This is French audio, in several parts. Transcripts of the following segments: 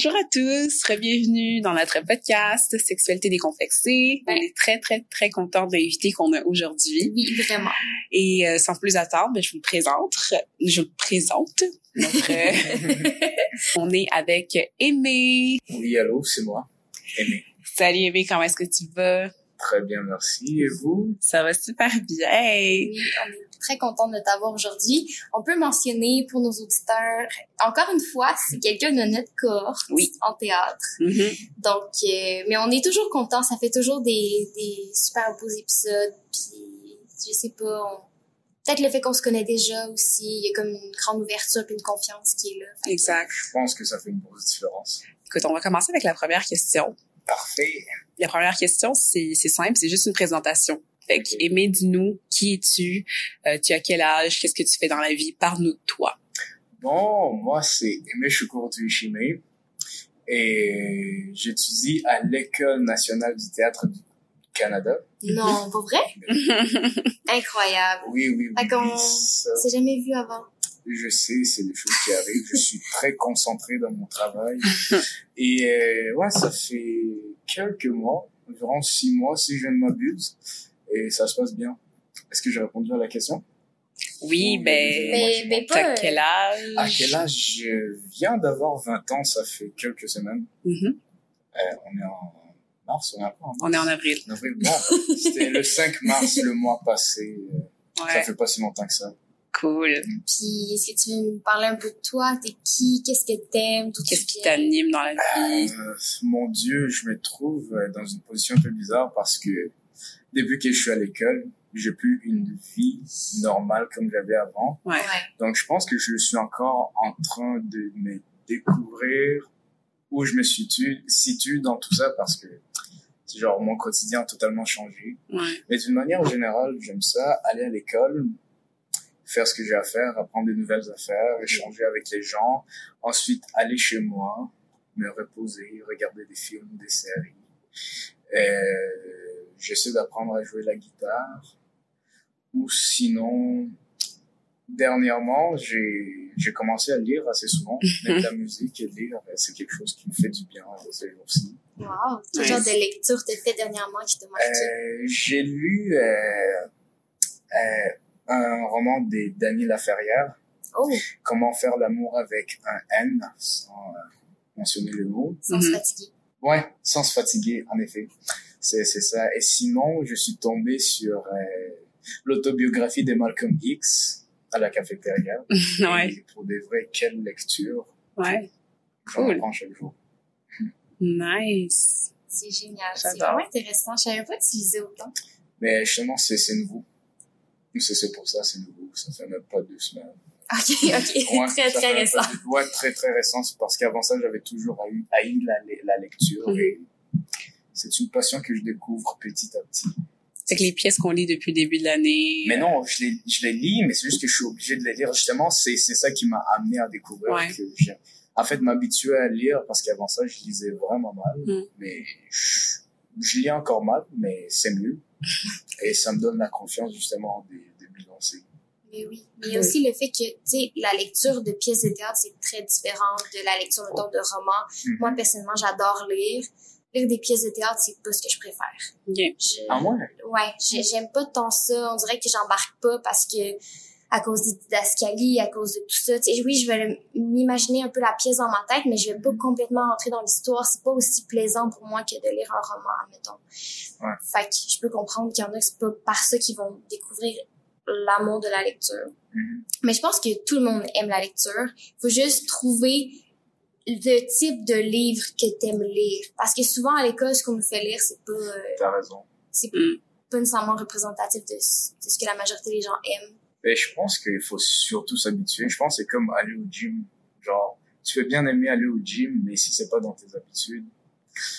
Bonjour à tous, bienvenue dans notre podcast Sexualité décomplexée. On est très très très content de l'invité qu'on a aujourd'hui. Oui, vraiment. Et euh, sans plus attendre, ben, je vous le présente. Je vous le présente. Notre, euh, on est avec Aimé. Oui, allô, c'est moi, Aimé. Salut Aimé, comment est-ce que tu vas? Très bien, merci. Et vous? Ça va super bien. Oui, on est très content de t'avoir aujourd'hui. On peut mentionner pour nos auditeurs, encore une fois, c'est quelqu'un de notre cohorte Oui. en théâtre. Mhm. Donc, euh, mais on est toujours content. Ça fait toujours des, des super beaux épisodes. Puis, je sais pas, on- peut-être le fait qu'on se connaît déjà aussi. Il y a comme une grande ouverture puis une confiance qui est là. Exact. Je pense que ça fait une grosse différence. Écoute, on va commencer avec la première question. Parfait. La première question, c'est c'est simple, c'est juste une présentation. Fait que. Aimé, dis-nous, qui es-tu? Euh, tu as quel âge? Qu'est-ce que tu fais dans la vie? Parle-nous de toi. Bon, moi, c'est Aimé Choukour Tuishime et j'étudie à l'École nationale du théâtre du Canada. Non, pas vrai? Incroyable. Oui, oui, oui. Fait qu'on- Ça, C'est jamais vu avant. Je sais, c'est des choses qui arrivent. Je suis très concentré dans mon travail. Et euh, ouais, ça fait quelques mois, environ six mois si je ne m'abuse. Et ça se passe bien. Est-ce que j'ai répondu à la question? Oui, ben, Mais, mais pas. t'as quel âge? À quel âge? Je viens d'avoir 20 ans, ça fait quelques semaines. Mhm. Euh, on est en mars, on est en mars. On est en avril. En avril. Bon, c'était le 5 mars le mois passé. Euh, Ça Ouais, fait pas si longtemps que ça. Cool. Puis, est-ce que tu veux me parler un peu de toi? T'es qui? Qu'est-ce que t'aimes? Qu'est-ce qui t'anime dans la vie? Euh, mon Dieu, je me trouve euh, dans une position un peu bizarre parce que depuis que je suis à l'école, j'ai plus une vie normale comme j'avais avant. Ouais. Ouais. Donc, je pense que je suis encore en train de me découvrir où je me situe, situe dans tout ça parce que c'est genre mon quotidien a totalement changé. Ouais. Mais d'une manière générale, j'aime ça, aller à l'école, faire ce que j'ai à faire, apprendre de nouvelles affaires, échanger avec les gens, ensuite aller chez moi, me reposer, regarder des films, des séries. Euh, j'essaie d'apprendre à jouer la guitare. Ou sinon, dernièrement, j'ai, commencé à lire assez souvent. Mettre la musique et lire, c'est quelque chose qui me fait du bien ces jours-ci. Wow. Quel Nice. genre de lecture t'as fait dernièrement qui t'a marqué? Euh, j'ai lu euh, euh, un roman de Dany Laferrière, oh, Comment faire l'amour avec un N, sans euh, mentionner le mot. sans se Mhm. fatiguer. Ouais, sans se fatiguer, en effet. C'est, c'est ça. Et sinon, je suis tombé sur euh, l'autobiographie de Malcolm X à la cafétéria. ouais. Et pour des vraies, quelle lecture. Ouais. Cool. apprends chaque jour. C'est Nice. génial. C'est vraiment intéressant. Je savais pas que tu lisais autant. Mais justement, c'est, c'est nouveau. C'est, c'est pour ça, c'est nouveau. Ça fait même pas deux semaines. Ok, ok. Ouais, très, ça très récent. de- Ouais, très, très récent. C'est parce qu'avant ça, j'avais toujours haï, haï la, la lecture. Mhm. Et c'est une passion que je découvre petit à petit. C'est que les pièces qu'on lit depuis le début de l'année. Mais non, je les, je les lis, mais c'est juste que je suis obligé de les lire. Justement, c'est, c'est ça qui m'a amené à découvrir Ouais. que j'ai, en fait, m'habituer à lire parce qu'avant ça, je lisais vraiment mal. Mhm. Mais je, je lis encore mal, mais c'est mieux. Et ça me donne la confiance, justement, de, de me lancer. Mais oui. Mais il y a aussi le fait que, tu sais, la lecture de pièces de théâtre, c'est très différent de la lecture, mettons, de romans. Mhm. Moi, personnellement, j'adore lire. Lire des pièces de théâtre, c'est pas ce que je préfère. Ok. Je- Ah ouais? Ouais, j'ai- j'aime pas tant ça. On dirait que j'embarque pas parce que à cause des didascalies, à cause de tout ça. Tu sais, oui, je vais m'imaginer un peu la pièce dans ma tête, mais je vais pas complètement rentrer dans l'histoire. C'est pas aussi plaisant pour moi que de lire un roman, admettons. Ouais. Fait que je peux comprendre qu'il y en a que c'est pas par ça qu'ils vont découvrir l'amour de la lecture. Mhm. Mais je pense que tout le monde aime la lecture. Il faut juste trouver le type de livre que t'aimes lire. Parce que souvent, à l'école, ce qu'on nous fait lire, c'est pas... euh, T'as raison. c'est pas nécessairement représentatif de ce que la majorité des gens aiment. Mais je pense qu'il faut surtout s'habituer. Je pense que c'est comme aller au gym. Genre, tu peux bien aimer aller au gym, mais si c'est pas dans tes habitudes,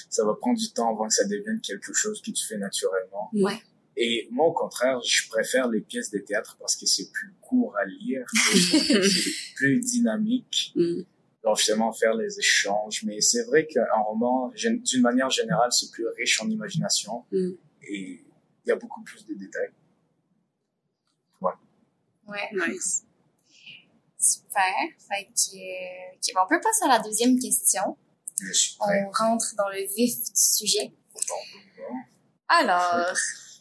ça va prendre du temps avant que ça devienne quelque chose que tu fais naturellement. Ouais. Et moi, au contraire, je préfère les pièces de théâtre parce que c'est plus court à lire, c'est plus dynamique. Mm. Donc, justement, faire les échanges. Mais c'est vrai qu'un roman, d'une manière générale, c'est plus riche en imagination Mm. et il y a beaucoup plus de détails. Ouais. Nice. Super. Fait que, bon, on peut passer à la deuxième question. Je suis prêt. On rentre dans le vif du sujet. Alors,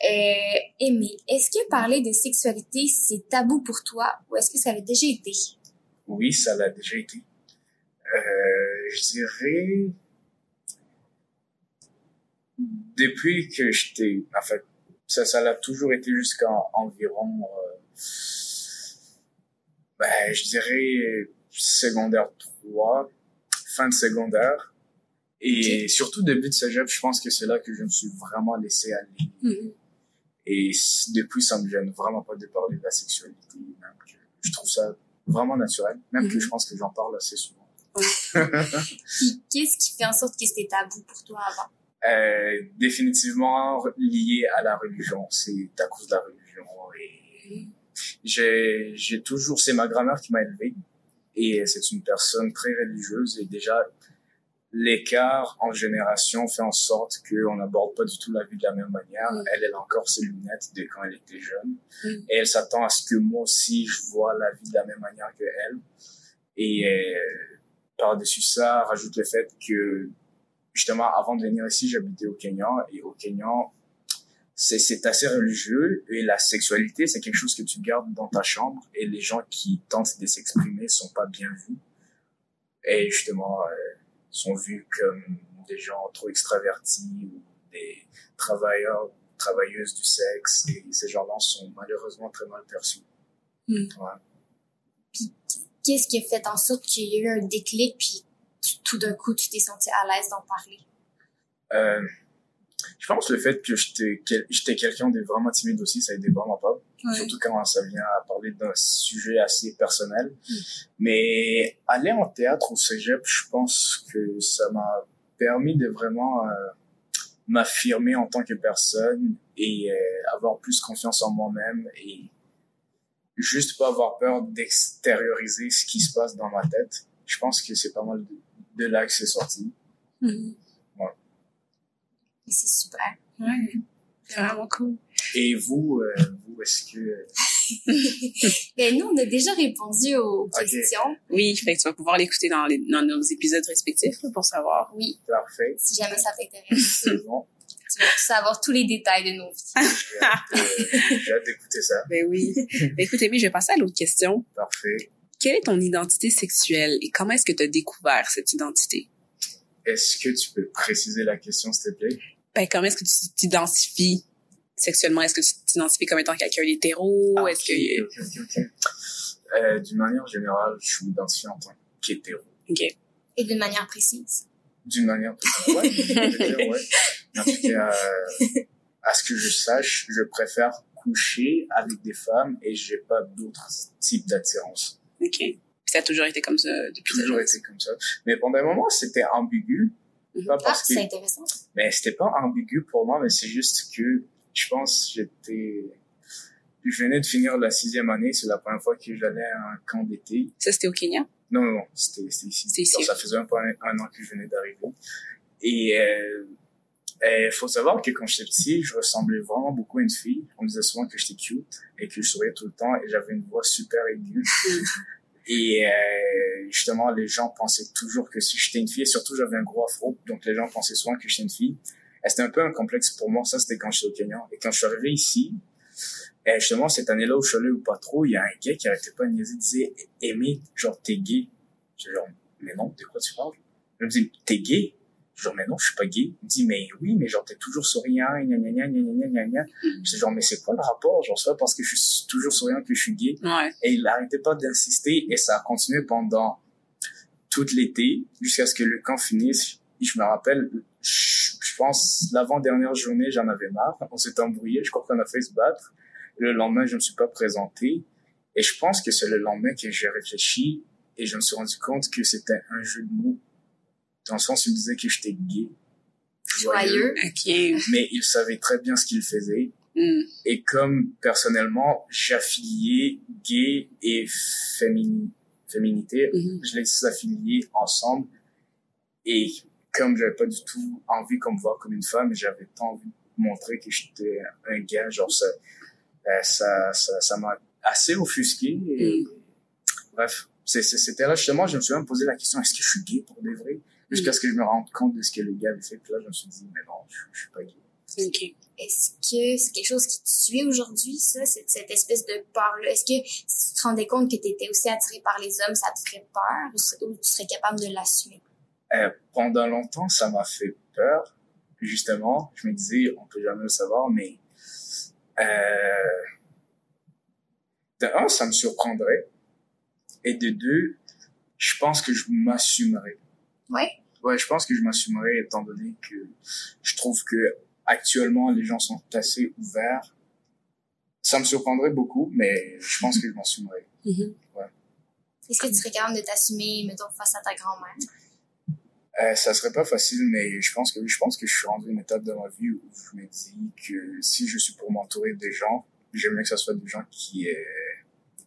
euh, Aimé, est-ce que parler de sexualité, c'est tabou pour toi ou est-ce que ça l'a déjà été? Oui, ça l'a déjà été. Euh, je dirais depuis que j'étais, en fait, ça, ça l'a toujours été jusqu'à environ, euh, ben, je dirais secondaire 3, fin de secondaire. Et surtout début de cégep, je pense que c'est là que je me suis vraiment laissé aller. Mhm. Et depuis, ça me gêne vraiment pas de parler de la sexualité. Même que je trouve ça vraiment naturel. Même que Mhm. je pense que j'en parle assez souvent. Qu'est-ce qui fait en sorte que c'était tabou pour toi avant? Euh, définitivement lié à la religion. C'est à cause de la religion. Et j'ai, toujours, c'est ma grand-mère qui m'a élevé. Et c'est une personne très religieuse. Et déjà, l'écart en génération fait en sorte qu'on n'aborde pas du tout la vie de la même manière. Elle, elle a encore ses lunettes de quand elle était jeune. Et elle s'attend à ce que moi aussi, je vois la vie de la même manière que elle. Et euh, par-dessus ça, rajoute le fait que, justement, avant de venir ici, j'habitais au Kenya. Et au Kenya, c'est, assez religieux. Et la sexualité, c'est quelque chose que tu gardes dans ta chambre. Et les gens qui tentent de s'exprimer sont pas bien vus. Et justement, euh, sont vus comme des gens trop extravertis ou des travailleurs, travailleuses du sexe. Et ces gens-là sont malheureusement très mal perçus. Mm. Ouais. Qu'est-ce qui a fait en sorte qu'il y a eu un déclic puis tout d'un coup, tu t'es senti à l'aise d'en parler? Euh, je pense le fait que j'étais quel- quelqu'un de vraiment timide aussi, ça aidait vraiment pas. Surtout quand ça vient à parler d'un sujet assez personnel. Mm. Mais aller en théâtre au cégep, je pense que ça m'a permis de vraiment euh, m'affirmer en tant que personne et euh, avoir plus confiance en moi-même et juste pas avoir peur d'extérioriser ce qui se passe dans ma tête. Je pense que c'est pas mal de, de là que c'est sorti. Mhm. Et C'est super. Ouais. C'est vraiment cool. Et vous, euh, vous, est-ce que... Ben, nous, on a déjà répondu aux questions. Oui, fait que tu vas pouvoir l'écouter dans, les, dans nos épisodes respectifs pour savoir. Oui, Parfait. si jamais ça t'intéresse. C'est bon. tu vas savoir tous les détails de nos vies. J'ai hâte, euh, j'ai hâte d'écouter ça. Ben oui. ben écoute, Amy, je vais passer à l'autre question. Parfait. Quelle est ton identité sexuelle et comment est-ce que tu as découvert cette identité? Est-ce que tu peux préciser la question, s'il te plaît? Ben, comment est-ce que tu t'identifies sexuellement? Est-ce que tu t'identifies comme étant quelqu'un d'hétéro? Ah, Est-ce que... Euh, D'une manière générale, je suis identifié en tant qu'hétéro. OK. Et d'une manière précise. D'une manière ouais, dire, ouais. En tout cas, euh, à ce que je sache, je préfère coucher avec des femmes et j'ai pas d'autres types d'attirance. OK. Ça a toujours été comme ça depuis Toujours été comme ça. Mais pendant un moment, c'était ambigu. Mhm. Pas Ah, parce que c'est intéressant. Mais c'était pas ambigu pour moi, mais c'est juste que je pense que j'étais... Je venais de finir la sixième année, c'est la première fois que j'allais à un camp d'été. Ça, c'était au Kenya? Non, non, non, c'était ici. Ici, Donc, ça faisait un peu un, un an que je venais d'arriver. Et euh, il faut savoir que quand j'étais petit, je ressemblais vraiment beaucoup à une fille. On me disait souvent que j'étais cute et que je souriais tout le temps et j'avais une voix super aiguë. Et euh, justement, les gens pensaient toujours que si j'étais une fille, et surtout j'avais un gros afro, donc les gens pensaient souvent que j'étais une fille. C'était un peu un complexe pour moi, ça c'était quand j'étais au Kenya. Et quand je suis arrivé ici, et justement cette année-là où je suis allé au pas trop, il y a un gars qui arrêtait pas de niaiser, disait « Aimé, genre t'es gay ». J'ai genre « Mais non, de quoi tu parles ?» Il me dit « T'es gay ?» Genre, mais non, je suis pas gay. Il me dit, mais oui, mais genre, t'es toujours souriant, gna gna gna gna gna gna gna. Je dis, genre, mais c'est quoi le rapport? Genre, pas parce que je suis toujours souriant que je suis gay. Ouais. Et il arrêtait pas d'insister et ça a continué pendant tout l'été jusqu'à ce que le camp finisse. Et je me rappelle, je, je pense, l'avant-dernière journée, j'en avais marre. On s'est embrouillé. Je crois qu'on a fait se battre. Le lendemain, je me suis pas présenté. Et je pense que c'est le lendemain que j'ai réfléchi et je me suis rendu compte que c'était un jeu de mots. Dans le sens où il disait que j'étais gay. Joyeux. OK. Mais il savait très bien ce qu'il faisait. Hmm. Et comme personnellement, j'affiliais gay et fémini, féminité, Mhm. je les affiliais ensemble. Et comme j'avais pas du tout envie qu'on me voit comme une femme, j'avais pas envie de montrer que j'étais un gars, genre ça, euh, ça, ça, ça m'a assez offusqué. Et, Mm. Bref, c'était là, justement, je me suis même posé la question, est-ce que je suis gay pour de vrai? Jusqu'à ce que je me rende compte de ce que le gars avait fait. Puis là, je me suis dit, mais non, je, je suis pas gay. OK. Est-ce que c'est quelque chose qui te suit aujourd'hui, ça, cette, cette espèce de peur-là? Est-ce que si tu te rendais compte que tu étais aussi attiré par les hommes, ça te ferait peur ou, ou tu serais capable de l'assumer? Euh, pendant longtemps, ça m'a fait peur. Justement, je me disais, on peut jamais le savoir, mais euh, de un, ça me surprendrait. Et de deux, je pense que je m'assumerais. Ouais. Ouais, je pense que je m'assumerais étant donné que je trouve que actuellement les gens sont assez ouverts. Ça me surprendrait beaucoup, mais je pense que je m'assumerais. Mhm. Est-ce que tu serais capable de t'assumer, mettons, face à ta grand-mère? Euh, ça serait pas facile, mais je pense que oui, je pense que je suis rendu à une étape de ma vie où je me dis que si je suis pour m'entourer des gens, j'aimerais que ce soit des gens qui euh,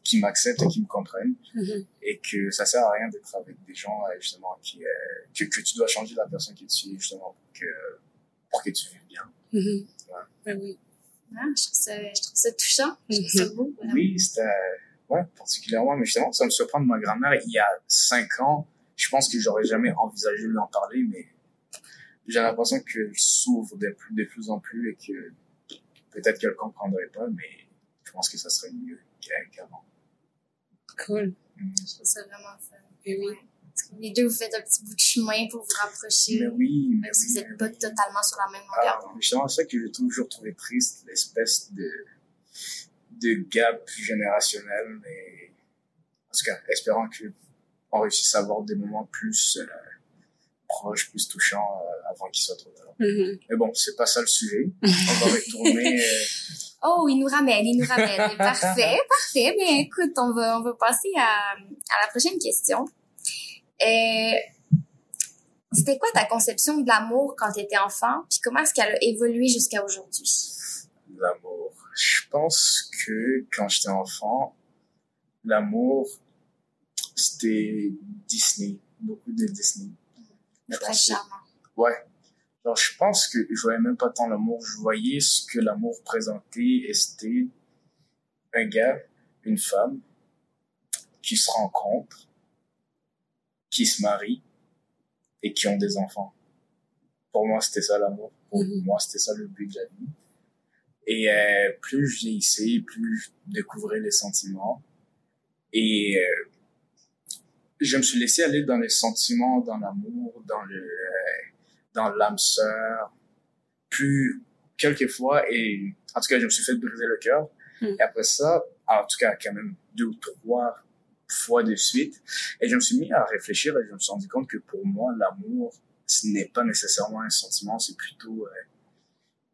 qui m'acceptent et qui me comprennent Mhm. et que ça sert à rien d'être avec des gens euh, justement qui euh, que, que tu dois changer la personne qui tu es justement pour que pour que tu vives bien. Mhm. Ouais. Ben oui. Ah, je, trouve ça, je trouve ça touchant. Je trouve ça beau. vraiment. Oui, c'était ouais particulièrement, mais justement ça me surprend de ma grand-mère il y a cinq ans. Je pense que j'aurais jamais envisagé de lui en parler, mais j'ai l'impression que je s'ouvre de plus, de plus en plus et que peut-être qu'elle comprendrait pas, mais je pense que ça serait mieux qu'a- qu'avant. Cool. Mm. Je trouve ça vraiment fun. Ben oui. Parce que Les deux, vous faites un petit bout de chemin pour vous rapprocher. Mais oui, si oui, vous n'êtes pas totalement sur la même longueur. Ah, justement, c'est ça que j'ai toujours trouvé triste, l'espèce de, de gap générationnel, mais en tout cas, espérant qu'on réussisse à avoir des moments plus euh, proches, plus touchants euh, avant qu'il soit trop tard. Mhm. Mais bon, c'est pas ça le sujet. On va retourner. euh, Oh, il nous ramène, il nous ramène. parfait, parfait. Bien, écoute, on va, on va passer à, à la prochaine question. Euh, c'était quoi ta conception de l'amour quand tu étais enfant? Puis comment est-ce qu'elle a évolué jusqu'à aujourd'hui? l'amour. Je pense que quand j'étais enfant, l'amour, c'était Disney, beaucoup de Disney. Je Très pense que-. Ouais. Je pense que je voyais même pas tant l'amour, je voyais ce que l'amour présentait et c'était un gars, une femme qui se rencontrent, qui se marient et qui ont des enfants. Pour moi, c'était ça l'amour. Pour Mhm. moi, c'était ça le but de la vie. Et euh, plus je vieillissais, plus je découvrais les sentiments. Et euh, je me suis laissé aller dans les sentiments, dans l'amour, dans le euh, dans l'âme sœur. Plus quelquefois, et en tout cas, je me suis fait briser le cœur. Mm. Et après ça, en tout cas, quand même deux ou trois fois de suite. Et je me suis mis à réfléchir et je me suis rendu compte que pour moi, l'amour, ce n'est pas nécessairement un sentiment, c'est plutôt, euh,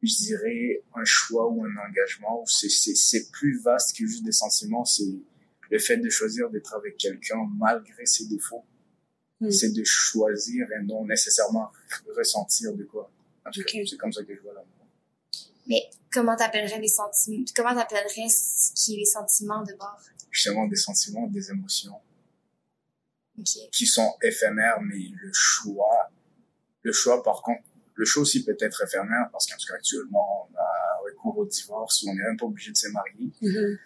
je dirais, un choix ou un engagement. C'est, c'est, c'est plus vaste que juste des sentiments. C'est le fait de choisir d'être avec quelqu'un malgré ses défauts. Mm. C'est de choisir et non nécessairement ressentir de quoi. En tout cas, Ok. c'est comme ça que je vois l'amour. Mais comment t'appellerais les sentiments? Comment t'appellerais ce qui est les sentiments de bord? Justement, des sentiments, des émotions qui sont éphémères, mais le choix, le choix par contre, le choix aussi peut être éphémère parce qu'en tout cas actuellement on a recours au divorce ou on n'est même pas obligé de se marier. Mhm.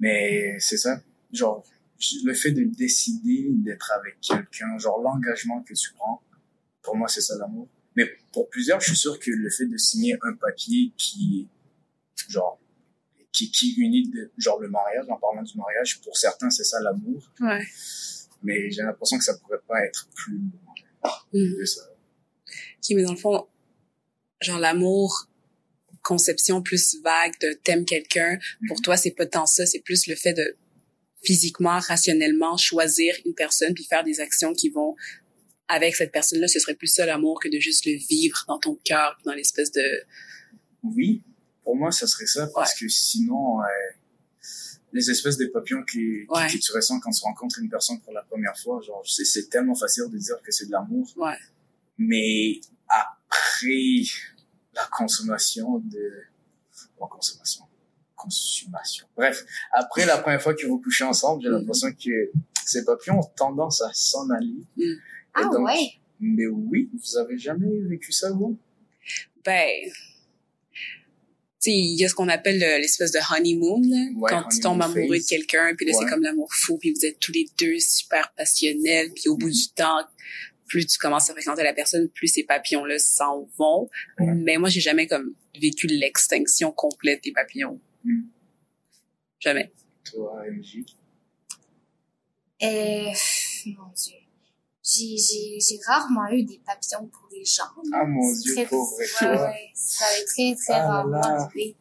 Mais c'est ça, genre le fait de décider d'être avec quelqu'un, genre l'engagement que tu prends, pour moi c'est ça l'amour. Mais pour plusieurs, je suis sûr que le fait de signer un papier qui, genre, qui, qui unit, de- genre le mariage, en parlant du mariage, pour certains c'est ça l'amour, Ouais. mais j'ai l'impression que ça pourrait pas être plus Mhm. de ça. Ok, mais dans le fond, genre l'amour, conception plus vague de t'aimes quelqu'un, pour Mhm. toi, c'est pas tant ça, c'est plus le fait de physiquement, rationnellement choisir une personne puis faire des actions qui vont avec cette personne-là. Ce serait plus ça l'amour que de juste le vivre dans ton cœur, dans l'espèce de... Oui, pour moi, ça serait ça, parce que sinon, euh, les espèces de papillons qui, qui- Ouais. que tu ressens quand tu rencontres une personne pour la première fois, genre, c'est, tellement facile de dire que c'est de l'amour, Ouais. mais après la consommation de... Pas consommation, consommation. Bref, après la première fois que vous couchez ensemble, j'ai Mhm. l'impression que ces papillons ont tendance à s'en aller. Et Ah donc, ouais? Mais oui, vous avez jamais vécu ça, vous? Ben, sais, il y a ce qu'on appelle le- l'espèce de honeymoon, là, Ouais, quand tu tombes amoureux de quelqu'un, puis là, c'est comme l'amour fou, puis vous êtes tous les deux super passionnels, puis au bout du temps, plus tu commences à fréquenter la personne, plus ces papillons-là s'en vont. Ouais. Mais moi, j'ai jamais comme vécu l'extinction complète des papillons. Mm. Jamais. Toi, MJ. Euh, mon Dieu. J'ai, j'ai, j'ai rarement eu des papillons pour des gens. Ah mon Dieu, Très- pauvre ouais, toi. ouais, ça avait très, très Ah rarement arrivé.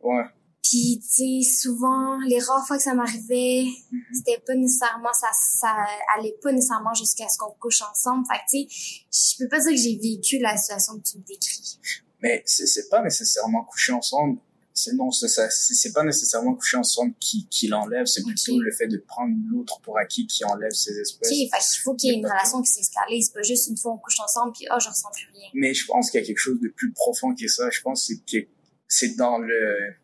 Ouais. Puis, tu sais, souvent, les rares fois que ça m'arrivait, Mhm. c'était pas nécessairement, ça, ça allait pas nécessairement jusqu'à ce qu'on couche ensemble. Fait que, tu sais, je peux pas dire que j'ai vécu la situation que tu me décris. Mais c'est c'est pas nécessairement coucher ensemble. C'est non, c'est ça. C'est c'est pas nécessairement coucher ensemble qui, qui l'enlève. C'est plutôt le fait de prendre l'autre pour acquis qui enlève ses espèces. Ok, fait qu'il faut qu'il y ait une relation qui s'installe. C'est pas juste une fois on couche ensemble puis oh, je ressens plus rien. Mais je pense qu'il y a quelque chose de plus profond que ça. Je pense que c'est que c'est dans le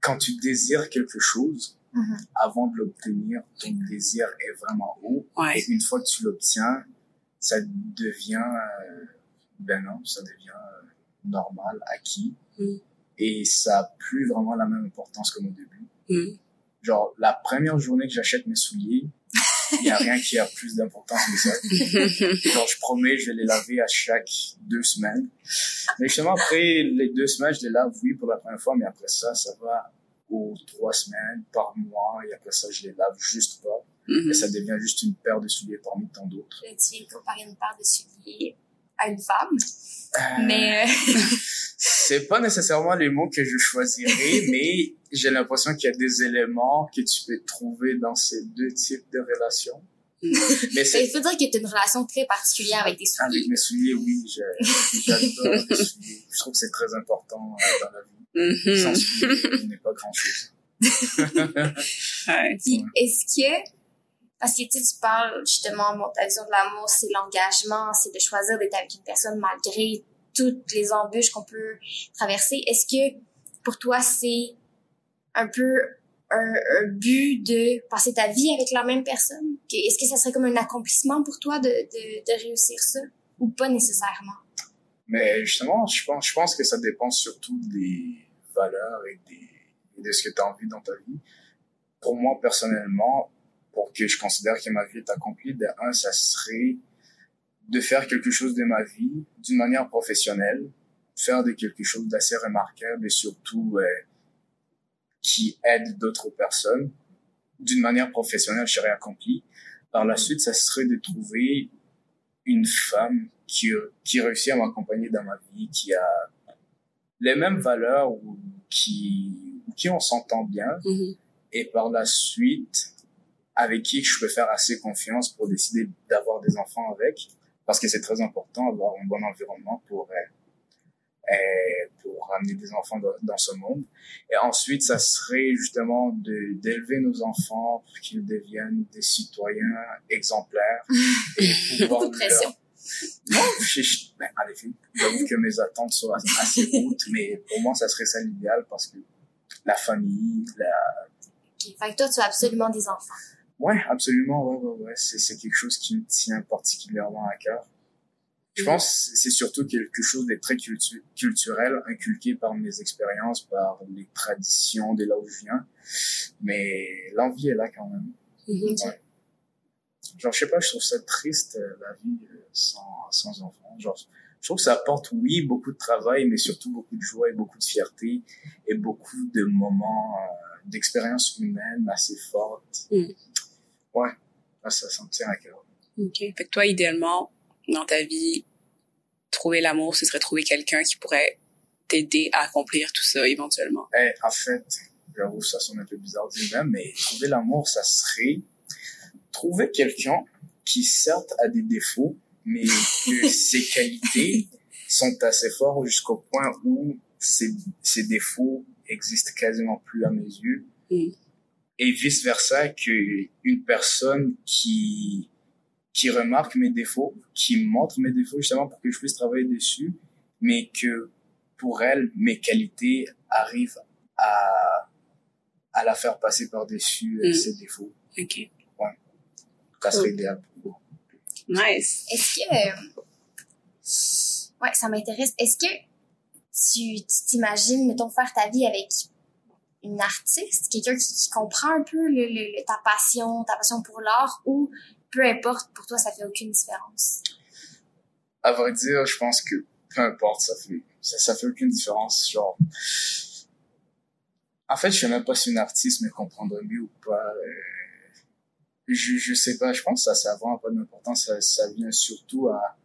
quand tu désires quelque chose Mhm. avant de l'obtenir, ton désir est vraiment haut. Ouais. Et une fois que tu l'obtiens, ça devient euh, ben non, ça devient euh, normal, acquis. Mm. Et ça a plus vraiment la même importance comme au début. Mm. Genre, la première journée que j'achète mes souliers, il y a rien qui a plus d'importance que ça. Genre, je promets, je vais les laver à chaque deux semaines. Mais justement, après les deux semaines, je les lave, oui, pour la première fois, mais après ça, ça va aux trois semaines, par mois, et après ça, je les lave juste pas. Mhm. Et ça devient juste une paire de souliers parmi tant d'autres. Tu comparer une paire de souliers à une femme. Euh, Mais, euh, C'est pas nécessairement les mots que je choisirais, mais j'ai l'impression qu'il y a des éléments que tu peux trouver dans ces deux types de relations. Mais il c'est faut dire que tu as une relation très particulière avec tes avec souliers. mes souliers, oui, je- j'adore les souliers. Je trouve que c'est très important euh, dans la vie. Sans Mhm. souliers, il n'est pas grand chose. Ouais. Puis, est-ce que, parce que tu sais, tu parles justement, bon, ta vision de l'amour, c'est l'engagement, c'est de choisir d'être avec une personne malgré toutes les embûches qu'on peut traverser. Est-ce que pour toi, c'est un peu un, but de passer ta vie avec la même personne? Est-ce que ça serait comme un accomplissement pour toi de, de, réussir ça? Ou pas nécessairement? Mais justement, je pense, que ça dépend surtout des valeurs et de ce que tu as envie dans ta vie. Pour moi, personnellement, pour que je considère que ma vie est accomplie, de un, ça serait de faire quelque chose de ma vie d'une manière professionnelle, faire de quelque chose d'assez remarquable et surtout euh, qui aide d'autres personnes. D'une manière professionnelle, je serais accompli. Par la suite, ça serait de trouver une femme qui, qui réussit à m'accompagner dans ma vie, qui a les mêmes valeurs ou qui, ou qui on s'entend bien Mhm. et par la suite avec qui je peux faire assez confiance pour décider d'avoir des enfants avec parce que c'est très important d'avoir un bon environnement pour euh, euh, pour amener des enfants dans, dans ce monde et ensuite ça serait justement de d'élever nos enfants pour qu'ils deviennent des citoyens exemplaires et pouvoir Beaucoup de pression. leur- non, je, je, ben, en effet, j'avoue que mes attentes sont assez hautes, mais pour moi, ça serait ça l'idéal parce que la famille, la... Ok. Fait que toi, tu as absolument des enfants. Ouais, absolument, ouais, ouais, ouais, c'est, quelque chose qui me tient particulièrement à cœur. Je Mm. pense que c'est surtout quelque chose de très cultu- culturel, inculqué par mes expériences, par les traditions de là où je viens. Mais l'envie est là quand même. Mhm. Genre, je sais pas, je trouve ça triste, euh, la vie euh, sans, sans enfants. Genre, je trouve que ça apporte, oui, beaucoup de travail, mais surtout beaucoup de joie et beaucoup de fierté et beaucoup de moments euh, d'expérience humaine assez fortes. Mm. Ouais, ça, ça, ça me tient à cœur. OK. Fait que toi, idéalement, dans ta vie, trouver l'amour, ce serait trouver quelqu'un qui pourrait t'aider à accomplir tout ça éventuellement. Eh, en fait, j'avoue, ça sonne un peu bizarre dit même, mais trouver l'amour, ça serait trouver quelqu'un qui, certes, a des défauts, mais que ses qualités sont assez fortes jusqu'au point où ses, ses défauts existent quasiment plus à mes yeux. Mm. Et vice versa, que une personne qui, qui remarque mes défauts, qui montre mes défauts justement pour que je puisse travailler dessus, mais que pour elle, mes qualités arrivent à, à la faire passer par-dessus euh, Mm. ses défauts. OK. Ça serait Cool. idéal pour moi. Nice. Est-ce que... Ouais, ça m'intéresse. Est-ce que tu tu t'imagines, mettons, faire ta vie avec une artiste, quelqu'un qui, comprend un peu le, ta passion, ta passion pour l'art, ou peu importe, pour toi, ça fait aucune différence? À vrai dire, je pense que peu importe, ça fait, ça, fait aucune différence. Genre, en fait, je sais même pas si une artiste me comprendrait mieux ou pas. Euh, Je, je sais pas, je pense que ça, ça vraiment pas d'importance. Ça, ça vient surtout à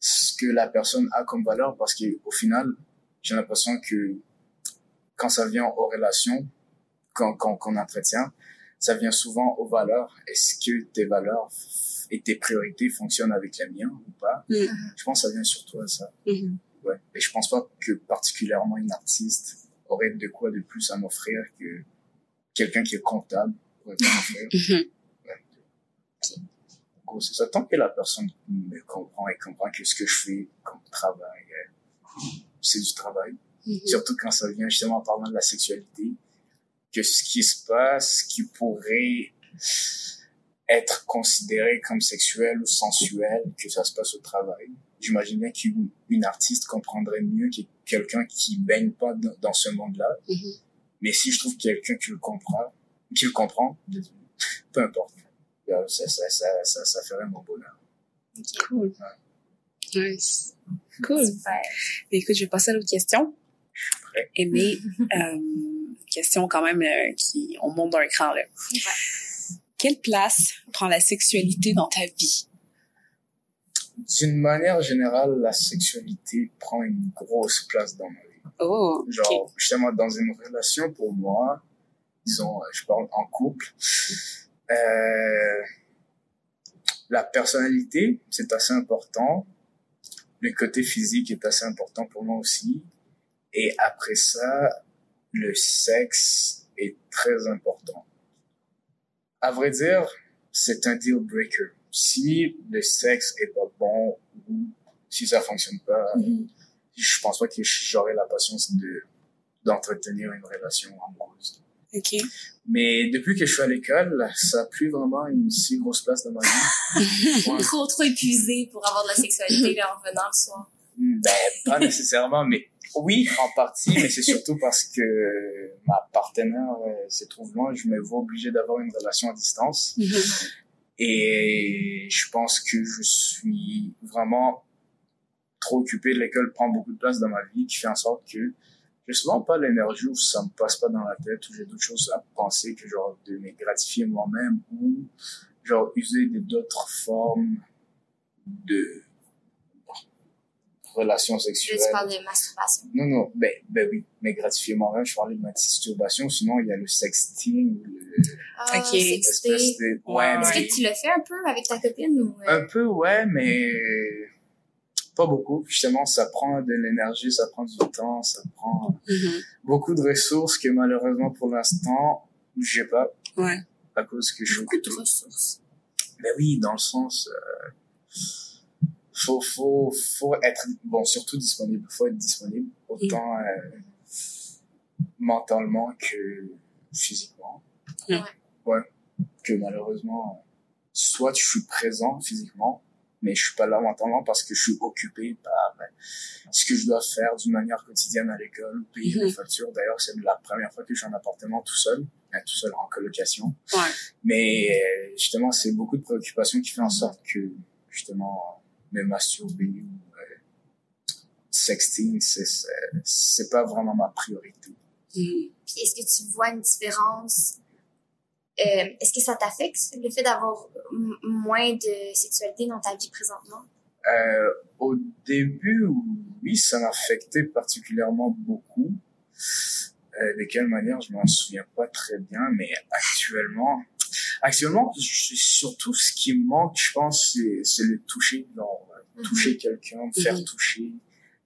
ce que la personne a comme valeur parce qu'au final, j'ai l'impression que quand ça vient aux relations, qu'on entretient, ça vient souvent aux valeurs. Est-ce que tes valeurs et tes priorités fonctionnent avec les miens ou pas? Mm. Je pense que ça vient surtout à ça. Mhm. Ouais. Et je pense pas que particulièrement une artiste aurait de quoi de plus à m'offrir que quelqu'un qui est comptable pourrait m'offrir. Mhm. En gros, c'est ça. Tant que la personne me comprend et comprend que ce que je fais comme travail, euh, c'est du travail. Mhm. Surtout quand ça vient justement en parlant de la sexualité, que ce qui se passe, qui pourrait être considéré comme sexuel ou sensuel, que ça se passe au travail. J'imagine bien qu'une une artiste comprendrait mieux que quelqu'un qui baigne pas dans, dans ce monde-là. Mhm. Mais si je trouve quelqu'un qui le comprend, qui le comprend, désolé, peu importe. Euh, Ça, ça, ça, ça, ça ferait mon bonheur. Cool. Nice. Cool. Super. Écoute, je vais passer à l'autre question. Prêt. Aimée, euh, question quand même euh, qui, on monte d'un cran, là. Quelle place prend la sexualité dans ta vie? D'une manière générale, la sexualité prend une grosse place dans ma vie. Oh, ok. Genre, justement, dans une relation pour moi, disons, euh, je parle en couple, euh, la personnalité, c'est assez important. Le côté physique est assez important pour moi aussi. Et après ça, le sexe est très important. À vrai dire, c'est un deal breaker. Si le sexe est pas bon ou si ça fonctionne pas, Mhm. je pense pas que j'aurais la patience de d'entretenir une relation amoureuse. Ok. Mais depuis que je suis à l'école, ça a plus vraiment une si grosse place dans ma vie. Ouais. Trop, trop épuisé pour avoir de la sexualité en revenant le soir. Ben, pas nécessairement, mais oui, en partie, mais c'est surtout parce que ma partenaire euh, se trouve loin, je me vois obligé d'avoir une relation à distance. Mhm. Et je pense que je suis vraiment trop occupé. L'école prend beaucoup de place dans ma vie, qui fait en sorte que j'ai souvent pas l'énergie ou ça me passe pas dans la tête ou j'ai d'autres choses à penser que genre de me gratifier moi-même ou genre user d'autres formes de relations sexuelles. tu parles de masturbation. Non, non, ben, ben oui, mais gratifier moi-même, je parlais de ma masturbation, sinon il y a le sexting, le, Ah, Ok. de, ouais, Ouais. Est-ce mais- que tu le fais un peu avec ta copine ou... euh, un peu, ouais, mais pas beaucoup. Justement, ça prend de l'énergie, ça prend du temps, ça prend Mhm. beaucoup de ressources que malheureusement pour l'instant, j'ai pas Ouais. à cause que je beaucoup de ressources. Ben oui, dans le sens, euh, faut, faut, faut être, bon, surtout disponible. Faut être disponible, autant euh, mentalement que physiquement. Ouais. Ouais. Que malheureusement, soit je suis présent physiquement, mais je suis pas là mentalement parce que je suis occupé par euh, ce que je dois faire d'une manière quotidienne à l'école, payer Mhm. les factures. D'ailleurs, c'est la première fois que je suis en appartement tout seul, euh, tout seul en colocation. Ouais. Mais euh, justement, c'est beaucoup de préoccupations qui fait en sorte que, justement, me masturber ou euh, sexting, c'est, pas vraiment ma priorité. Puis est-ce que tu vois une différence? Euh, est-ce que ça t'affecte le fait d'avoir moins de sexualité dans ta vie présentement? Euh, au début, oui, ça m'affectait particulièrement beaucoup. Euh, de quelle manière, je m'en souviens pas très bien, mais actuellement, actuellement, surtout ce qui me manque, je pense, c'est, c'est le toucher, genre, euh, toucher quelqu'un, me faire Mhm. toucher,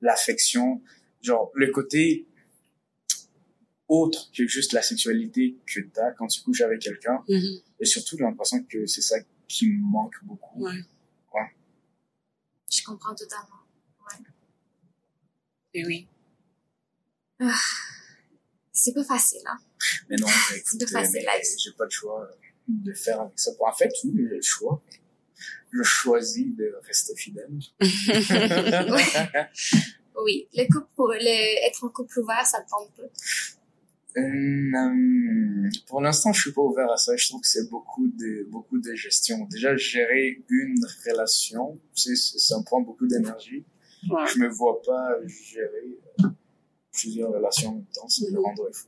l'affection, genre, le côté autre que juste la sexualité que t'as quand tu couches avec quelqu'un, Mhm. et surtout, j'ai l'impression que c'est ça qui me manque beaucoup. Ouais. Je comprends totalement. Et oui. C'est pas facile, hein? Mais non, écoute, C'est pas facile j'ai pas le choix de faire avec ça. En fait, oui, j'ai le choix. Je choisis de rester fidèle. Oui, le couple, le, être en couple ouvert, ça te tente pas. Euh, pour l'instant, je suis pas ouvert à ça. Je trouve que c'est beaucoup de beaucoup de gestion. Déjà, gérer une relation, c'est ça me prend beaucoup d'énergie. Ouais. Je me vois pas gérer euh, plusieurs relations en même temps. Ça me Mhm. rendrait fou.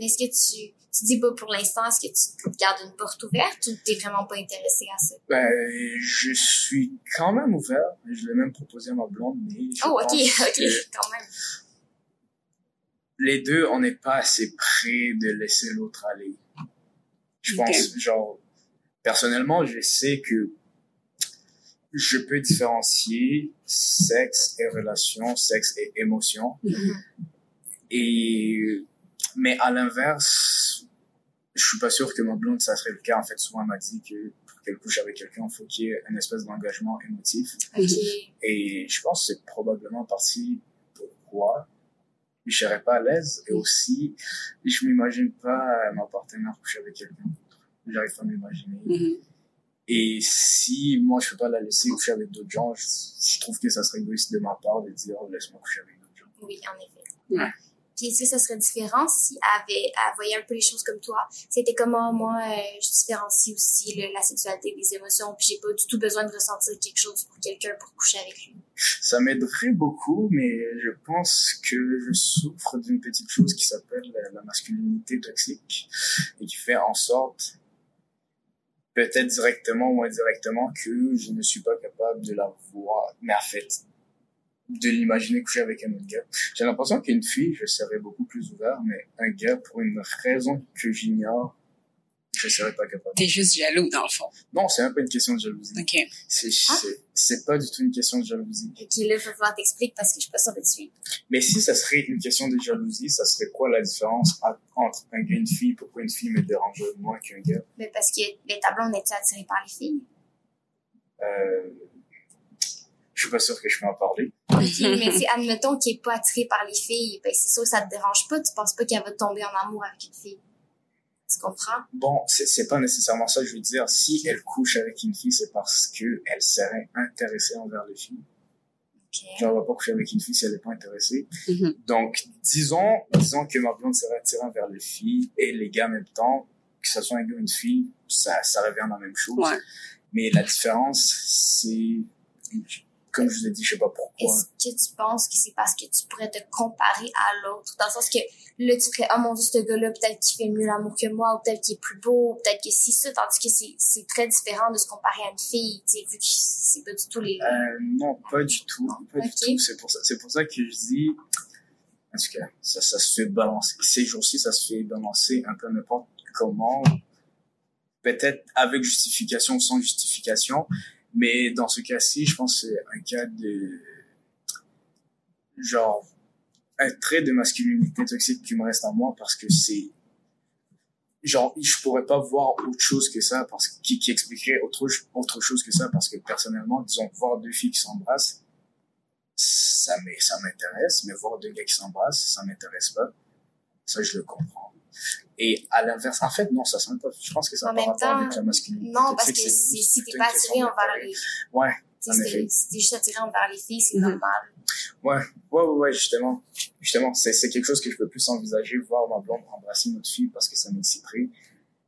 Mais est-ce que tu, tu dis pas pour l'instant, est-ce que tu gardes une porte ouverte ou t'es vraiment pas intéressé à ça? Ben, je suis quand même ouvert. Je l'ai même proposé à ma blonde, mais je Oh, ok, pense ok, que quand même. les deux, on n'est pas assez près de laisser l'autre aller. Je pense, genre, personnellement, je sais que je peux différencier sexe et relation, sexe et émotion. Mhm. Et, mais à l'inverse, je suis pas sûr que ma blonde, ça serait le cas. En fait, souvent, elle m'a dit que pour qu'elle couche avec quelqu'un, il faut qu'il y ait une espèce d'engagement émotif. Et je pense que c'est probablement partie pourquoi je serais pas à l'aise. Et aussi, je m'imagine pas ma partenaire coucher avec quelqu'un d'autre. J'arrive pas à m'imaginer. Mhm. Et si moi, je peux pas la laisser coucher avec d'autres gens, je, je trouve que ça serait égoïste de ma part de dire, oh, laisse-moi coucher avec d'autres gens. Oui, en effet. Ouais. Puis est-ce que ça serait différent si elle, avait, voyait un peu les choses comme toi? C'était comment moi, euh, je différencie aussi la sexualité des émotions, puis j'ai pas du tout besoin de ressentir quelque chose pour quelqu'un pour coucher avec lui. Ça m'aiderait beaucoup, mais je pense que je souffre d'une petite chose qui s'appelle la masculinité toxique et qui fait en sorte, peut-être directement ou indirectement, que je ne suis pas capable de la voir, mais en fait, de l'imaginer coucher avec un autre gars. J'ai l'impression qu'une fille, je serais beaucoup plus ouvert, mais un gars, pour une raison que j'ignore, je serais pas capable. T'es juste jaloux, dans le fond. Non, c'est même pas une question de jalousie. OK. C'est, Ah. c'est, pas du tout une question de jalousie. Ok, là, il va falloir t'expliquer parce que je suis pas sûre de suivre. Mais si ça serait une question de jalousie, ça serait quoi la différence a- entre un gars et une fille? Pourquoi une fille me dérangerait moins qu'un gars? Mais parce que les tableaux, on était attirés par les filles? Euh, je suis pas sûr que je peux en parler. Ok, mais si, admettons qu'il est pas attiré par les filles, ben c'est sûr que ça te dérange pas. Tu penses pas qu'elle va tomber en amour avec une fille. Tu comprends? Bon, c'est, pas nécessairement ça, je veux dire. Si elle couche avec une fille, c'est parce que elle serait intéressée envers les filles. Ok. Genre, elle va pas coucher avec une fille si elle est pas intéressée. Mhm. Donc, disons, disons que ma blonde serait attirée envers les filles et les gars en même temps, que ce soit un gars ou une fille, ça, ça revient dans la même chose. Ouais. Mais la différence, c'est, comme je vous ai dit, je sais pas pourquoi. Est-ce que tu penses que c'est parce que tu pourrais te comparer à l'autre? Dans le sens que là, tu ferais, oh mon dieu, ce gars-là, peut-être qu'il fait mieux l'amour que moi, ou peut-être qu'il est plus beau, ou peut-être que si ça, tandis que c'est, c'est très différent de se comparer à une fille, tu sais, vu que c'est pas du tout les... Euh, non, pas du tout. Pas Ok. du tout. C'est pour ça, c'est pour ça que je dis, en tout cas, ça, ça se fait balancer. Ces jours-ci, ça se fait balancer un peu n'importe comment. Peut-être avec justification ou sans justification. Mais dans ce cas-ci, je pense que c'est un cas de, genre, un trait de masculinité toxique qui me reste à moi parce que c'est, genre, je pourrais pas voir autre chose que ça parce qui, qui expliquerait autre, autre chose que ça parce que personnellement, disons, voir deux filles qui s'embrassent, ça ça m'intéresse, mais voir deux gars qui s'embrassent, ça m'intéresse pas. Ça, je le comprends. Et à l'inverse, en fait, non, ça sent pas, je pense que ça n'a pas rapport temps, avec la masculinité. Non, parce que si, t'es pas attiré envers les... Ouais, si t'es juste attiré envers les filles, c'est Mhm. normal. Ouais, ouais, ouais, ouais, justement. Justement, c'est, c'est quelque chose que je peux plus envisager, voir ma blonde embrasser une autre fille parce que ça m'exciterait.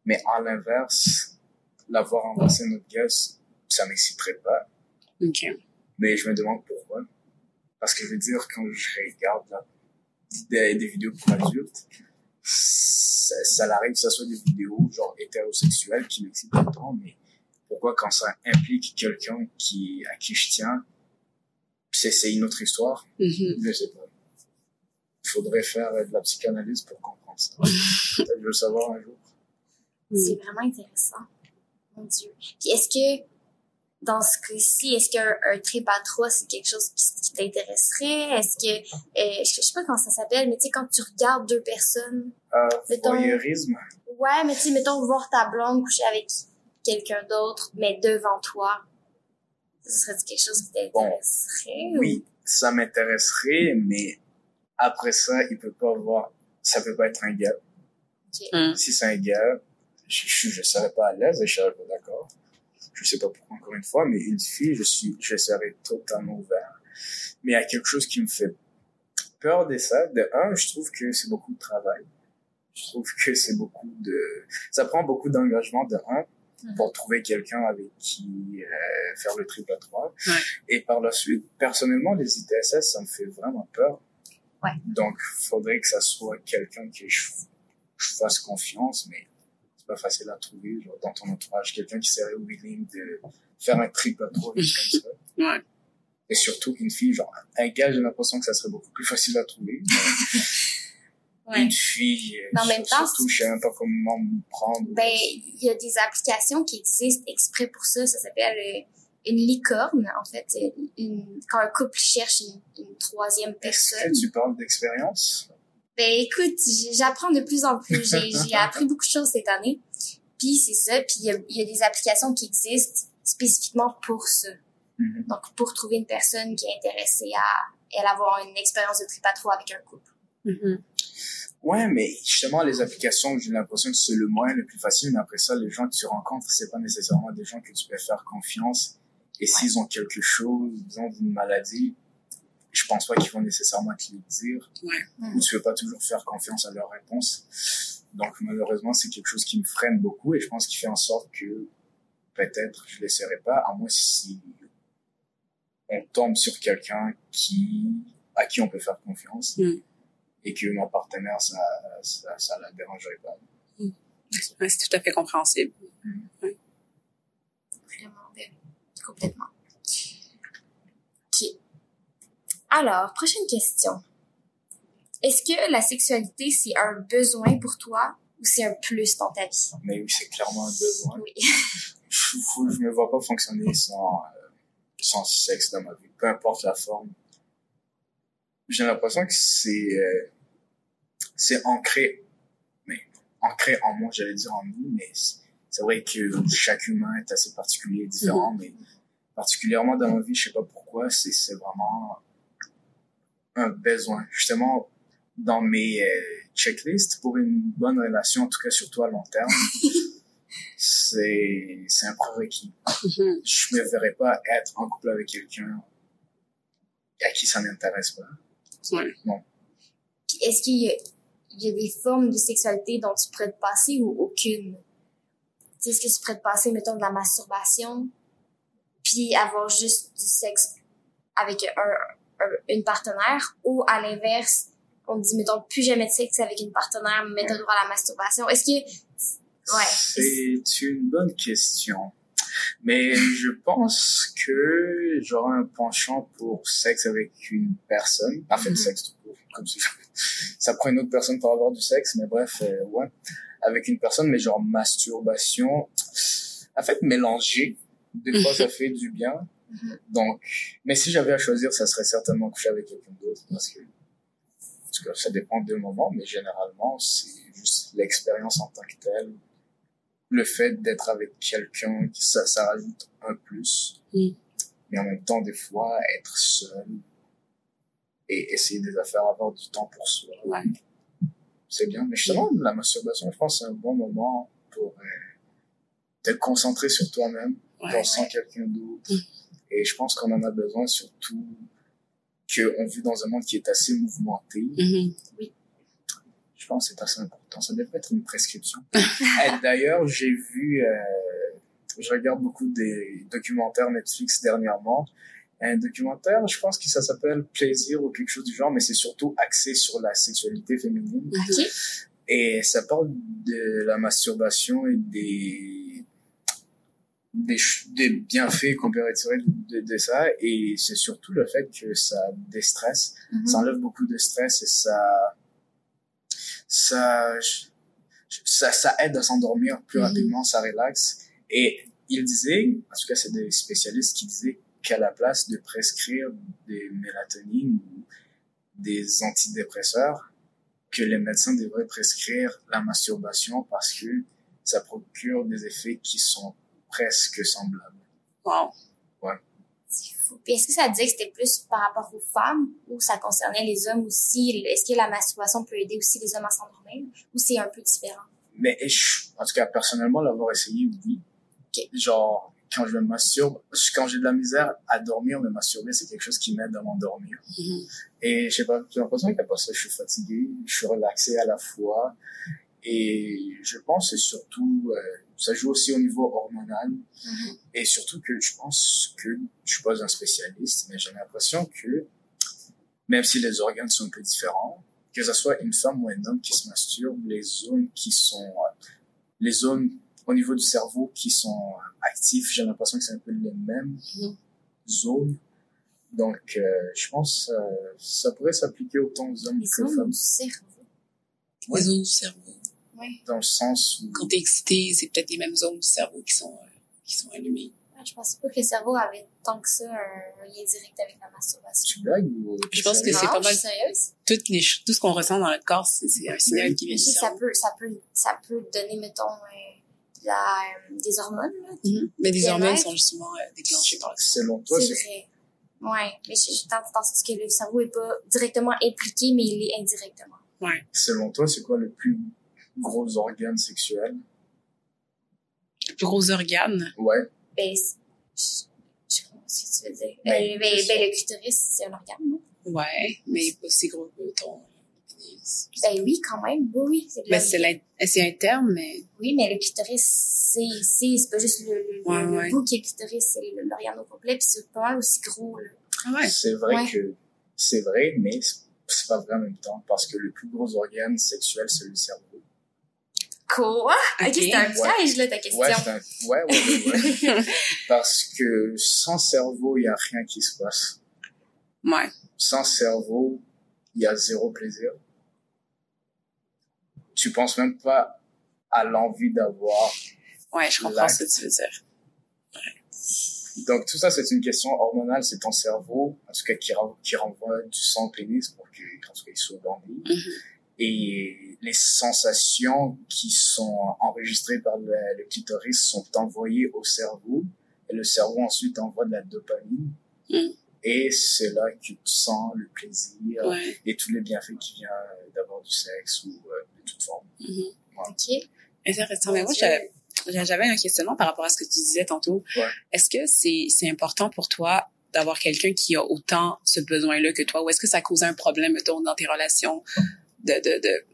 Mais à l'inverse, la voir embrasser une autre gars, ça m'exciterait pas. OK. Mais je me demande pourquoi. Parce que je veux dire, quand je regarde là, des, des vidéos pour adultes, ça, ça arrive que ce soit des vidéos genre hétérosexuelles qui m'excitent autant, mais pourquoi quand ça implique quelqu'un qui, à qui je tiens, c'est, c'est une autre histoire? Mhm. Je sais pas. Il faudrait faire de la psychanalyse pour comprendre ça. Peut-être que je veux le savoir un jour. C'est vraiment intéressant. Mon Dieu. Puis est-ce que, dans ce cas-ci, est-ce qu'un un trip à trois, c'est quelque chose qui, qui t'intéresserait? Est-ce que, euh, je, je sais pas comment ça s'appelle, mais tu sais, quand tu regardes deux personnes, Euh, Mettons- voyeurisme. ouais, mais tu sais, mettons, voir ta blonde coucher avec quelqu'un d'autre, mais devant toi, ce serait quelque chose qui t'intéresserait? Oui, ça m'intéresserait, mais après ça, il peut pas avoir, ça peut pas être un gars. Ok. Mm. Si c'est un gars, je, je, je serais pas à l'aise et je serais pas d'accord. Je sais pas pourquoi encore une fois, mais une fille, je suis, je serais totalement ouvert. Mais il y a quelque chose qui me fait peur de ça. De un, je trouve que c'est beaucoup de travail. Je trouve que c'est beaucoup de... Ça prend beaucoup d'engagement de un pour trouver quelqu'un avec qui euh, faire le triple à trois. Ouais. Et par la suite, personnellement, les ITSS, ça me fait vraiment peur. Ouais. Donc, faudrait que ça soit quelqu'un que je, je fasse confiance, mais pas facile à trouver, genre, dans ton entourage, quelqu'un qui serait willing de faire un triple à trois comme ça. Ouais. Et surtout une fille, genre, un gars, j'ai l'impression que ça serait beaucoup plus facile à trouver. mais Ouais. Une fille, euh, en même temps, surtout, je sais même pas comment me prendre. Ben, il y a des applications qui existent exprès pour ça. Ça s'appelle euh, une licorne, en fait. Une, quand un couple cherche une, une troisième Est-ce personne. que tu parles d'expérience? Ben, écoute, j'apprends de plus en plus. J'ai, appris beaucoup de choses cette année. Puis c'est ça. Puis il y a, il y a des applications qui existent spécifiquement pour ça. Mhm. Donc, pour trouver une personne qui est intéressée à elle avoir une expérience de trip à trois avec un couple. Mhm. Ouais, mais justement, les applications, j'ai l'impression que c'est le moyen le plus facile, mais après ça, les gens que tu rencontres, c'est pas nécessairement des gens que tu peux faire confiance. Et s'ils ont quelque chose, disons, d'une maladie, je pense pas qu'ils vont nécessairement te le dire. Ouais. Ou tu peux pas toujours faire confiance à leurs réponses. Donc, malheureusement, c'est quelque chose qui me freine beaucoup et je pense qu'il fait en sorte que peut-être je l'essaierai pas, à moins si on tombe sur quelqu'un qui, à qui on peut faire confiance Mm. et que mon partenaire, ça, ça, ça la dérangerait pas. Ouais, c'est tout à fait compréhensible. Vraiment, ben, complètement. OK. Alors, prochaine question. Est-ce que la sexualité, c'est un besoin pour toi ou c'est un plus dans ta vie? Mais oui, c'est clairement un besoin. Oui. Je, je me vois pas fonctionner sans, euh, sans sexe dans ma vie, peu importe la forme. J'ai l'impression que c'est, euh, c'est ancré, mais ancré en moi, j'allais dire en nous, mais c'est vrai que chaque humain est assez particulier différent, mais particulièrement dans ma vie, je sais pas pourquoi, c'est vraiment un besoin. Justement, dans mes euh, checklists pour une bonne relation, en tout cas surtout à long terme, c'est, c'est un prérequis. Mhm. Je me verrais pas être en couple avec quelqu'un à qui ça n'intéresse pas. Ouais. Est-ce qu'il y a, il y a des formes de sexualité dont tu pourrais te passer ou aucune? Tu sais, Est-ce que tu pourrais te passer, mettons, de la masturbation, puis avoir juste du sexe avec un- une partenaire, ou à l'inverse, on dit, mettons, plus jamais de sexe avec une partenaire, mais t'as droit à la masturbation. Est-ce que... Ouais. C'est une bonne question. Mais je pense que j'aurais un penchant pour sexe avec une personne. Pas fait Mhm. de sexe tout court, comme si ça prend une autre personne pour avoir du sexe, mais bref, euh, ouais. Avec une personne, mais genre masturbation. En fait, mélanger. Des fois, ça fait du bien. Mhm. Donc, mais si j'avais à choisir, ça serait certainement coucher avec quelqu'un d'autre parce que, parce que ça dépend des moments, mais généralement, c'est juste l'expérience en tant que telle. Le fait d'être avec quelqu'un, ça, ça rajoute un plus. Mais en même temps, des fois, être seul et essayer des affaires, avoir du temps pour soi. Ouais. C'est bien. Mais justement, la masturbation, je pense, c'est un bon moment pour euh, te concentrer sur toi-même, Ouais. sans quelqu'un d'autre. Et je pense qu'on en a besoin surtout qu'on vit dans un monde qui est assez mouvementé. Mhm. Je pense que c'est assez important. Ça devrait être une prescription. Et D'ailleurs, j'ai vu, euh, je regarde beaucoup des documentaires Netflix dernièrement. Un documentaire, je pense que ça s'appelle Plaisir ou quelque chose du genre, mais c'est surtout axé sur la sexualité féminine. OK? Et ça parle de la masturbation et des, des, des bienfaits qu'on peut retirer de, de ça. Et c'est surtout le fait que ça déstresse. Mhm. Ça enlève beaucoup de stress et ça, ça, ça, ça aide à s'endormir plus Mhm. rapidement, ça relaxe. Et il disait, en tout cas c'est des spécialistes qui disaient qu'à la place de prescrire des mélatonines ou des antidépresseurs, que les médecins devraient prescrire la masturbation parce que ça procure des effets qui sont presque semblables. Wow. C'est fou. Puis est-ce que ça disait que c'était plus par rapport aux femmes ou ça concernait les hommes aussi? Est-ce que la masturbation peut aider aussi les hommes à s'endormir ou c'est un peu différent? Mais je- en tout cas, personnellement, l'avoir essayé, oui. Genre, quand je me masturbe, quand j'ai de la misère à dormir, me masturber, c'est quelque chose qui m'aide à m'endormir. Mhm. Et je sais pas, j'ai l'impression qu'après ça, je suis fatigué, je suis relaxé à la fois. Et je pense que c'est surtout, euh, ça joue aussi au niveau hormonal. Mhm. Et surtout que je pense que, je suis pas un spécialiste, mais j'ai l'impression que, même si les organes sont un peu différents, que ce soit une femme ou un homme qui se masturbe, les zones qui sont, euh, les zones au niveau du cerveau qui sont euh, actifs, j'ai l'impression que c'est un peu les mêmes Mhm. zones. Donc, euh, je pense euh, ça pourrait s'appliquer autant aux hommes Les qu'aux zones femmes, du cerveau. Ouais. Les zones du cerveau. Ouais. dans le sens où Quand t'es excité, c'est peut-être les mêmes zones du cerveau qui sont, euh, qui sont allumées. Ouais, Je pensais pas que le cerveau avait tant que ça un lien direct avec la masturbation. tu blagues ou t'es Je pense que c'est pas mal- sérieuse. Toutes les, tout ce qu'on ressent dans le corps, c'est un signal qui vient du que ça cerveau. peut, ça peut, ça peut donner, mettons, euh, la, euh, des hormones, là. Mhm. Mais des hormones sont justement euh, déclenchées par le cerveau. Selon toi, c'est vrai. Ouais, mais je, je tente de penser que le cerveau est pas directement impliqué, mais il est indirectement. selon toi, c'est quoi le plus gros organe sexuel Le plus gros organe, Ouais, Ben, je, je comprends ce que tu veux dire. Ben, Euh, ben, ben, le clitoris, c'est un organe, non? ouais, mais pas si gros que ton pénis. Ben oui, quand même. Oui, oui. C'est de Mais la- c'est un terme, mais Oui, mais le clitoris, c'est, c'est, c'est pas juste le, le, Ouais, le ouais. bout qui est le clitoris, c'est le- l'organe au complet, puis c'est pas mal aussi gros, là. ah ouais. c'est vrai Ouais. que c'est vrai, mais c'est c'est pas vrai en même temps parce que le plus gros organe sexuel, c'est le cerveau. Quoi? Ok, Ok. c'est un Ouais. piège, là, ta question. Ouais, un... ouais, ouais, ouais, ouais. parce que sans cerveau, il y a rien qui se passe. Ouais. Sans cerveau, il y a zéro plaisir. Tu penses même pas à l'envie d'avoir Ouais, je comprends ce que tu veux dire. Donc tout ça, c'est une question hormonale, c'est ton cerveau, en tout cas qui, ren- qui renvoie du sang au pénis pour que, en tout cas, il soit bandé. Mhm. Et les sensations qui sont enregistrées par le, le clitoris sont envoyées au cerveau, et le cerveau ensuite envoie de la dopamine. Mhm. Et c'est là que tu sens le plaisir Ouais. et tous les bienfaits qui viennent d'avoir du sexe ou euh, de toute forme. Mhm. Ok. Intéressant. Mais moi, j'avais un questionnement par rapport à ce que tu disais tantôt. Ouais. Est-ce que c'est important pour toi d'avoir quelqu'un qui a autant ce besoin-là que toi, ou est-ce que ça cause un problème, mettons, dans tes relations de de de tu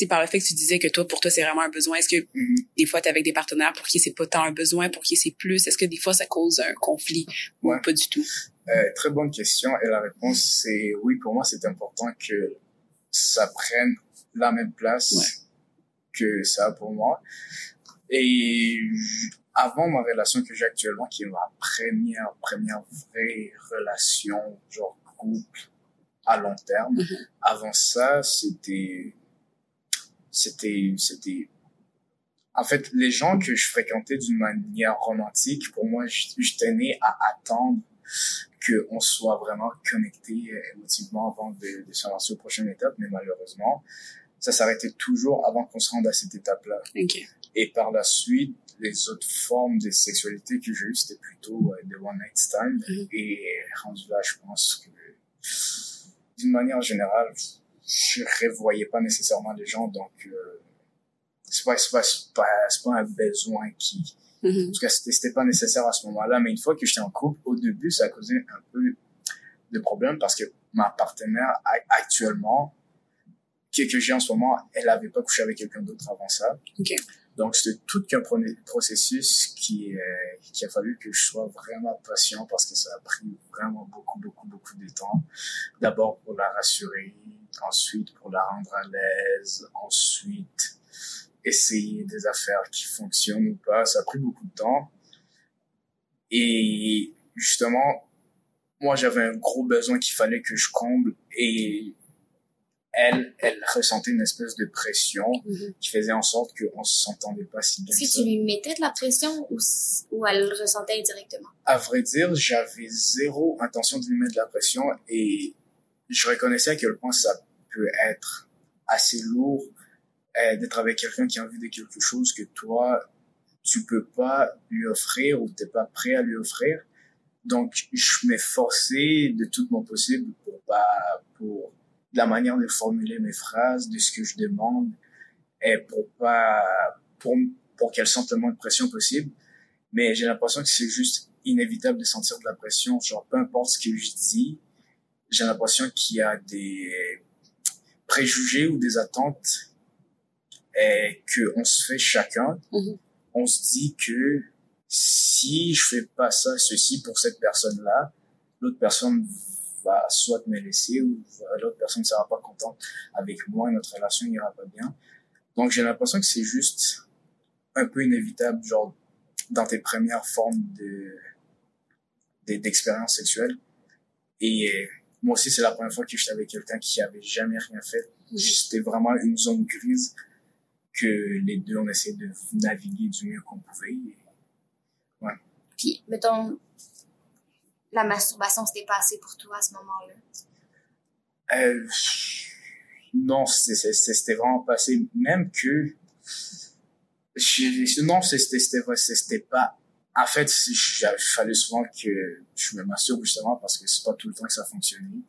sais, par le fait que tu disais que toi, pour toi, c'est vraiment un besoin. Est-ce que Mhm. des fois, tu es avec des partenaires pour qui c'est pas tant un besoin, pour qui c'est plus? Est-ce que des fois, ça cause un conflit ou pas du tout? Euh, très bonne question et la réponse c'est oui pour moi c'est important que ça prenne la même place Ouais. que ça pour moi et avant ma relation que j'ai actuellement qui est ma première première vraie relation genre couple à long terme Mhm. avant ça c'était c'était c'était en fait les gens que je fréquentais d'une manière romantique pour moi j- je tenais à attendre qu'on soit vraiment connecté euh, émotivement avant de, de se lancer aux prochaines étapes, mais malheureusement, ça s'arrêtait toujours avant qu'on se rende à cette étape-là. Et par la suite, les autres formes de sexualité que j'ai eues, c'était plutôt euh, des one-night stands. Mhm. Et rendu là, je pense que, d'une manière générale, je revoyais pas nécessairement les gens, donc euh, c'est pas, c'est pas, c'est pas, c'est pas un besoin qui, Mhm. en tout cas, c'était pas nécessaire à ce moment-là. Mais une fois que j'étais en couple, au début, ça a causé un peu de problème parce que ma partenaire actuellement, que, que j'ai en ce moment, elle avait pas couché avec quelqu'un d'autre avant ça. OK. Donc, c'était tout qu'un pro- processus qui, euh, qui a fallu que je sois vraiment patient parce que ça a pris vraiment beaucoup, beaucoup, beaucoup de temps. D'abord pour la rassurer, ensuite pour la rendre à l'aise, ensuite essayer des affaires qui fonctionnent ou pas. Ça a pris beaucoup de temps. Et justement, moi, j'avais un gros besoin qu'il fallait que je comble et elle, elle ressentait une espèce de pression Mhm. qui faisait en sorte qu'on se s'entendait pas si bien Est-ce que tu lui mettais de la pression ou, ou elle le ressentait indirectement? À vrai dire, j'avais zéro intention de lui mettre de la pression et je reconnaissais à quel point ça peut être assez lourd euh, d'être avec quelqu'un qui a envie de quelque chose que toi, tu peux pas lui offrir ou t'es pas prêt à lui offrir. Donc, je m'efforçais de tout mon possible pour pas, pour la manière de formuler mes phrases, de ce que je demande, et pour pas, pour, pour qu'elle sente le moins de pression possible. Mais j'ai l'impression que c'est juste inévitable de sentir de la pression. Genre, peu importe ce que je dis, j'ai l'impression qu'il y a des préjugés ou des attentes et que on se fait chacun. Mhm. On se dit que si je fais pas ça, ceci pour cette personne-là, l'autre personne va soit me laisser ou l'autre personne ne sera pas contente avec moi et notre relation n'ira pas bien. Donc j'ai l'impression que c'est juste un peu inévitable, genre dans tes premières formes de d'expérience sexuelle. Et moi aussi, c'est la première fois que j'étais avec quelqu'un qui avait jamais rien fait. C'était vraiment une zone grise que les deux, on essayait de naviguer du mieux qu'on pouvait. Ouais. Puis, mettons, la masturbation, c'était pas assez pour toi à ce moment-là? Euh, non, c'était vraiment pas assez. Même que, non, c'était pas en fait, il fallait souvent que je me masturbe justement parce que c'est pas tout le temps que ça fonctionnait.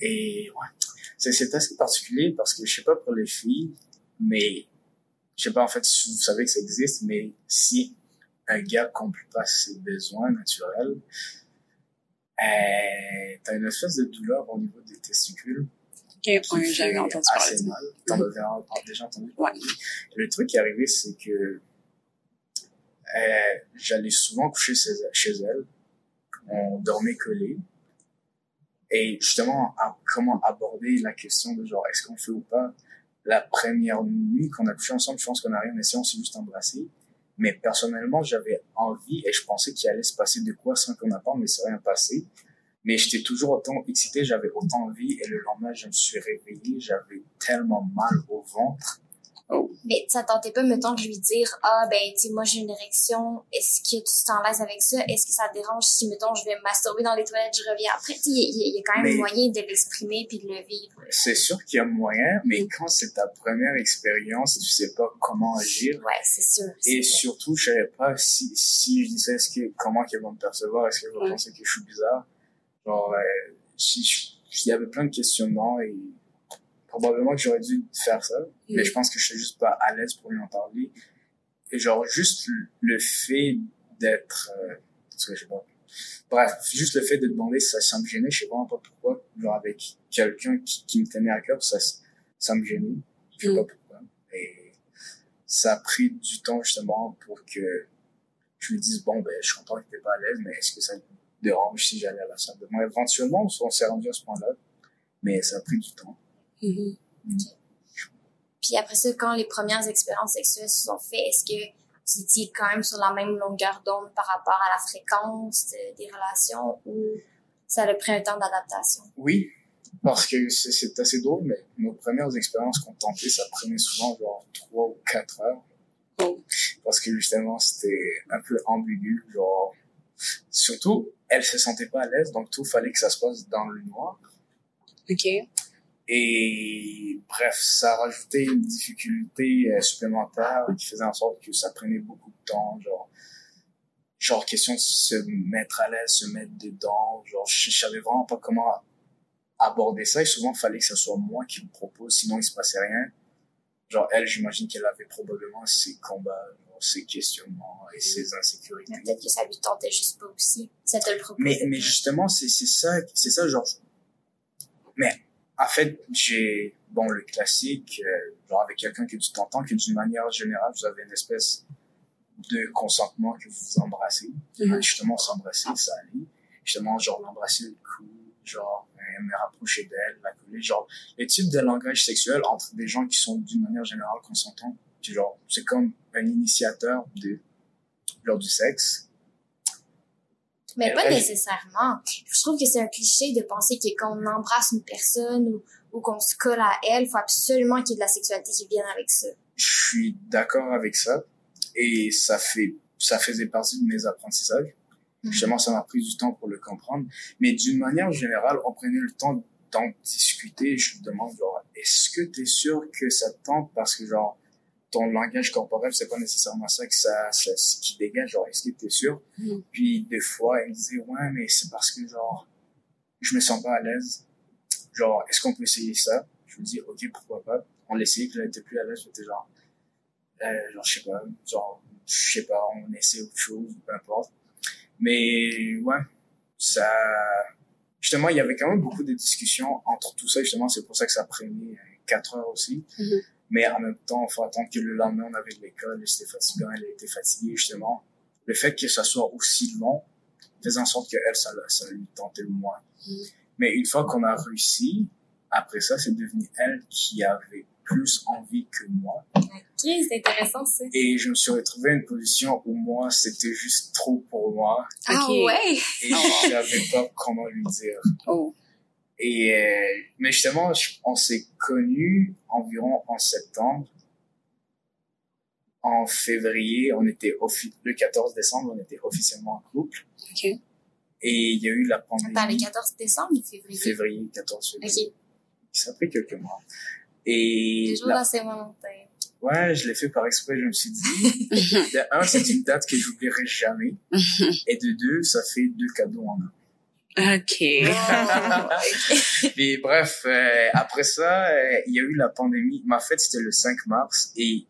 Et ouais, c'est assez particulier parce que je sais pas pour les filles, mais je sais pas en fait si vous savez que ça existe, mais si un gars comble pas ses besoins naturels, euh, t'as une espèce de douleur au niveau des testicules. Ok, oui, j'avais entendu parler. Assez mal. T'en avais déjà entendu parler. Ouais. Le truc qui est arrivé, c'est que j'allais souvent coucher chez elle. On dormait collés. Et justement, comment aborder la question de genre, est-ce qu'on fait ou pas? La première nuit qu'on a couché ensemble, je pense qu'on a rien essayé, on s'est juste embrassé. Mais personnellement, j'avais envie et je pensais qu'il allait se passer de quoi sans qu'on attende, mais c'est rien passé. Mais j'étais toujours autant excité, j'avais autant envie et le lendemain, je me suis réveillé, j'avais tellement mal au ventre Oh. Mais ça tentait pas, mettons, de lui dire, ah, ben, tu sais, moi, j'ai une érection, est-ce que tu t'en laisses avec ça? Est-ce que ça te dérange si, mettons, je vais masturber dans les toilettes, je reviens après? Tu il y, a quand même moyen de l'exprimer puis de le vivre. C'est sûr qu'il y a moyen, mais mm. quand c'est ta première expérience, tu sais pas comment agir. Ouais, c'est sûr. Et surtout, je savais pas si, si je disais, est-ce que, comment qu'ils vont me percevoir? Est-ce qu'ils vont penser que je suis bizarre? Genre, euh, si, il y avait plein de questionnements et, probablement que j'aurais dû faire ça, mais je pense que je suis juste pas à l'aise pour lui en parler. Et genre, juste le fait d'être, euh, je sais pas. Bref, juste le fait de demander, ça, ça me gênait, je sais vraiment pas pourquoi. Genre, avec quelqu'un qui, qui me tenait à cœur, ça, ça me gênait. Je sais pas pourquoi. Et ça a pris du temps, justement, pour que je lui dise, bon, ben, je suis content que t'es pas à l'aise, mais est-ce que ça te dérange si j'allais à la salle de bain? Éventuellement, on s'est rendu à ce point-là, mais ça a pris du temps. Mm-hmm. Puis après ça, quand les premières expériences sexuelles se sont faites, est-ce que tu étiez quand même sur la même longueur d'onde par rapport à la fréquence des relations ou ça a pris un temps d'adaptation? Oui, parce que c'est assez drôle, mais nos premières expériences qu'on tentait, ça prenait souvent genre trois ou quatre heures. Oh. Parce que justement, c'était un peu ambigu, genre, surtout, elle se sentait pas à l'aise, donc tout fallait que ça se passe dans le noir. OK. Et bref, ça rajoutait une difficulté euh, supplémentaire qui faisait en sorte que ça prenait beaucoup de temps, genre genre question de se mettre à l'aise, se mettre dedans, genre je, savais vraiment pas comment aborder ça et souvent fallait que ce soit moi qui le propose, sinon il se passait rien. Genre elle, j'imagine qu'elle avait probablement ses combats, ses questionnements et ses insécurités. Peut-être que ça lui tentait juste pas aussi, ça te le propose. Mais mais justement c'est c'est ça c'est ça genre mais en fait, j'ai, bon, le classique, euh, genre avec quelqu'un que tu t'entends, que d'une manière générale, vous avez une espèce de consentement que vous vous embrassez. Mhm. Justement, s'embrasser, ça allait. Justement, genre l'embrasser le cou, genre euh, me rapprocher d'elle, la coller, genre les types de langage sexuel entre des gens qui sont d'une manière générale consentants. Genre, c'est comme un initiateur de, genre du sexe mais pas nécessairement. Je trouve que c'est un cliché de penser que quand on embrasse une personne ou, ou qu'on se colle à elle, il faut absolument qu'il y ait de la sexualité qui vienne avec ça. Je suis d'accord avec ça. Et ça fait, ça faisait partie de mes apprentissages. Mhm. Justement, ça m'a pris du temps pour le comprendre. Mais d'une manière générale, on prenait le temps d'en discuter. Je me demande, genre, est-ce que tu es sûr que ça te tente? Parce que, genre, ton langage corporel, c'est pas nécessairement ça que ça, ça qui dégage, genre, est-ce que t'es sûr? Mm. Puis, des fois, il me disait, ouais, mais c'est parce que, genre, je me sens pas à l'aise. Genre, est-ce qu'on peut essayer ça? Je me dis, ok, pourquoi pas? On l'essayait, puis elle était plus à l'aise, j'étais genre, euh, genre, je sais pas, genre, je sais pas, on essaie autre chose, peu importe. Mais ouais, ça, justement, il y avait quand même beaucoup de discussions entre tout ça. Justement, c'est pour ça que ça prenait quatre heures aussi. Mhm. Mais en même temps, il faut attendre que le lendemain, on avait de l'école, c'était fatigant, elle était fatiguée, justement. Le fait que ça soit aussi long faisait en sorte que elle, ça, ça lui tentait le moins. Mhm. Mais une fois qu'on a réussi, après ça, c'est devenu elle qui avait plus envie que moi. Ok, c'est intéressant ça. Et je me suis retrouvé à une position où moi, c'était juste trop pour moi. Ah Ok. ouais? Et je savais pas comment lui dire. Oh. Et, euh, mais justement, on s'est connus environ en septembre. En février, on était le 14 décembre, on était officiellement en couple. OK. Et il y a eu la pandémie. Attends, le 14 décembre ou février? Février, 14 février. Ok, Ça a pris quelques mois. Et toujours la- dans ces moments. ouais, je l'ai fait par exprès, je me suis dit. de un, c'est une date que j'oublierai jamais. Et de deux, ça fait deux cadeaux en un. OK. Puis bref, euh, après ça, euh, il y a eu la pandémie. Ma fête, c'était le 5 mars et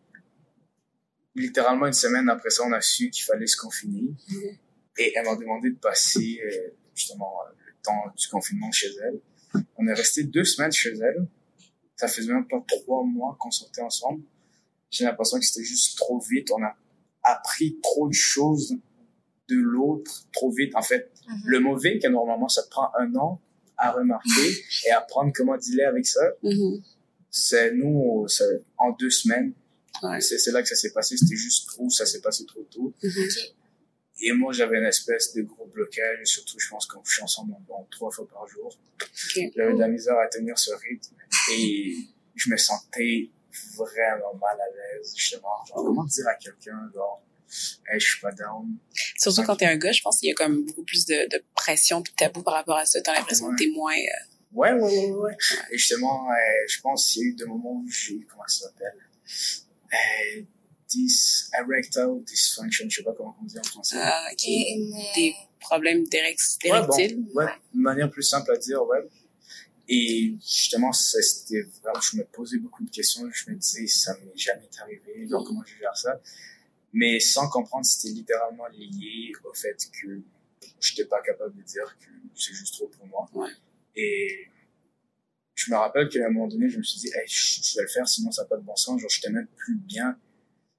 littéralement une semaine après ça, on a su qu'il fallait se confiner. Mhm. Et elle m'a demandé de passer euh, justement le temps du confinement chez elle. On est resté deux semaines chez elle. Ça faisait même pas trois mois qu'on sortait ensemble. J'ai l'impression que c'était juste trop vite. On a appris trop de choses de l'autre trop vite. En fait, Mhm. le mauvais, que normalement ça te prend un an à remarquer et apprendre comment dealer avec ça, Mhm. c'est nous, en deux semaines. Ouais. C'est là que ça s'est passé. C'était juste trop, ça s'est passé trop tôt. Mhm. Ok. Et moi, j'avais une espèce de gros blocage, surtout, je pense qu'on couchait ensemble bon, trois fois par jour. J'avais de la misère à tenir ce rythme et je me sentais vraiment mal à l'aise, justement. Genre, comment dire à quelqu'un, genre, hey, je suis pas down. Surtout quand t'es un gars, je pense qu'il y a comme beaucoup plus de, de pression puis de tabou par rapport à ça. T'as l'impression que t'es moins... euh, Ouais, ouais, ouais, ouais. Et justement, euh, je pense qu'il y a eu des moments où j'ai, comment ça s'appelle? Euh, dis, erectile dysfunction, je sais pas comment on dit en français. ah, ok. Euh, Des problèmes d'érex- Ouais, bon, d'érectile? ouais, une manière plus simple à dire, ouais. Et justement, c'était vraiment, je me posais beaucoup de questions, je me disais, ça m'est jamais arrivé, genre, comment je gère ça? Mais sans comprendre, c'était littéralement lié au fait que j'étais pas capable de dire que c'est juste trop pour moi. Ouais. Et je me rappelle qu'à un moment donné, je me suis dit, hey, je, je vais le faire, sinon ça n'a pas de bon sens. Genre, j'étais même plus bien.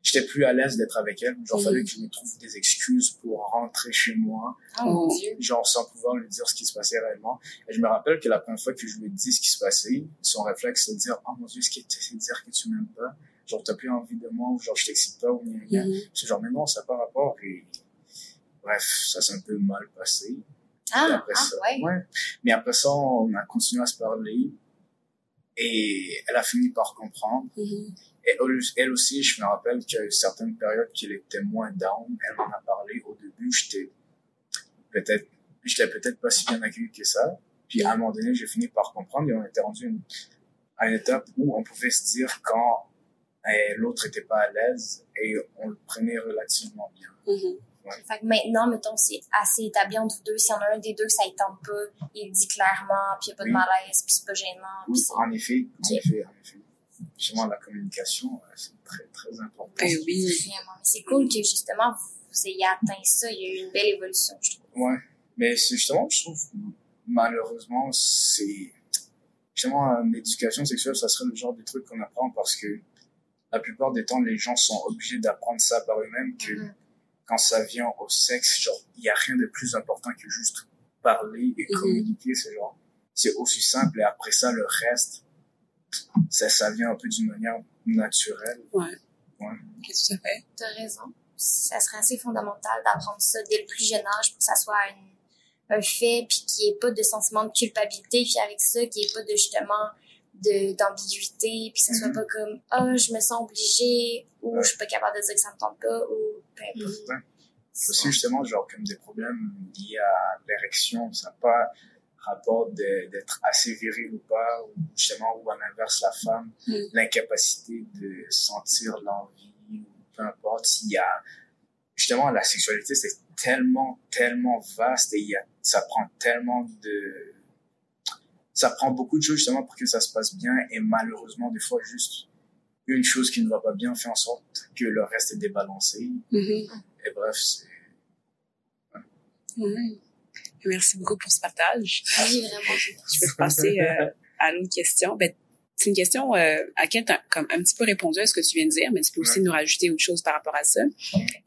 J'étais plus à l'aise d'être avec elle. Genre, Mhm. fallait que je me trouve des excuses pour rentrer chez moi Oh mon dieu. genre sans pouvoir lui dire ce qui se passait réellement. Et je me rappelle que la première fois que je lui ai dit ce qui se passait, son réflexe c'est de dire « Oh mon Dieu, que tu essaies de dire que tu m'aimes pas? Genre, t'as plus envie de moi ou genre, je t'excite pas ou rien, rien. Mhm. C'est genre, mais non, ça n'a pas rapport. Et bref, ça s'est un peu mal passé. Ah, après ah ça, ouais. Mais après ça, on a continué à se parler et elle a fini par comprendre. Mhm. Et elle- aussi, je me rappelle qu'il y a eu certaines périodes qu'elle était moins down. Elle m'en a parlé. Au début, j'étais peut-être, j'étais peut-être pas si bien accueilli que ça. Puis à un moment donné, j'ai fini par comprendre et on était rendu une- à une étape où on pouvait se dire quand eh, l'autre était pas à l'aise et on le prenait relativement bien. Mhm. Fait que maintenant, mettons, c'est assez établi entre vous deux. S'il y en a un des deux que ça ne tente pas, il dit clairement, puis il n'y a pas de Oui. malaise, puis c'est pas gênant. Oui, en effet, en effet, en effet. Justement, la communication, euh, c'est très, très important. Ben oui. Vraiment. C'est cool que justement, vous, vous ayez atteint ça. Il y a eu une belle évolution, je trouve. Ouais. Mais c'est justement, je trouve, malheureusement, c'est, justement, l'éducation sexuelle, ça serait le genre de truc qu'on apprend parce que la plupart des temps, les gens sont obligés d'apprendre ça par eux-mêmes que Mhm. quand ça vient au sexe, genre, il y a rien de plus important que juste parler et Mhm. communiquer, c'est genre, c'est aussi simple et après ça, le reste, ça, ça vient un peu d'une manière naturelle. Ouais. Tout à fait. T'as raison. Ça serait assez fondamental d'apprendre ça dès le plus jeune âge pour que ça soit une- un fait, puis qu'il n'y ait pas de sentiment de culpabilité, puis avec ça, qu'il n'y ait pas de justement d'ambiguïté, puis que ça soit Mhm. pas comme « Ah, je me sens obligée » ou Ouais. « Je suis pas capable de dire que ça me tente pas » ou peu importe. Ouais. aussi justement genre comme des problèmes liés à l'érection ça n'a pas rapport d'être assez viril ou pas ou justement ou à l'inverse la femme Mm. l'incapacité de sentir l'envie ou peu importe il y a justement la sexualité c'est tellement tellement vaste et il y a ça prend tellement de ça prend beaucoup de choses justement pour que ça se passe bien et malheureusement des fois juste une chose qui ne va pas bien fait en sorte que le reste est débalancé. Mhm. Et bref, c'est... Ouais. Merci beaucoup pour ce partage. Oui, vraiment. Je vais passer euh, à l'autre question. Ben, c'est une question euh, à laquelle tu as comme un petit peu répondu à ce que tu viens de dire, mais tu peux aussi Ouais. nous rajouter autre chose par rapport à ça.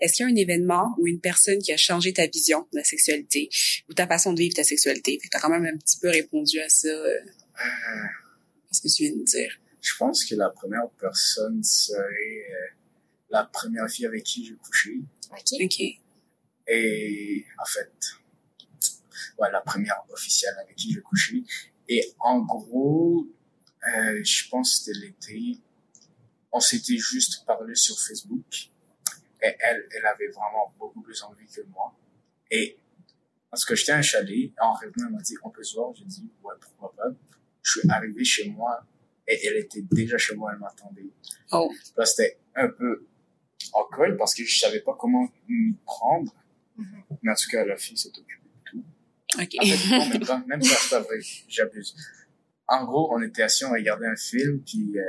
Est-ce qu'il y a un événement ou une personne qui a changé ta vision de la sexualité ou ta façon de vivre ta sexualité? Tu as quand même un petit peu répondu à ça, euh, à ce que tu viens de dire. Je pense que la première personne serait euh, la première fille avec qui j'ai couché. OK. OK. Et en fait, ouais, la première officielle avec qui j'ai couché. Et en gros, euh, je pense que c'était l'été. On s'était juste parlé sur Facebook. Et elle, elle avait vraiment beaucoup plus envie que moi. Et parce que j'étais à un chalet, et en revenant, elle m'a dit, on peut se voir? J'ai dit, ouais, pourquoi pas? Je suis arrivé chez moi et elle était déjà chez moi, elle m'attendait. Oh. Là, c'était un peu awkward parce que je savais pas comment m'y prendre. Mhm. Mais en tout cas, la fille s'est occupée de tout. OK. En fait, non, même pas, même pas, c'est pas vrai, j'abuse. En gros, on était assis, on regardait un film, puis euh,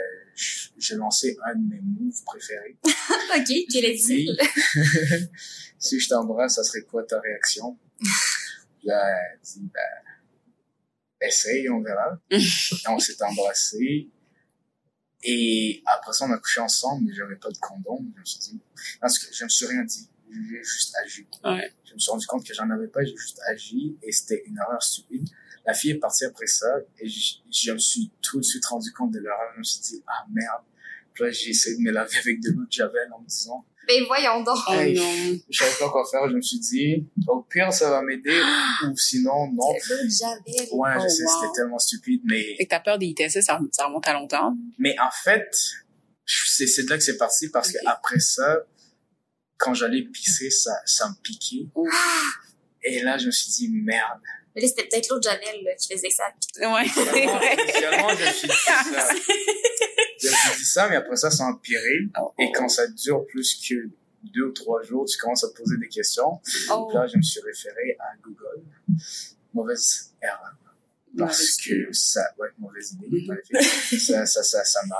j'ai lancé un de mes moves préférés. OK, quel est Oui. si je t'embrasse, ça serait quoi ta réaction? Là, elle dit, ben, essaye, on verra. Et on s'est embrassé. Et après ça, on a couché ensemble, mais j'avais pas de condom. Je me suis dit, parce que je me suis rien dit. J'ai juste agi. Ouais. Je me suis rendu compte que j'en avais pas, j'ai juste agi et c'était une erreur stupide. La fille est partie après ça et je, je me suis tout de suite rendu compte de l'erreur. Je me suis dit, ah merde. Puis là, j'ai essayé de me laver avec de l'eau de javel en me disant, Ben voyons donc. Oh Hey. non. je savais pas quoi faire. Je me suis dit, au pire, ça va m'aider ou sinon, non. C'est l'eau de Javel. Ouais, je Oh, sais, wow. c'était tellement stupide, mais, Fait que ta peur des ITSS, ça, ça remonte à longtemps. mais en fait, c'est, c'est de là que c'est parti parce Ok. que après ça, quand j'allais pisser, ça, ça me piquait. Ouf. Et là, je me suis dit, merde. Mais là, c'était peut-être Javel là, qui faisait ça. Ouais, c'est vrai. initialement, je me suis dit ça. Je me suis dit ça, mais après ça, ça a empiré. Oh, Et quand ça dure plus que deux ou trois jours, tu commences à te poser des questions. oh. Là, je me suis référé à Google. Mauvaise erreur. Parce que ça, ouais, mauvaise idée. Mhm. ça, ça, ça, ça m'a,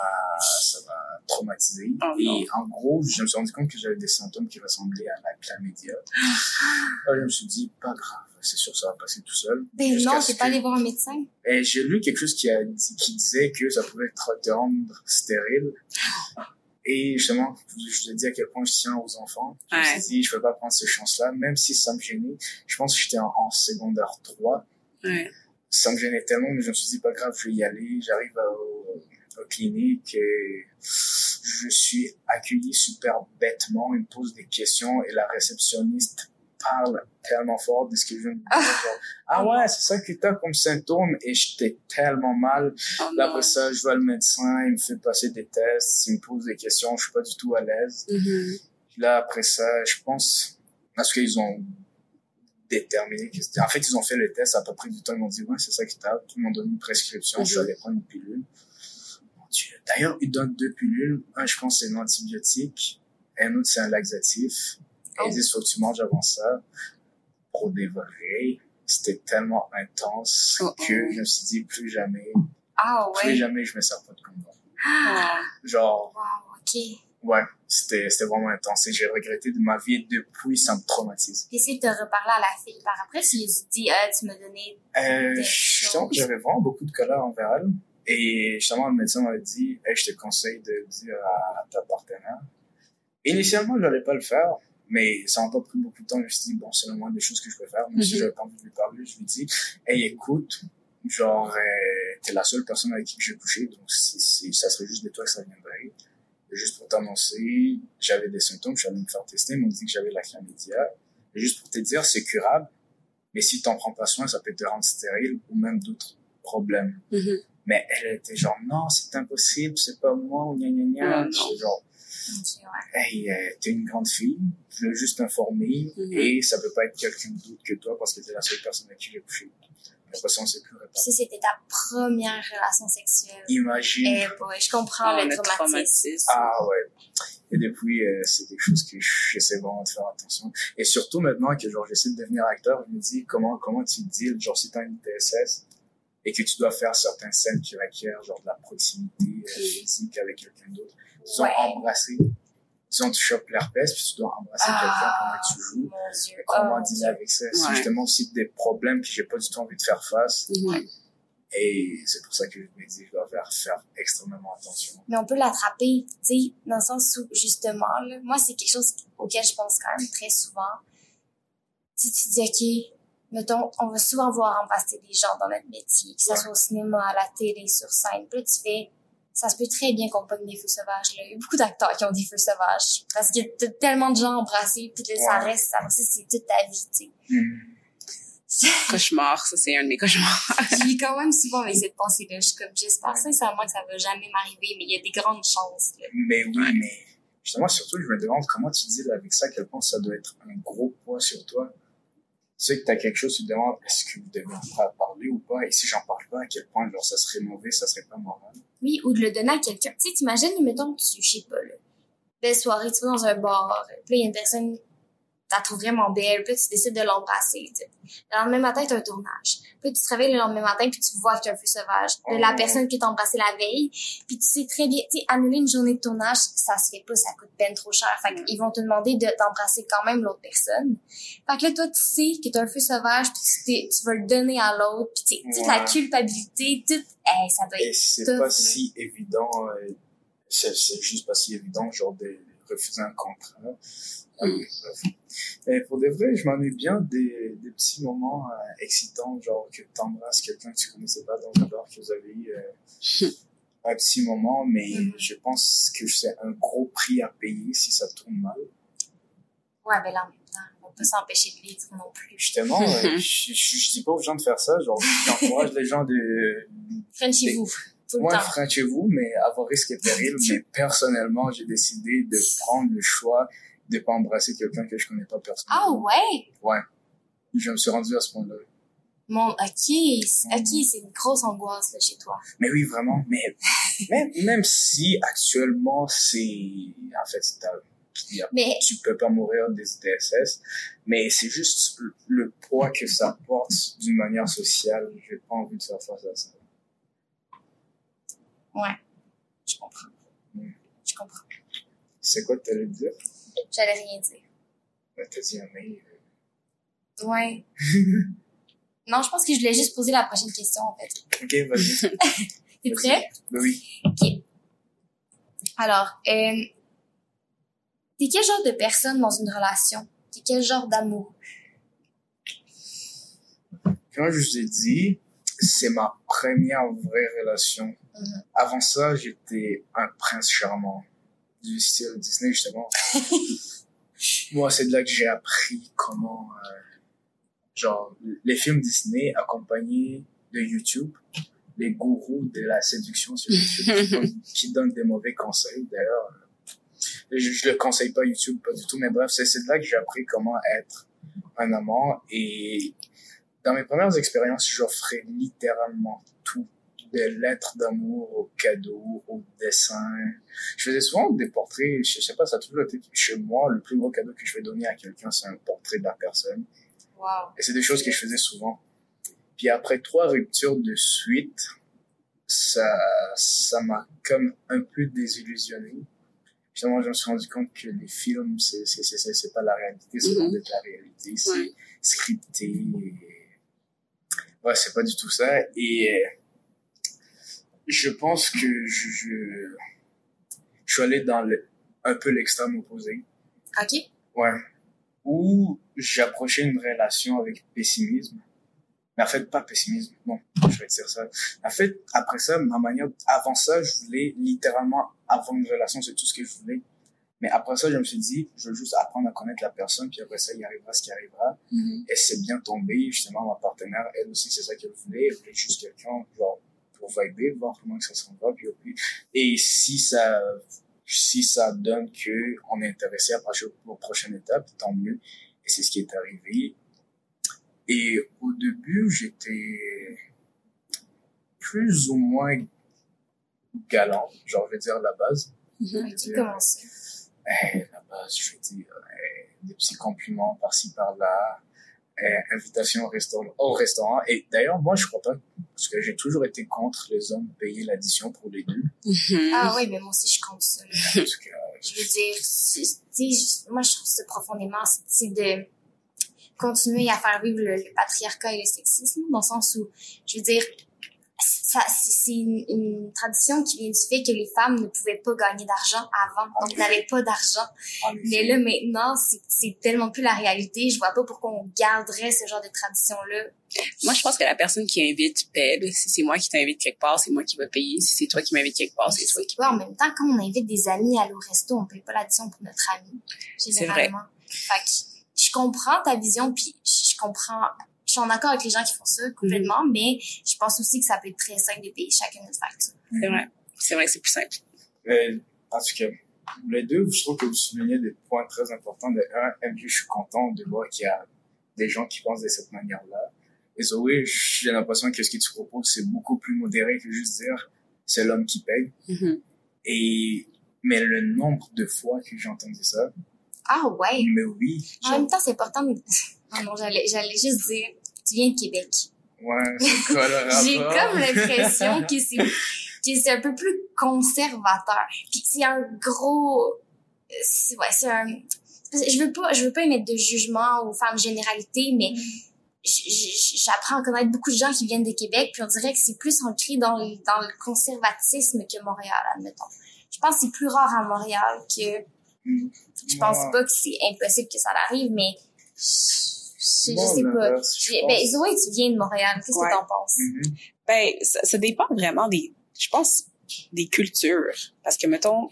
ça m'a traumatisé. Oh et non. en gros, je me suis rendu compte que j'avais des symptômes qui ressemblaient à la chlamydia. Là, je me suis dit, pas grave, c'est sûr, ça va passer tout seul. Ben non, t'es pas allé voir un médecin. Et j'ai lu quelque chose qui, a dit, qui disait que ça pouvait te te rendre stérile. Et justement, je te dis à quel point je tiens aux enfants. Je me suis dit, je peux pas prendre cette chance-là, même si ça me gênait. Je pense que j'étais en, en secondaire 3. Ouais. Ça me gênait tellement, mais je me suis dit, pas grave, je vais y aller. J'arrive au, au clinique et je suis accueilli super bêtement. Il me pose des questions et la réceptionniste parle tellement fort de ce je viens de dire. Genre, ah ouais, c'est ça que t'as comme symptôme et j'étais tellement mal. Oh après ça, je vois le médecin, il me fait passer des tests, il me pose des questions, je suis pas du tout à l'aise. Mhm. Puis là, après ça, je pense, parce qu'ils ont déterminé que c'était, en fait, ils ont fait le test à peu près du temps, ils m'ont dit, ouais, c'est ça que t'as, ils m'ont donné une prescription, je suis Mhm. allé prendre une pilule. Mon Dieu. D'ailleurs, ils donnent deux pilules, un, je pense, c'est un antibiotique, et un autre, c'est un laxatif. Et Oh. ils disent, faut que tu manges avant ça, pour dévorer. C'était tellement intense Oh, que oh. je me suis dit, plus jamais, Ah plus jamais je me sers pas de condom. Ah. Genre, Wow, ok. ouais, c'était, c'était vraiment intense et j'ai regretté de ma vie et depuis, ça me traumatise. Essayer de te reparler à la fille par après, tu lui dis, ah, tu m'as donné. Euh, Des choses. j'avais vraiment beaucoup de colère envers elle. Et justement, le médecin m'avait dit, hey, je te conseille de dire à ta partenaire. Initialement, je n'allais pas le faire, mais ça m'a pas pris beaucoup de temps. Je me suis dit, bon, c'est le moins des choses que je peux faire. Même si Mhm. j'avais pas envie de lui parler, je lui dis, hey, écoute, genre, euh, t'es la seule personne avec qui j'ai couché, donc c'est, c'est- ça serait juste de toi que ça viendrait. Et juste pour t'annoncer, j'avais des symptômes, je suis allé me faire tester, ils m'ont dit que j'avais la chlamydia. Et juste pour te dire, c'est curable, mais si t'en prends pas soin, ça peut te rendre stérile ou même d'autres problèmes. Mhm. Mais elle était genre, non, c'est impossible, c'est pas moi, ou gna gna gna. Ah, genre. Hey, euh, t'es une grande fille, je veux juste t'informer, Mhm. et ça peut pas être quelqu'un d'autre que toi parce que t'es la seule personne avec qui j'ai couché. Après ça, on s'est plus réparé. si c'était ta première relation sexuelle. Imagine. Eh boy, je comprends Ah, le le traumatisme. traumatisme. Ah ouais. Et depuis, euh, c'est quelque chose que j'essaie vraiment de faire attention. Et surtout maintenant que genre j'essaie de devenir acteur, je me dis comment comment tu deals, genre si t'as une TSS, et que tu dois faire certaines scènes qui requièrent genre de la proximité euh, physique avec quelqu'un d'autre. Disons Ouais. embrasser. Disons tu chopes l'herpès puis tu dois embrasser Ah, quelqu'un pendant que tu joues. Comment dealer avec ça? C'est justement aussi des problèmes que j'ai pas du tout envie de faire face. Mhm. Et c'est pour ça que je me dis, je dois faire, faire extrêmement attention. mais on peut l'attraper, tu sais, dans le sens où, justement, là, moi, c'est quelque chose auquel je pense quand même très souvent. Tu sais, tu dis, OK, mettons, on va souvent voir embrasser des gens dans notre métier, que ce Ouais. soit au cinéma, à la télé, sur scène. Puis là, tu fais, ça se peut très bien qu'on pogne des feux sauvages, là. Il y a beaucoup d'acteurs qui ont des feux sauvages. Parce que t'as tellement de gens embrassés, puis là, ça reste, ça, c'est toute ta vie, tu sais. Hmm. Cauchemar, ça c'est un de mes cauchemars. J'ai quand même souvent avec cette pensée-là. Je suis comme, j'espère sincèrement que ça va jamais m'arriver, mais il y a des grandes chances, là. Mais oui, mais justement, surtout, je me demande comment tu deals avec ça, à quel point ça doit être un gros poids sur toi. Tu sais que t'as quelque chose, tu te demandes, est-ce que vous devez en parler ou pas? Et si j'en parle pas, à quel point, genre, ça serait mauvais, ça serait pas moral? Oui, ou de le donner à quelqu'un. Tu sais, t'imagines, mettons, tu, je sais pas, là, belle soirée, tu vas dans un bar, puis là, il y a une personne, tu la trouves vraiment belle, puis tu décides de l'embrasser, tu. Le lendemain matin, t'as un tournage. Puis tu te réveilles le lendemain matin, puis tu vois que t'as un feu sauvage de la personne qui t'a embrassé la veille, puis tu sais très bien, tu sais, annuler une journée de tournage, ça se fait pas, ça coûte peine trop cher. Fait qu'ils vont te demander de d'embrasser quand même l'autre personne. Fait que là, toi, tu sais que t'as un feu sauvage, puis tu, t'es- tu vas le donner à l'autre, puis tu sais, toute la Ouais. culpabilité, tout, hey, ça doit Et être c'est pas si évident, euh, c'est c'est juste pas si évident, genre, de refuser un contrat. Euh, Mm. Mais pour de vrai, je m'ennuie bien des, des petits moments euh, excitants, genre que t'embrasses quelqu'un que tu connaissais pas dans un bar, que vous avez eu euh, un petit moment, mais Mhm. je pense que c'est un gros prix à payer si ça tourne mal. Ouais, mais là, en même temps, on peut pas s'empêcher de vivre non plus. Justement, euh, je, je, je dis pas aux gens de faire ça, genre, j'encourage les gens de, Frenchez-vous, tout le Moi, temps. chez vous, mais à vos risques et périls. mais personnellement, j'ai décidé de prendre le choix de pas embrasser quelqu'un que je connais pas Ah personnellement. ouais? Je me suis rendu à ce point-là. Mon, ok, ok, c'est une grosse angoisse, là, chez toi. Mais oui, vraiment. Mais même, même si actuellement, c'est... En fait, c'est Mais, tu peux pas mourir des ITSS, mais c'est juste le, le poids que ça porte d'une manière sociale. J'ai pas envie de faire face à ça. Ouais, je comprends. Mm. Je comprends. C'est quoi que t'allais dire? J'allais rien dire. Ben, T'as dit un euh, Ouais. non, je pense que je voulais juste poser la prochaine question, en fait. Ok, vas-y. T'es prêt? Ben oui. Ok. Alors, euh, t'es quel genre de personne dans une relation? T'es quel genre d'amour? Comme je vous ai dit, c'est ma première vraie relation. Mhm. Avant ça, j'étais un prince charmant du style Disney, justement. Moi, c'est de là que j'ai appris comment, euh, genre, les films Disney accompagnés de YouTube, les gourous de la séduction sur YouTube qui, donnent, qui donnent des mauvais conseils. D'ailleurs, euh, je, je le conseille pas YouTube, pas du tout, mais bref, c'est de là que j'ai appris comment être un amant et dans mes premières expériences, j'offrais littéralement. Des lettres d'amour aux cadeaux, aux dessins. Je faisais souvent des portraits, je sais pas, ça a toujours été chez moi, le plus gros cadeau que je vais donner à quelqu'un, c'est un portrait de la personne. Wow. Et c'est des choses que je faisais souvent. Puis après trois ruptures de suite, ça, ça m'a comme un peu désillusionné. Finalement, je me suis rendu compte que les films, c'est, c'est, c'est, c'est, pas la réalité, c'est Mhm. d'être la réalité, c'est Ouais. scripté. et- Ouais, c'est pas du tout ça. Et euh, je pense que je, je, je suis allé dans le, un peu l'extrême opposé. Ok? Ouais. Où j'approchais une relation avec pessimisme. Mais en fait, pas pessimisme, non, je vais dire ça. En fait, après ça, ma manière, avant ça, je voulais littéralement avoir une relation, c'est tout ce que je voulais. Mais après ça, je me suis dit, je veux juste apprendre à connaître la personne, puis après ça, il arrivera ce qui arrivera. Mhm. Et c'est bien tombé, justement, ma partenaire, elle aussi, c'est ça qu'elle voulait. Elle voulait juste quelqu'un, genre, pour vibrer, voir comment que ça s'en va, puis, et si ça, si ça donne que on est intéressé à passer aux prochaines étapes, tant mieux. Et c'est ce qui est arrivé. Et au début, j'étais plus ou moins galant, genre, je vais dire la base. Mhm. Eh, la base, je veux dire, eh, des petits compliments par-ci par-là, invitation au restaurant, au restaurant. Et d'ailleurs, moi, je crois pas, parce que j'ai toujours été contre les hommes payer l'addition pour les deux. Mhm. Ah oui, mais moi aussi, je compte ça. cas, je veux dire, je- moi, je trouve ça profondément, c'est- de continuer à faire vivre le, le patriarcat et le sexisme, dans le sens où, je veux dire, c'est c'est une, une tradition qui vient du fait que les femmes ne pouvaient pas gagner d'argent avant, donc n'avaient pas d'argent. en effet. Mais là, maintenant, c'est- c'est tellement plus la réalité. Je vois pas pourquoi on garderait ce genre de tradition-là. Moi, je pense que la personne qui invite paie. Si c'est moi qui t'invite quelque part, c'est moi qui vais payer. Si c'est toi qui m'invites quelque part, c'est toi qui Ouais, en même temps, quand on invite des amis à aller au resto, on paye pas l'addition pour notre ami. Généralement. Fait que je comprends ta vision, puis je comprends, je suis en accord avec les gens qui font ça complètement, mais je pense aussi que ça peut être très simple de payer chacun notre facture. C'est vrai. C'est vrai que c'est plus simple. Euh, en tout cas, les deux, je trouve que vous soulignez des points très importants. De un, MJ, je suis content de voir qu'il y a des gens qui pensent de cette manière-là. Et Zoé, j'ai l'impression que ce que tu proposes, c'est beaucoup plus modéré que juste dire c'est l'homme qui paye. Mhm. Et, mais le nombre de fois que j'ai entendu ça, Ah ouais! mais oui, En même temps, c'est important de... Ah non, j'allais, j'allais juste dire, tu viens de Québec. ouais, c'est quoi le rapport? J'ai comme l'impression que c'est, que c'est un peu plus conservateur. Puis c'est un gros, c'est, ouais, c'est un, je veux pas, je veux pas émettre de jugement ou faire une généralité, mais j- j'apprends à connaître beaucoup de gens qui viennent de Québec, puis on dirait que c'est plus ancré dans le, dans le conservatisme que Montréal, admettons. Je pense que c'est plus rare à Montréal que, je pense pas que c'est impossible que ça arrive, mais je, je, sais pas. je Ben, Zoé, tu viens de Montréal. Qu'est-ce Ouais. que t'en penses? Mhm. Ben, ça, ça dépend vraiment des, je pense, des cultures. Parce que, mettons,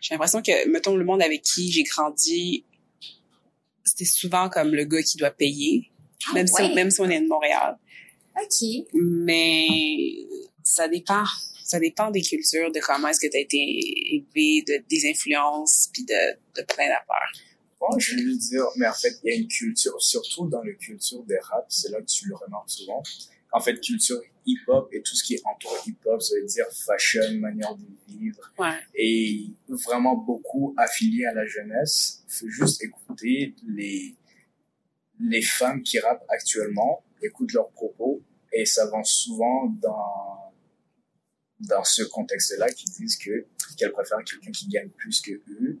j'ai l'impression que, mettons, le monde avec qui j'ai grandi, c'était souvent comme le gars qui doit payer. Ah, même, ouais. si, même si on est de Montréal. OK. Mais ça dépend. Ça dépend des cultures, de comment est-ce que tu as été élevé, de, des influences, puis de, de plein d'affaires. Moi, je veux juste dire, mais en fait, il y a une culture, surtout dans la culture des rap, c'est là que tu le remarques souvent. En fait, culture hip-hop et tout ce qui entoure hip-hop, ça veut dire fashion, manière de vivre, Ouais. et vraiment beaucoup affilié à la jeunesse. Il faut juste écouter les, les femmes qui rappent actuellement, écoute leurs propos, et ça va souvent dans, dans ce contexte-là qui disent que, qu'elles préfèrent quelqu'un qui gagne plus que eux.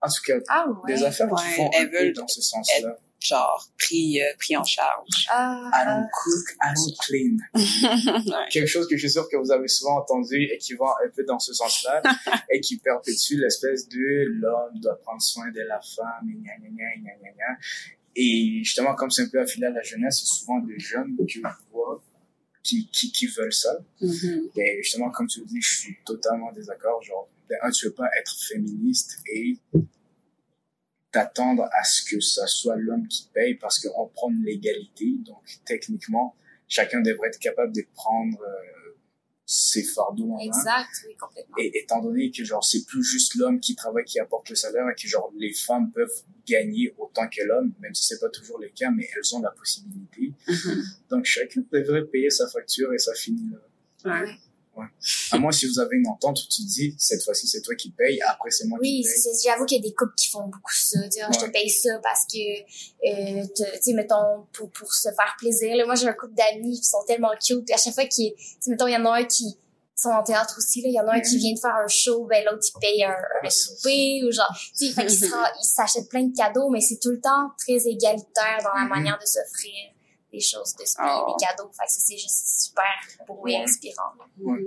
En tout cas, Ah ouais? des affaires qui font elles un peu veulent- dans ce sens-là. Genre, pris, euh, pris en charge. Ah, I don't cook, I don't clean. ouais. Quelque chose que je suis sûr que vous avez souvent entendu et qui va un peu dans ce sens-là et qui perpétue l'espèce de l'homme doit prendre soin de la femme et gna gna gna gna gna gna. Et justement, comme c'est un peu affilié à la jeunesse, c'est souvent des jeunes que je vois qui, qui, qui veulent ça. Mhm. Et justement, comme tu le dis, je suis totalement désaccord. Genre, de un, tu veux pas être féministe et t'attendre à ce que ça soit l'homme qui paye parce qu'on prend l'égalité. Donc, techniquement, chacun devrait être capable de prendre euh, ses fardeaux en main. Exact, oui, complètement. Et étant donné que genre c'est plus juste l'homme qui travaille qui apporte le salaire et que genre les femmes peuvent gagner autant que l'homme, même si c'est pas toujours le cas, mais elles ont la possibilité. Mhm. Donc chacun devrait payer sa facture et ça finit là. Ouais. À moins si vous avez une entente où tu dis cette fois-ci c'est toi qui paye, après c'est moi Oui, qui paye. c'est- j'avoue qu'il y a des couples qui font beaucoup ça. Tu sais, je te paye ça parce que, euh, tu sais, mettons, pour, pour se faire plaisir. Là, moi, j'ai un couple d'amis qui sont tellement cute. À chaque fois qu'ils, tu sais, mettons, il y en a un qui sont en théâtre aussi, là. Il y en a un qui vient de faire un show, ben, l'autre, il paye un, souper ou genre, tu sais, fait qu'ils s'achètent plein de cadeaux, mais c'est tout le temps très égalitaire dans la Mhm. manière de s'offrir des choses, de payer Oh. des cadeaux. Fait que ça, c'est juste super beau et inspirant. Ouais.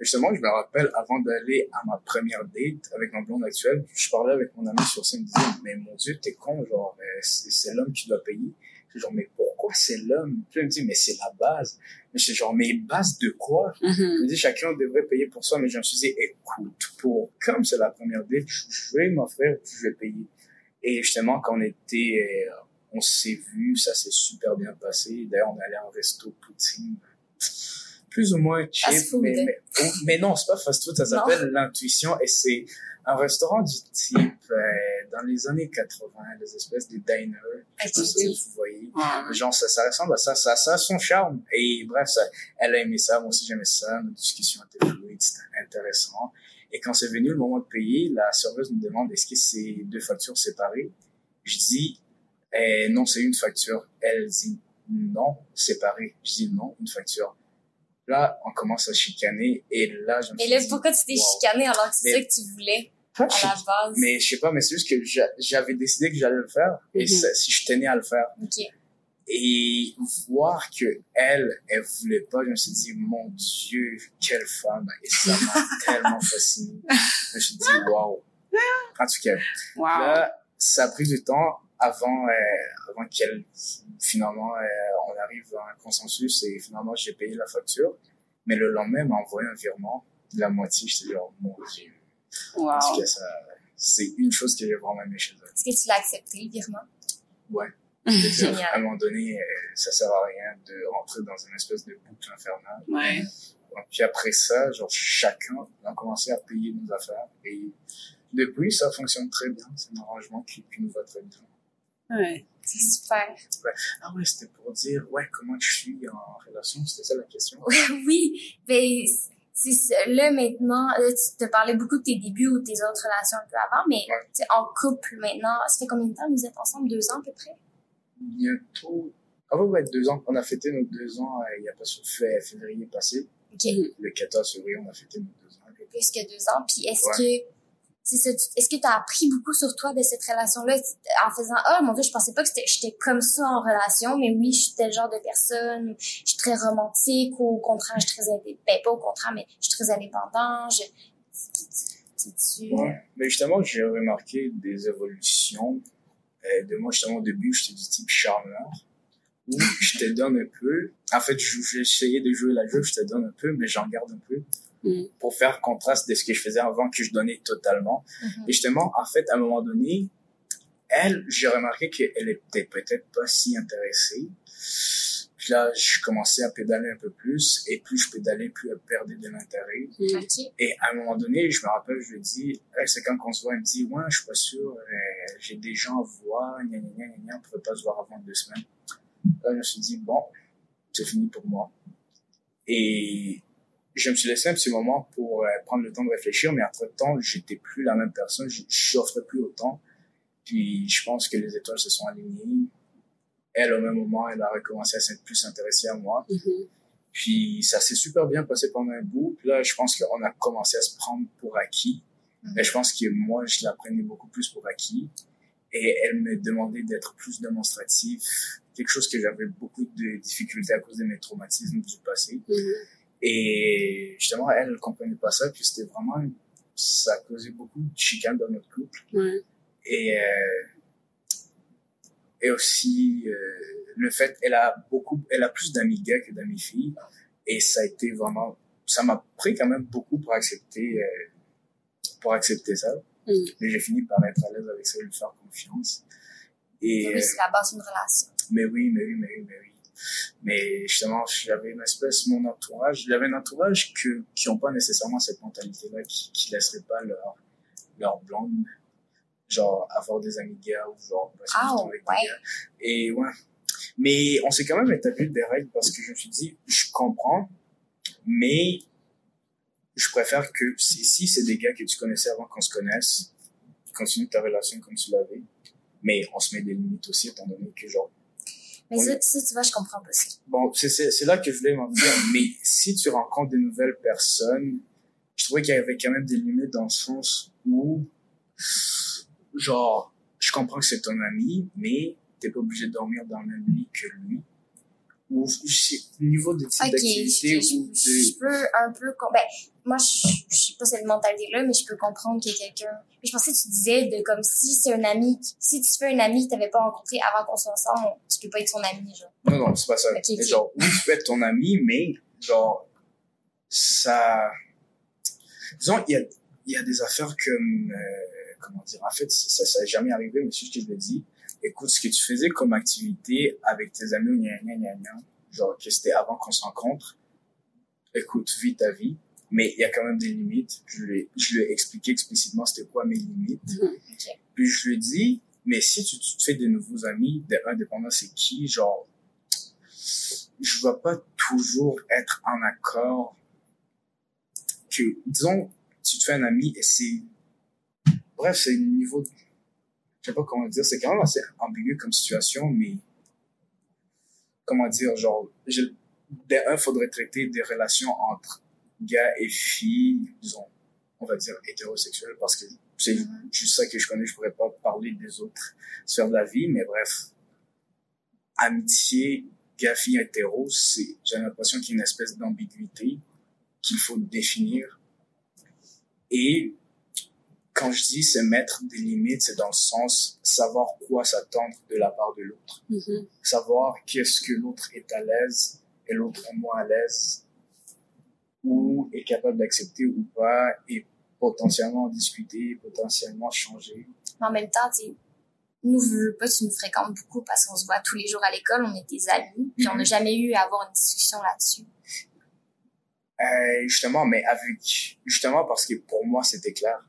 Justement, je me rappelle, avant d'aller à ma première date avec ma blonde actuelle, je parlais avec mon ami sur scène, il me disait, mais mon Dieu, t'es con, genre, euh, c'est c'est l'homme qui doit payer. Je genre, mais pourquoi c'est l'homme? Puis il me dit, mais c'est la base. Mais je suis genre, mais base de quoi? Je Mhm. me dis, chacun devrait payer pour soi, mais je me suis dit, écoute, pour, comme c'est la première date, je vais m'offrir, je vais payer. Et justement, quand on était, euh, on s'est vu, ça s'est super bien passé. D'ailleurs, on est allé en resto poutine. Plus ou moins cheap, mais, mais, oh, mais non, c'est pas fast food, ça s'appelle l'intuition et c'est un restaurant du type, euh, dans les années 80, des espèces de diners. Je sais pas vous voyez. Genre, ça, ça ressemble à ça, ça, ça a son charme. Et bref, ça, elle a aimé ça, moi aussi j'aimais ça, notre discussion était fluide, c'était intéressant. Et quand c'est venu le moment de payer, la serveuse nous demande est-ce que c'est deux factures séparées? Je dis, Et non, c'est une facture. Elle dit non, séparé. Je dis non, une facture. Là, on commence à chicaner et là, je me Mais suis là, dit, pourquoi tu t'es wow. chicané alors que c'est ça que tu voulais à la base? Mais je sais pas, mais c'est juste que j'a- j'avais décidé que j'allais le faire et Mhm. ça- si je tenais à le faire et voir que elle, elle voulait pas, je me suis dit mon Dieu, quelle femme et ça m'a tellement fasciné. Je me suis dit waouh. En tout cas, Wow. là, ça a pris du temps avant, euh, avant qu'elle finalement euh, on arrive à un consensus et finalement j'ai payé la facture. Mais le lendemain, elle m'a envoyé un virement de la moitié. J'étais genre mon Dieu. Wow. cas, ça, c'est une chose que j'ai vraiment aimé chez elle. Est-ce que tu l'as accepté, le virement? Ouais. Génial. À un moment donné, euh, ça sert à rien de rentrer dans une espèce de boucle infernale. Ouais. Donc, Puis après ça, genre, chacun a commencé à payer nos affaires. Et depuis, ça fonctionne très bien. C'est un arrangement qui, qui nous va très bien. Ouais. C'est super. Ah ouais, c'était pour dire, ouais, comment je suis en relation. C'était ça la question. oui, mais c'est ça. là maintenant, là, tu te parlais beaucoup de tes débuts ou de tes autres relations un peu avant, mais Ouais. en couple maintenant, ça fait combien de temps que vous êtes ensemble? Deux ans à peu près? Bientôt, ah ouais, ouais, deux ans. On a fêté nos deux ans, euh, il y a pas sur fait, février passé. Ok. Le 14 février, on a fêté nos deux ans. Plus que deux ans. Puis est-ce que est-ce que tu as appris beaucoup sur toi de cette relation-là? En faisant ah mon dieu je pensais pas que j'étais comme ça en relation mais oui je suis tel genre de personne je suis très romantique ou au contraire je suis très ben mais. Mais justement, j'ai remarqué des évolutions euh, de moi. Justement, au début, j'étais du type charmeur. Où je te donne un peu. En fait, je- j'ai essayé de jouer la jeu, je te donne un peu, mais j'en garde un peu. Mm. Pour faire contraste de ce que je faisais avant que je donnais totalement. Mhm. Et justement, en fait, à un moment donné, elle, j'ai remarqué qu'elle était peut-être pas si intéressée. Puis là, je commençais à pédaler un peu plus, et plus je pédalais, plus elle perdait de l'intérêt. Mm. Et à un moment donné, je me rappelle, je lui ai dit, Hey, c'est quand qu'on se voit, elle me dit, ouais, je suis pas sûr, euh, j'ai des gens à voir, gna gna gna gna gna, on pouvait pas se voir avant deux semaines. Là, je me suis dit, bon, c'est fini pour moi. Et je me suis laissé un petit moment pour euh, prendre le temps de réfléchir, mais entre temps, j'étais plus la même personne, je j'offrais plus autant. Puis je pense que les étoiles se sont alignées. Elle, au même moment, elle a recommencé à s'être plus intéressée à moi. Mhm. Puis ça s'est super bien passé pendant un bout. Puis là, je pense qu'on a commencé à se prendre pour acquis. Mhm. Mais je pense que moi, je la prenais beaucoup plus pour acquis. Et elle me demandait d'être plus démonstratif. Quelque chose que j'avais beaucoup de difficultés à cause de mes traumatismes du passé. Mhm. Et justement, elle ne comprenait pas ça. Puis c'était vraiment, ça causait beaucoup de chicanes dans notre couple. Ouais. Et, euh, et aussi, euh, le fait, elle a beaucoup, elle a plus d'amis gars que d'amis filles. Et ça a été vraiment, ça m'a pris quand même beaucoup pour accepter, euh, pour accepter ça. Mm. Mais j'ai fini par être à l'aise avec ça et lui faire confiance. Et, oui c'est la base d'une relation mais oui, mais oui, mais oui, mais oui. Mais justement, j'avais une espèce, mon entourage, j'avais un entourage que, qui ont pas nécessairement cette mentalité-là, qui, qui laisseraient pas leur, leur blonde, genre, avoir des amis gars ou genre, passer Ah, du temps avec ouais. des gars. Et ouais. Mais on s'est quand même établi des règles parce que je me suis dit, je comprends, mais je préfère que si, si c'est des gars que tu connaissais avant qu'on se connaisse, continue ta relation comme tu l'avais. Mais on se met des limites aussi, étant donné que genre, mais ça tu vois je comprends pas ça Bon, c'est, là que je voulais m'en dire. Mais si tu rencontres de nouvelles personnes, je trouvais qu'il y avait quand même des limites dans le sens où, genre, je comprends que c'est ton ami, mais t'es pas obligé de dormir dans le même lit que lui. Ou, c'est- niveau de type ok d'activité je, ou je, de... je peux un peu ben moi je, je suis pas cette mentalité là mais je peux comprendre que quelqu'un mais je pensais que tu disais de comme si c'est un ami si tu fais un ami que t'avais pas rencontré avant qu'on soit ensemble tu peux pas être son ami genre Non, non, c'est pas ça. Ok, ok. Genre, oui, tu peux être ton ami, mais, genre, ça... Disons, il y a, il y a des affaires comme... euh, comment dire? En fait, ça, ça n'est jamais arrivé, mais si je te le dis, écoute, ce que tu faisais comme activité avec tes amis, ou gna, gna, gna, gna, genre, que c'était avant qu'on se rencontre, écoute, vis ta vie, mais il y a quand même des limites. Je lui ai, je lui ai expliqué explicitement c'était quoi mes limites. Mhm. Puis je lui ai dit, mais si tu, tu te fais de nouveaux amis, de c'est qui, genre, je vais pas toujours être en accord que, disons, tu te fais un ami et c'est, bref, c'est le niveau, je sais pas comment dire, c'est quand même assez ambigu comme situation, mais comment dire, genre, je, d'un, faudrait traiter des relations entre gars et filles, disons, on va dire hétérosexuels, parce que c'est mm-hmm. juste ça que je connais, je pourrais pas parler des autres sphères de la vie, mais bref, amitié, gars-fille hétéro, c'est, j'ai l'impression qu'il y a une espèce d'ambiguïté qu'il faut définir. Et quand je dis c'est mettre des limites, c'est dans le sens savoir quoi s'attendre de la part de l'autre. Mm-hmm. Savoir qu'est-ce que l'autre est à l'aise et l'autre est moins à l'aise ou est capable d'accepter ou pas et potentiellement discuter, potentiellement changer. En même temps, tu nous, veux pas, tu nous fréquentes beaucoup parce qu'on se voit tous les jours à l'école, on est des amis, puis on n'a jamais eu à avoir une discussion là-dessus. Euh, justement, mais avec, justement parce que pour moi, c'était clair.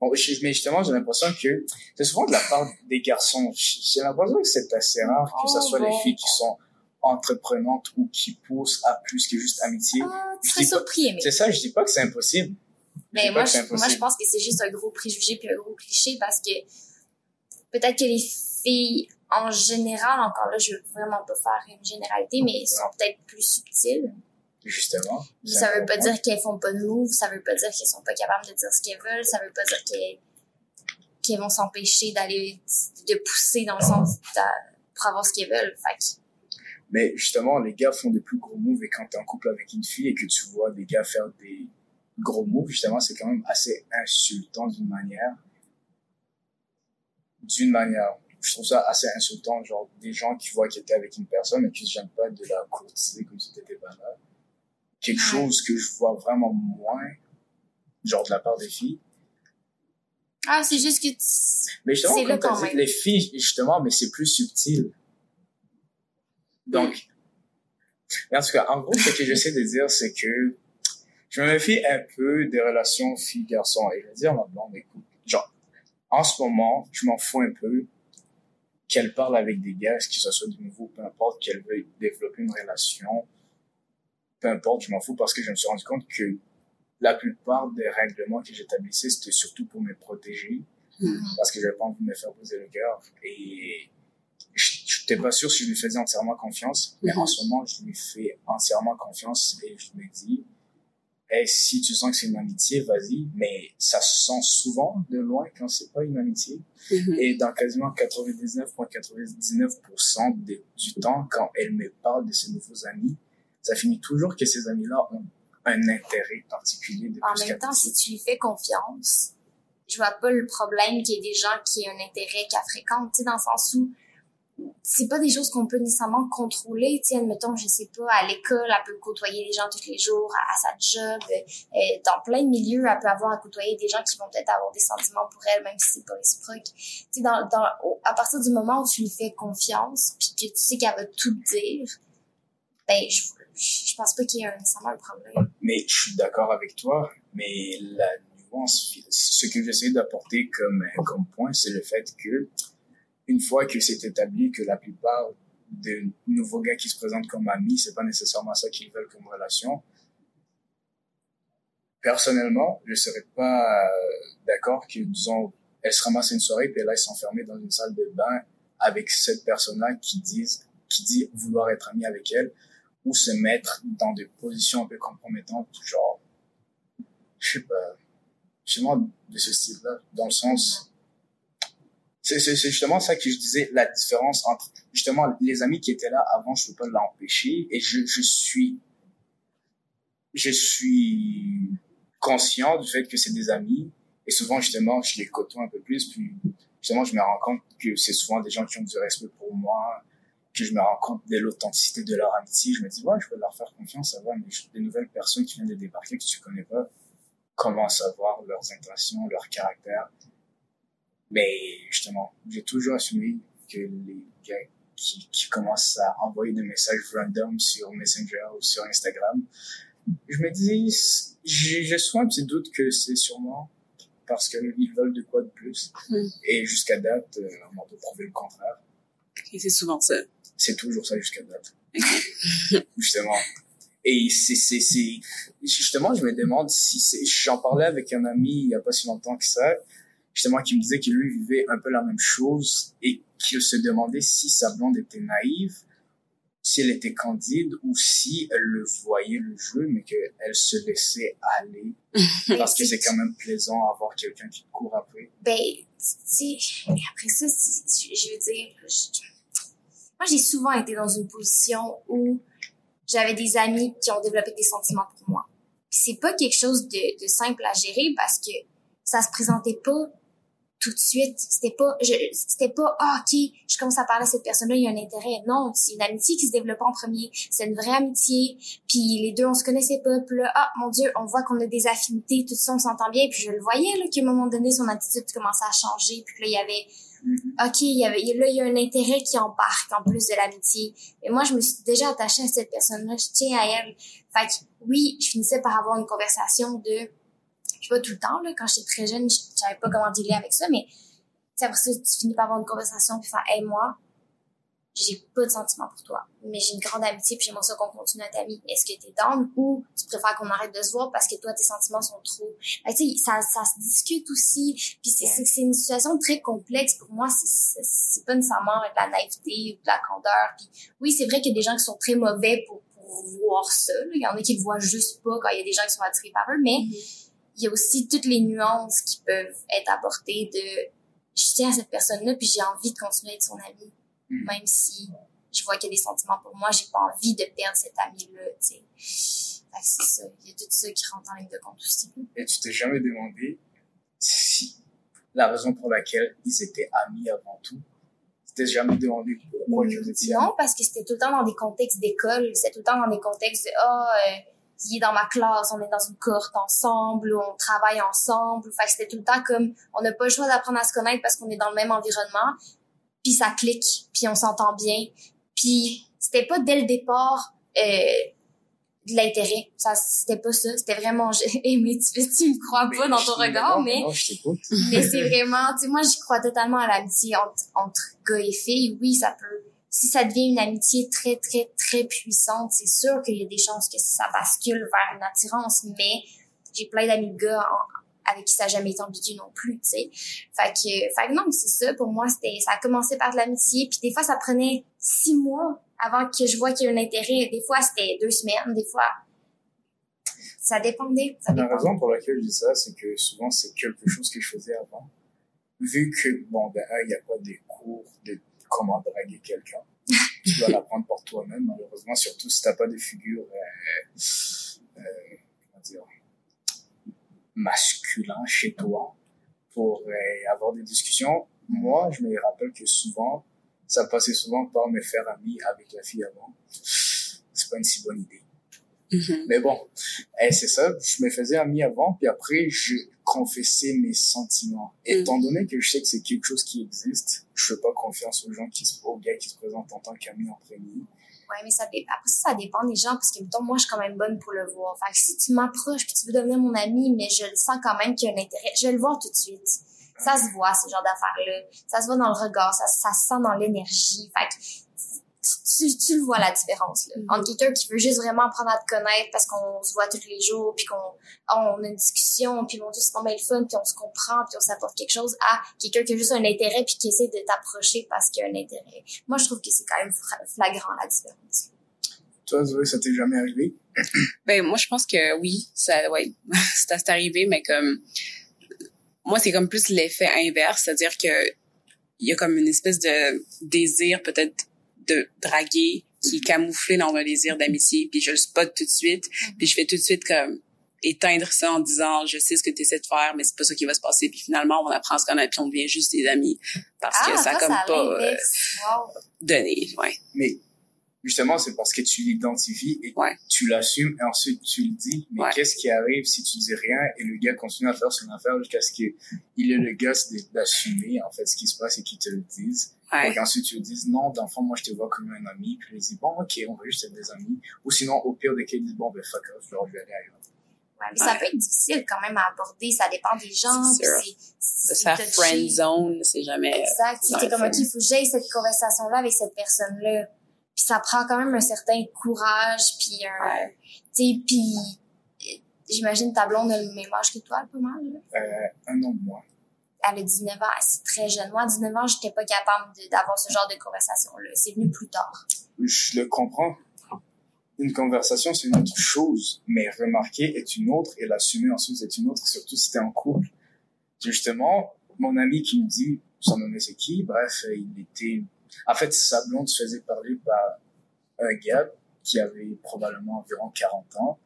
Bon, mais justement, j'ai l'impression que c'est souvent de la part des garçons. J'ai l'impression que c'est assez rare que ce soit les filles qui sont entreprenantes ou qui poussent à plus que juste amitié. Ah, tu serais surpris, mais... C'est ça, je dis pas que c'est impossible. Mais moi, je, moi, je pense que c'est juste un gros préjugé puis un gros cliché parce que peut-être que les filles, en général, encore là, je veux vraiment pas faire une généralité, mais sont peut-être plus subtiles. Justement. Ça veut pas dire qu'elles font pas de move, ça veut pas dire qu'elles sont pas capables de dire ce qu'elles veulent, ça veut pas dire qu'elles qu'elles vont s'empêcher d'aller, de pousser dans le sens pour avoir ce qu'elles veulent. Fait mais justement, les gars font des plus gros moves et quand t'es en couple avec une fille et que tu vois des gars faire des gros moves, justement, c'est quand même assez insultant d'une manière. D'une manière. Je trouve ça assez insultant, genre, des gens qui voient qu'ils étaient avec une personne et qui se gênent pas de la courtiser comme si t'étais pas là. Quelque chose que je vois vraiment moins, genre, de la part des filles. Ah, c'est juste que Mais justement, là quand même. les filles, justement, mais c'est plus subtil. Donc, en tout cas, en gros, ce que j'essaie de dire, c'est que je me méfie un peu des relations filles-garçons. Et je vais dire ma blonde, écoute, genre, en ce moment, je m'en fous un peu qu'elle parle avec des gars, que ce soit de nouveau, peu importe qu'elle veuille développer une relation, peu importe, je m'en fous parce que je me suis rendu compte que la plupart des règlements que j'établissais, c'était surtout pour me protéger, mm-hmm. parce que j'avais pas envie de me faire poser le cœur. Et je n'étais pas sûr si je lui faisais entièrement confiance, mais en ce moment, je lui fais entièrement confiance et je me dis, hey, si tu sens que c'est une amitié, vas-y, mais ça se sent souvent de loin quand c'est pas une amitié. Mm-hmm. Et dans quasiment 99,99% du temps, quand elle me parle de ses nouveaux amis, ça finit toujours que ces amis-là ont un intérêt particulier. De en même temps, si tu lui fais confiance, je vois pas le problème qu'il y ait des gens qui aient un intérêt qu'elle fréquente, tu sais, dans le sens où c'est pas des choses qu'on peut nécessairement contrôler. Tu sais, admettons, je sais pas, à l'école, elle peut côtoyer les gens tous les jours, à, sa job, euh, dans plein de milieux, elle peut avoir à côtoyer des gens qui vont peut-être avoir des sentiments pour elle, même si c'est pas réciproque. Tu sais, dans, dans, à partir du moment où tu lui fais confiance, puis que tu sais qu'elle va tout dire, ben, je, je pense pas qu'il y ait nécessairement un problème. Mais je suis d'accord avec toi, mais la nuance, ce que j'essaie d'apporter comme, comme point, c'est le fait que une fois que c'est établi que la plupart des nouveaux gars qui se présentent comme amis, c'est pas nécessairement ça qu'ils veulent comme relation. Personnellement, je serais pas euh, d'accord que, disons, elle se ramasse une soirée puis elle aille s'enfermer dans une salle de bain avec cette personne-là qui disent, qui dit vouloir être ami avec elle ou se mettre dans des positions un peu compromettantes, genre, je sais pas, justement de ce style-là, dans le sens, c'est justement ça que je disais, la différence entre justement les amis qui étaient là avant, je peux pas l'empêcher et je, je suis je suis conscient du fait que c'est des amis et souvent justement je les côtoie un peu plus puis justement je me rends compte que c'est souvent des gens qui ont du respect pour moi que je me rends compte de l'authenticité de leur amitié je me dis ouais je peux leur faire confiance va mais des nouvelles personnes qui viennent de débarquer que tu connais pas comment savoir leurs intentions leur caractère mais justement, j'ai toujours assumé que les gars qui, qui commencent à envoyer des messages random sur Messenger ou sur Instagram, je me dis, j'ai souvent un petit doute que c'est sûrement parce qu'ils veulent de quoi de plus. Hmm. Et jusqu'à date, euh, on peut prouver le contraire. Et c'est souvent ça. C'est toujours ça jusqu'à date. justement. Et c'est, c'est, c'est, justement, je me demande si c'est, j'en parlais avec un ami il y a pas si longtemps que ça, justement, qui me disait qu'il lui vivait un peu la même chose et qu'il se demandait si sa blonde était naïve, si elle était candide ou si elle le voyait le jeu, mais qu'elle se laissait aller. parce que c'est quand même plaisant avoir quelqu'un qui court après. Ben, tu sais, après ça, je veux dire, moi, j'ai souvent été dans une position où j'avais des amis qui ont développé des sentiments pour moi. c'est pas quelque chose de, de simple à gérer parce que ça se présentait pas tout de suite. C'était pas, c'était pas, ah, ok, je commence à parler à cette personne-là, il y a un intérêt. Non, c'est une amitié qui se développe en premier. C'est une vraie amitié. Puis les deux, on se connaissait pas. Puis là, ah, mon Dieu, on voit qu'on a des affinités, tout ça, on s'entend bien. Puis je le voyais, là, qu'à un moment donné, son attitude commençait à changer. Puis là, il y avait. Ok, il y avait, là, il y a un intérêt qui embarque en plus de l'amitié. Et moi, je me suis déjà attachée à cette personne-là. Je tiens à elle. Fait que, oui, je finissais par avoir une conversation de, pas tout le temps, là. Quand j'étais très jeune, je savais pas comment dealer avec ça, mais, après ça, tu finis par avoir une conversation puis faire, hey, moi, j'ai pas de sentiment pour toi, mais j'ai une grande amitié puis j'aimerais ça qu'on continue à être amis. Est-ce que t'es down ou tu préfères qu'on arrête de se voir parce que toi, tes sentiments sont trop... tu sais, ça, ça se discute aussi. Puis c'est, c'est, une situation très complexe pour moi. C'est, c'est, pas nécessairement de la naïveté ou de la candeur. Puis oui, c'est vrai qu'il y a des gens qui sont très mauvais pour, pour voir ça. Il y en a qui le voient juste pas quand il y a des gens qui sont attirés par eux, mais... Il y a aussi toutes les nuances qui peuvent être apportées de je tiens à cette personne-là puis j'ai envie de continuer à être son ami hmm. Même si je vois qu'il y a des sentiments pour moi j'ai pas envie de perdre cet ami-là tu sais. C'est ça. Il y a tout ça qui rentre en ligne de compte aussi. Et tu t'es jamais demandé si la raison pour laquelle ils étaient amis avant tout tu t'es jamais demandé pourquoi ils étaient non parce que c'était tout le temps dans des contextes d'école. C'était tout le temps dans des contextes de oh, il est dans ma classe, on est dans une cohorte ensemble, on travaille ensemble. Fait que c'était tout le temps comme, on n'a pas le choix d'apprendre à se connaître parce qu'on est dans le même environnement. Puis ça clique, puis on s'entend bien. Puis c'était pas dès le départ euh, de l'intérêt. Ça, c'était pas ça. C'était vraiment, mais tu, tu me crois pas dans ton regard, mais, mais c'est vraiment, tu sais, moi, j'y crois totalement à l'amitié entre, entre gars et filles. Oui, ça peut si ça devient une amitié très, très, très puissante, c'est sûr qu'il y a des chances que ça bascule vers une attirance, mais j'ai plein d'amis gars avec qui ça n'a jamais été ambigu non plus, tu sais. Fait que, fait que non, c'est ça. Pour moi, c'était, ça a commencé par de l'amitié, puis des fois, ça prenait six mois avant que je vois qu'il y ait un intérêt. Des fois, c'était deux semaines, des fois, ça dépendait. Ça La raison pour laquelle je dis ça, c'est que souvent, c'est quelque chose que je faisais avant. Vu que, bon, ben, il n'y a pas des cours de comment draguer quelqu'un. tu dois l'apprendre pour toi-même, malheureusement, surtout si t'as pas de figure, euh, euh, comment dire, masculin chez toi pour euh, avoir des discussions. Moi, je me rappelle que souvent, ça passait souvent par me faire ami avec la fille avant. C'est pas une si bonne idée. Mm-hmm. Mais bon, eh, c'est ça, je me faisais ami avant, puis après, je confessais mes sentiments. Mm. Étant donné que je sais que c'est quelque chose qui existe, je fais pas confiance aux gens qui se, aux gars qui se présentent en tant qu'amis en premier. Ouais, mais ça dépend. Après, ça dépend des gens, parce que, mettons, moi, je suis quand même bonne pour le voir. Fait que si tu m'approches puis tu veux devenir mon ami, mais je le sens quand même qu'il y a un intérêt, je vais le voir tout de suite. Ça se voit, ce genre d'affaires-là. Ça se voit dans le regard, ça, ça se sent dans l'énergie. Fait que tu, tu le vois la différence là. Mm-hmm. entre quelqu'un qui veut juste vraiment apprendre à te connaître parce qu'on se voit tous les jours puis qu'on oh, on a une discussion puis mon dieu c'est tombé le fun puis on se comprend puis on s'apporte quelque chose à quelqu'un qui a juste un intérêt puis qui essaie de t'approcher parce qu'il y a un intérêt moi je trouve que c'est quand même flagrant la différence toi Zoé ça t'est jamais arrivé? Ben moi je pense que oui ça ouais c'est arrivé mais comme moi c'est comme plus l'effet inverse c'est-à-dire que il y a comme une espèce de désir peut-être de draguer qui est camouflé dans un désir d'amitié, puis je le spot tout de suite, mm-hmm. puis je fais tout de suite comme éteindre ça en disant je sais ce que tu essaies de faire mais c'est pas ça qui va se passer. Puis finalement on apprend ce qu'on a puis on devient juste des amis parce que ah, ça, comme pas euh, donné ouais. Mais justement c'est parce que tu l'identifies et tu l'assumes et ensuite tu le dis. Mais qu'est-ce qui arrive si tu dis rien et le gars continue à faire son affaire jusqu'à ce qu'il ait le gars d'assumer en fait ce qui se passe et qu'il te le dise? Ouais. Donc ensuite, tu lui dis non, d'enfant, moi, je te vois comme un ami. Puis ils disent bon, ok, on va juste être des amis. Ou sinon, au pire des cas, ils disent bon, ben fuck off, je vais aller ailleurs. Ouais, mais ça peut être difficile quand même à aborder, ça dépend des gens. C'est de faire friend zone, c'est jamais. Exact. C'est comme, ok, il faut que j'aille cette conversation-là avec cette personne-là. Puis ça prend quand même un certain courage, puis un. Tu sais, puis j'imagine ta blonde a le même âge que toi, pas mal. Euh, un an de moins. Elle a 19 ans, c'est très jeune. Moi, à 19 ans, j'étais pas capable d'avoir ce genre de conversation-là. C'est venu plus tard. Je le comprends. Une conversation, c'est une autre chose, mais remarquer est une autre et l'assumer ensuite est une autre, surtout si t'es en couple. Justement, mon ami qui me dit, son nom c'est qui, bref, il était, en fait, sa blonde se faisait parler par un gars qui avait probablement environ 40 ans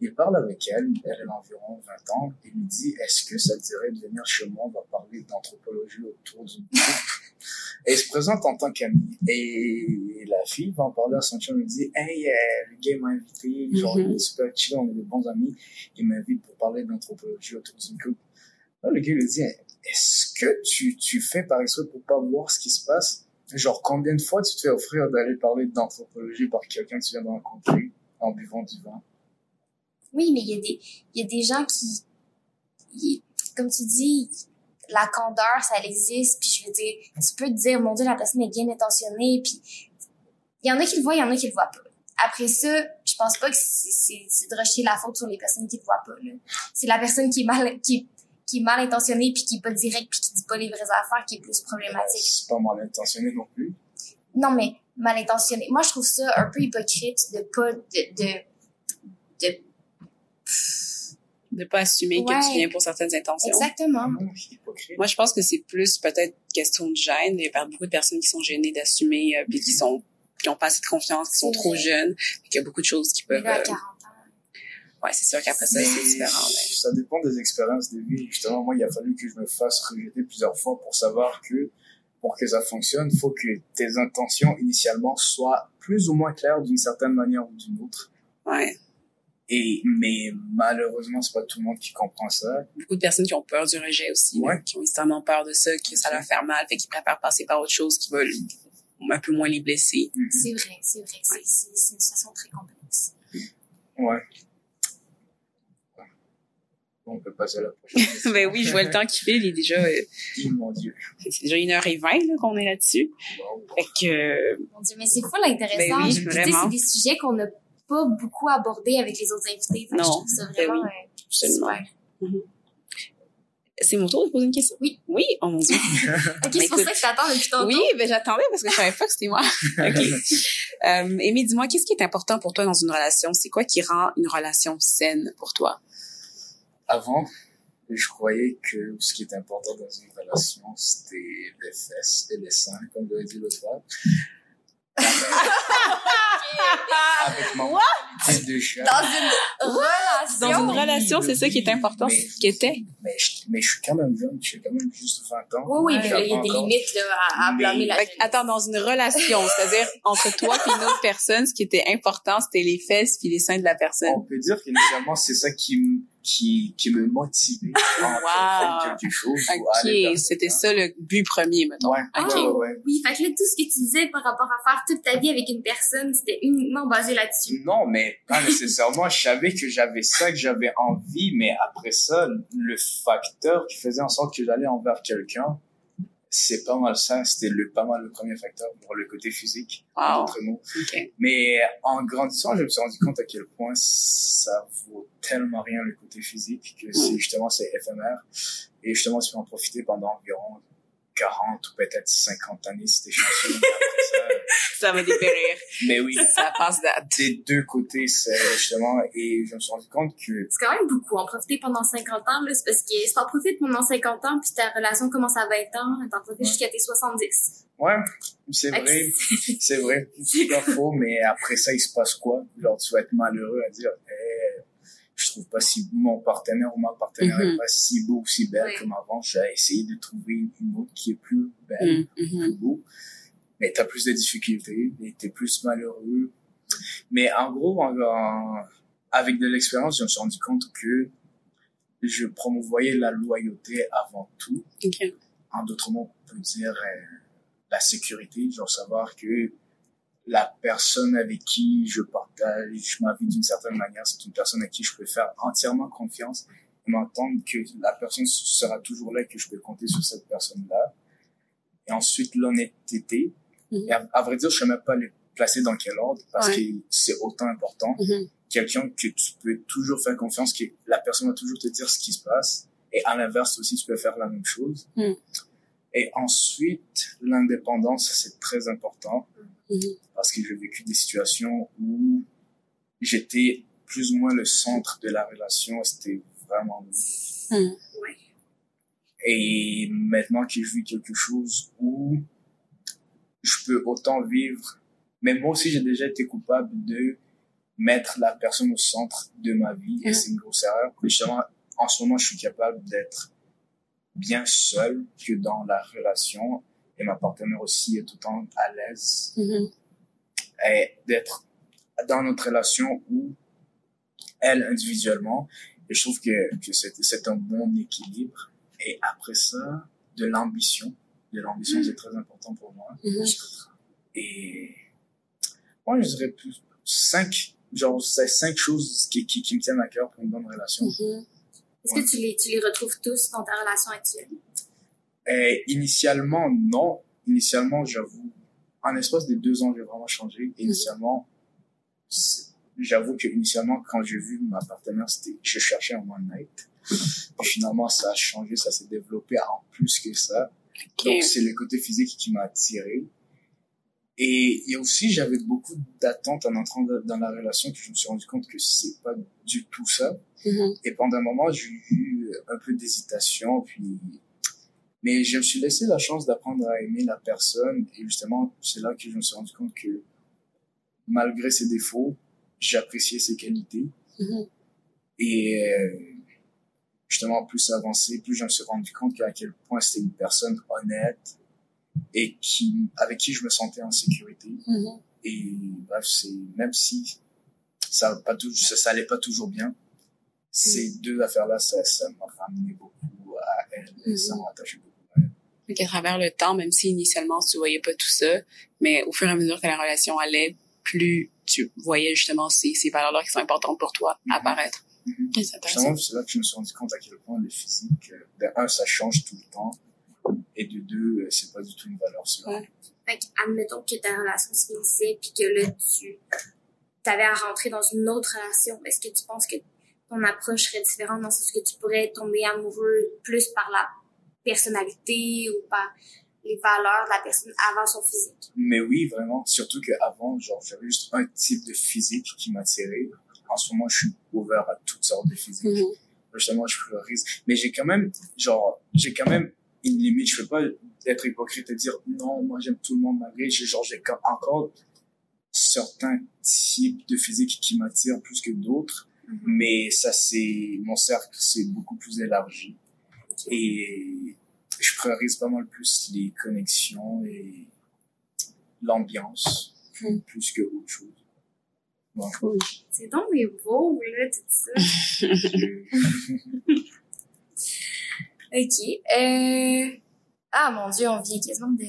il parle avec elle, elle a environ 20 ans, et lui dit, est-ce que ça te dirait de venir chez moi, on va parler d'anthropologie autour d'une coupe. et il se présente en tant qu'ami. Et la fille va en parler à son chum, lui dit, hey, euh, le gars m'a invité, genre, il est super chill, on est des bons amis, il m'invite pour parler d'anthropologie autour d'une coupe. Là, le gars lui dit, est-ce que tu, tu fais par exemple pour pas voir ce qui se passe? Genre, combien de fois tu te fais offrir d'aller parler d'anthropologie par quelqu'un que tu viens de rencontrer en buvant du vin? Oui, mais il y a des, il y a des gens qui, comme tu dis, la candeur, ça existe, puis je veux dire, tu peux te dire, mon Dieu, la personne est bien intentionnée, puis il y en a qui le voient, il y en a qui le voient pas. Après ça, je pense pas que c'est de rejeter la faute sur les personnes qui le voient pas, C'est la personne qui est mal, qui, qui est mal intentionnée, puis qui est pas direct, puis qui dit pas les vraies affaires, qui est plus problématique. C'est pas mal intentionné non plus. Non, mais mal intentionné. Moi, je trouve ça un peu hypocrite de pas, de, de, de de pas assumer que tu viens pour certaines intentions. Exactement. Moi, je pense que c'est plus peut-être question de gêne. Il y a beaucoup de personnes qui sont gênées d'assumer, euh, puis qui sont qui ont pas assez de confiance, qui sont trop jeunes, puis qu'il y a beaucoup de choses qui peuvent. à 40 euh, ans. Ouais, c'est sûr qu'après ça, c'est différent. Ça dépend des expériences de vie. Justement, moi, il a fallu que je me fasse rejeter plusieurs fois pour savoir que pour que ça fonctionne, il faut que tes intentions initialement soient plus ou moins claires d'une certaine manière ou d'une autre. Ouais. Et, mais malheureusement, c'est pas tout le monde qui comprend ça. Beaucoup de personnes qui ont peur du rejet aussi, qui ont extrêmement peur de ça, que ça leur fait mal, fait qu'ils préfèrent passer par autre chose qui va un peu moins les blesser. Mm-hmm. C'est vrai, c'est vrai. C'est une situation très complexe. Ouais. on peut passer à la prochaine ben oui, je vois le temps qui fait, il est déjà... Euh, mon Dieu. C'est déjà une heure et vingt qu'on est là-dessus. Fait que... Mon Dieu, mais c'est fou intéressant. Ben oui, vraiment. C'est des sujets qu'on a pas beaucoup abordé avec les autres invités. Non. Je trouve ça ben vraiment oui, euh, super. Mm-hmm. C'est mon tour de poser une question? Oui. Oui, oh mon Dieu. ok, c'est pour ça que t'attends depuis tantôt. Oui, ben j'attendais parce que je savais pas que c'était moi. ok. Euh, Amy, dis-moi, qu'est-ce qui est important pour toi dans une relation? C'est quoi qui rend une relation saine pour toi? Avant, je croyais que ce qui est important dans une relation, c'était les fesses et les seins, comme l'avait dit l'autre fois. Avec mon de chat. Dans une relation. Dans une relation, c'est ça qui est important, c'est ce qui était. Mais je, mais je suis quand même jeune, je suis quand même juste 20 ans. Oui, oui, mais il y a des limites là, à, à blâmer la Attends, dans une relation, c'est-à-dire entre toi et une autre personne, ce qui était important, c'était les fesses puis les seins de la personne. On peut dire qu'initialement, c'est ça qui qui, qui me motivait à faire quelque chose. OK, c'était ça le but premier, mettons. Ouais, OK. Ouais, Oui, fait que là, tout ce que tu disais par rapport à faire toute ta vie avec une personne, c'était uniquement basé là-dessus. Non, mais pas nécessairement. je savais que j'avais ça, que j'avais envie, mais après ça, le facteur qui faisait en sorte que j'allais envers quelqu'un, c'est pas mal ça. C'était le, pas mal le premier facteur pour le côté physique. Wow. Mais en grandissant, je me suis rendu compte à quel point ça vaut tellement rien le côté physique que c'est justement c'est éphémère. Et justement, tu peux en profiter pendant environ 40 ou peut-être 50 années si t'es chanceux. ça va dépérir. Mais oui. Ça passe date. Des deux côtés, c'est justement, et je me suis rendu compte que... C'est quand même beaucoup. En profiter pendant 50 ans, là, c'est parce que si t'en profites pendant 50 ans, puis ta relation commence à 20 ans, t'en profites jusqu'à tes 70. Ouais, c'est vrai. c'est vrai. C'est pas faux, mais après ça, il se passe quoi? Genre, tu vas être malheureux à dire, eh, trouve pas si mon partenaire ou ma partenaire est mm-hmm. pas si beau ou si belle comme avant. J'ai essayé de trouver une autre qui est plus belle, mm-hmm. plus beau. Mais t'as plus de difficultés et t'es plus malheureux. Mais en gros, avec de l'expérience, je me suis rendu compte que je promouvoyais la loyauté avant tout. En d'autres mots, on peut dire euh, la sécurité, genre savoir que la personne avec qui je partage ma vie d'une certaine manière, c'est une personne à qui je peux faire entièrement confiance et m'entendre que la personne sera toujours là et que je peux compter sur cette personne-là. Et ensuite, l'honnêteté. Mhm. Et à, vrai dire, je sais même pas les placer dans quel ordre parce que c'est autant important. Mhm. Quelqu'un que tu peux toujours faire confiance, que la personne va toujours te dire ce qui se passe Et à l'inverse aussi, tu peux faire la même chose. Mm. Et ensuite, l'indépendance, c'est très important Mhm. parce que j'ai vécu des situations où j'étais plus ou moins le centre de la relation. C'était vraiment Hmm. Et maintenant que je vis quelque chose où je peux autant vivre, mais moi aussi j'ai déjà été coupable de mettre la personne au centre de ma vie et Mhm. c'est une grosse erreur. Justement, en ce moment, je suis capable d'être bien seul que dans la relation et ma partenaire aussi est autant à l'aise Mhm. et d'être dans notre relation où elle individuellement et je trouve que, que c'est, c'est un bon équilibre et après ça de l'ambition de l'ambition c'est très important pour moi Mhm. et moi je dirais plus cinq genre c'est cinq choses qui, qui, qui me tiennent à cœur pour une bonne relation. Est-ce que tu les, tu les retrouves tous dans ta relation actuelle? Et initialement, non. Initialement, j'avoue, en espace de deux ans, j'ai vraiment changé. Initialement, j'avoue que initialement, quand j'ai vu ma partenaire, c'était, je cherchais un one night. Puis finalement, ça a changé, ça s'est développé en plus que ça. Donc, c'est le côté physique qui m'a attiré. Et, et aussi, j'avais beaucoup d'attentes en entrant dans la relation que je me suis rendu compte que c'est pas du tout ça. Mhm. Et pendant un moment, j'ai eu un peu d'hésitation, puis mais je me suis laissé la chance d'apprendre à aimer la personne et justement, c'est là que je me suis rendu compte que malgré ses défauts, j'appréciais ses qualités Mhm. et euh, justement plus avancé, plus je me suis rendu compte à quel point c'était une personne honnête et qui avec qui je me sentais en sécurité Mhm. et bref, c'est même si ça va pas tout, ça, ça allait pas toujours bien, ces deux affaires-là, ça, ça m'a ramené beaucoup à elle et ça m'a attaché beaucoup. Donc, à travers le temps, même si initialement tu voyais pas tout ça, mais au fur et à mesure que la relation allait, plus tu voyais justement ces, ces valeurs-là qui sont importantes pour toi Mhm. apparaître. Mhm. C'est intéressant. Justement, c'est là que je me suis rendu compte à quel point le physique, euh, de un, ça change tout le temps, et de deux, euh, c'est pas du tout une valeur sûre. Ouais. Fait que, admettons que ta relation se finissait puis que là, tu t'avais à rentrer dans une autre relation. Est-ce que tu penses que ton approche serait différente dans sens que tu pourrais tomber amoureux plus par la personnalité ou par les valeurs de la personne avant son physique? Mais oui, vraiment, surtout qu'avant, genre, j'avais juste un type de physique qui m'attirait. En ce moment, je suis ouvert à toutes sortes de physiques. Mhm. justement je priorise mais j'ai quand même genre j'ai quand même une limite je peux pas être hypocrite et dire non moi j'aime tout le monde malgré genre j'ai encore certains types de physique qui m'attirent plus que d'autres mais ça c'est mon cercle c'est beaucoup plus élargi et je priorise pas mal plus les connexions et l'ambiance Mm. plus que autre chose. Cool. C'est donc mais beau, là, tout ça. OK. Euh... Ah, mon Dieu, on vient quasiment de...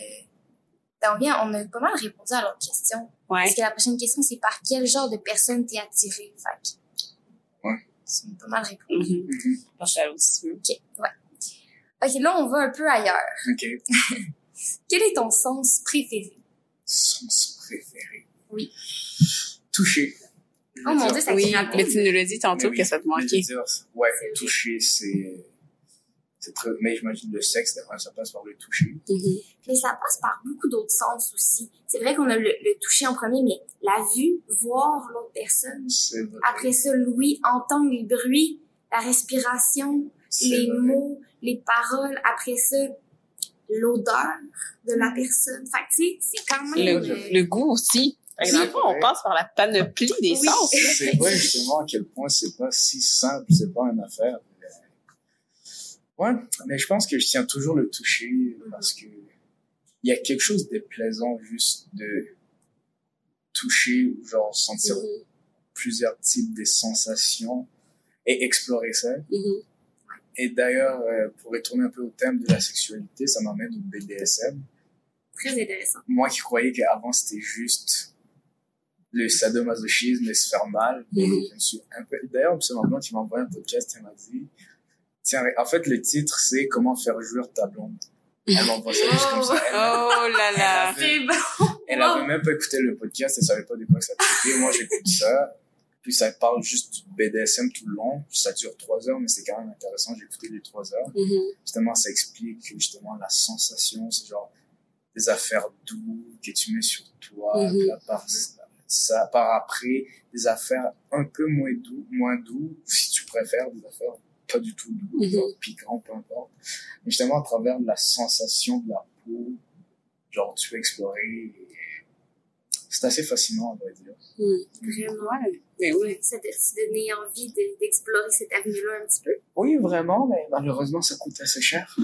On vient, on a pas mal répondu à l'autre question. Ouais. Parce que la prochaine question, c'est par quel genre de personne t'es attiré? Fait Ouais. C'est pas mal répondu. L'autre, si tu veux. OK, ouais. OK, là, on va un peu ailleurs. ok Quel est ton sens préféré? sens préféré Oui. toucher Oh mon Dieu, ça Oui, mais tu nous l'as dit tantôt oui, que ça te manquait. dire, ouais, C'est vrai. toucher, c'est, c'est très, mais j'imagine le sexe, ça passe par le toucher. Mhm. Mais ça passe par beaucoup d'autres sens aussi. C'est vrai qu'on a le, le toucher en premier, mais la vue, voir l'autre personne. C'est vrai. Après ça, l'ouïe, entendre les bruits, la respiration, les vrai. mots, les paroles. Après ça, l'odeur de la personne. Fait tu sais, c'est quand même... Le, euh, le goût aussi. Fait que Dans le fond, on passe par la panoplie des Oui. sens. C'est vrai, justement, à quel point c'est pas si simple, c'est pas une affaire. Ouais, mais je pense que je tiens toujours le toucher parce que il y a quelque chose de plaisant juste de toucher, ou genre sentir Mhm. plusieurs types de sensations et explorer ça. Et d'ailleurs, euh, pour retourner un peu au thème de la sexualité, ça m'amène au BDSM. Très intéressant. Moi qui croyais qu'avant c'était juste le sadomasochisme et se faire mal, mais Mhm. je me suis un peu... D'ailleurs, c'est ma blonde qui m'a envoyé un podcast et m'a dit, tiens, en fait, le titre c'est Comment faire jouir ta blonde. Elle m'envoie ça juste comme ça. Elle, Oh là là. C'est bon. elle avait même pas écouté le podcast, elle savait pas de quoi ça traitait. Moi, j'écoute ça. Puis ça parle juste du BDSM tout le long. Ça dure trois heures, mais c'est quand même intéressant. J'ai écouté les trois heures. Mhm. Justement, ça explique que justement la sensation, c'est genre des affaires doux que tu mets sur toi. Puis là, par, ça, par après, des affaires un peu moins doux, moins doux, si tu préfères, des affaires pas du tout doux, genre piquant, peu importe. Mais justement, à travers la sensation de la peau, genre tu peux explorer. C'est assez fascinant, on va dire. Vraiment. Ouais. Mais oui. Ça t'a donné envie de- d'explorer cette avenue-là un petit peu? Oui, vraiment, mais malheureusement, ça coûte assez cher.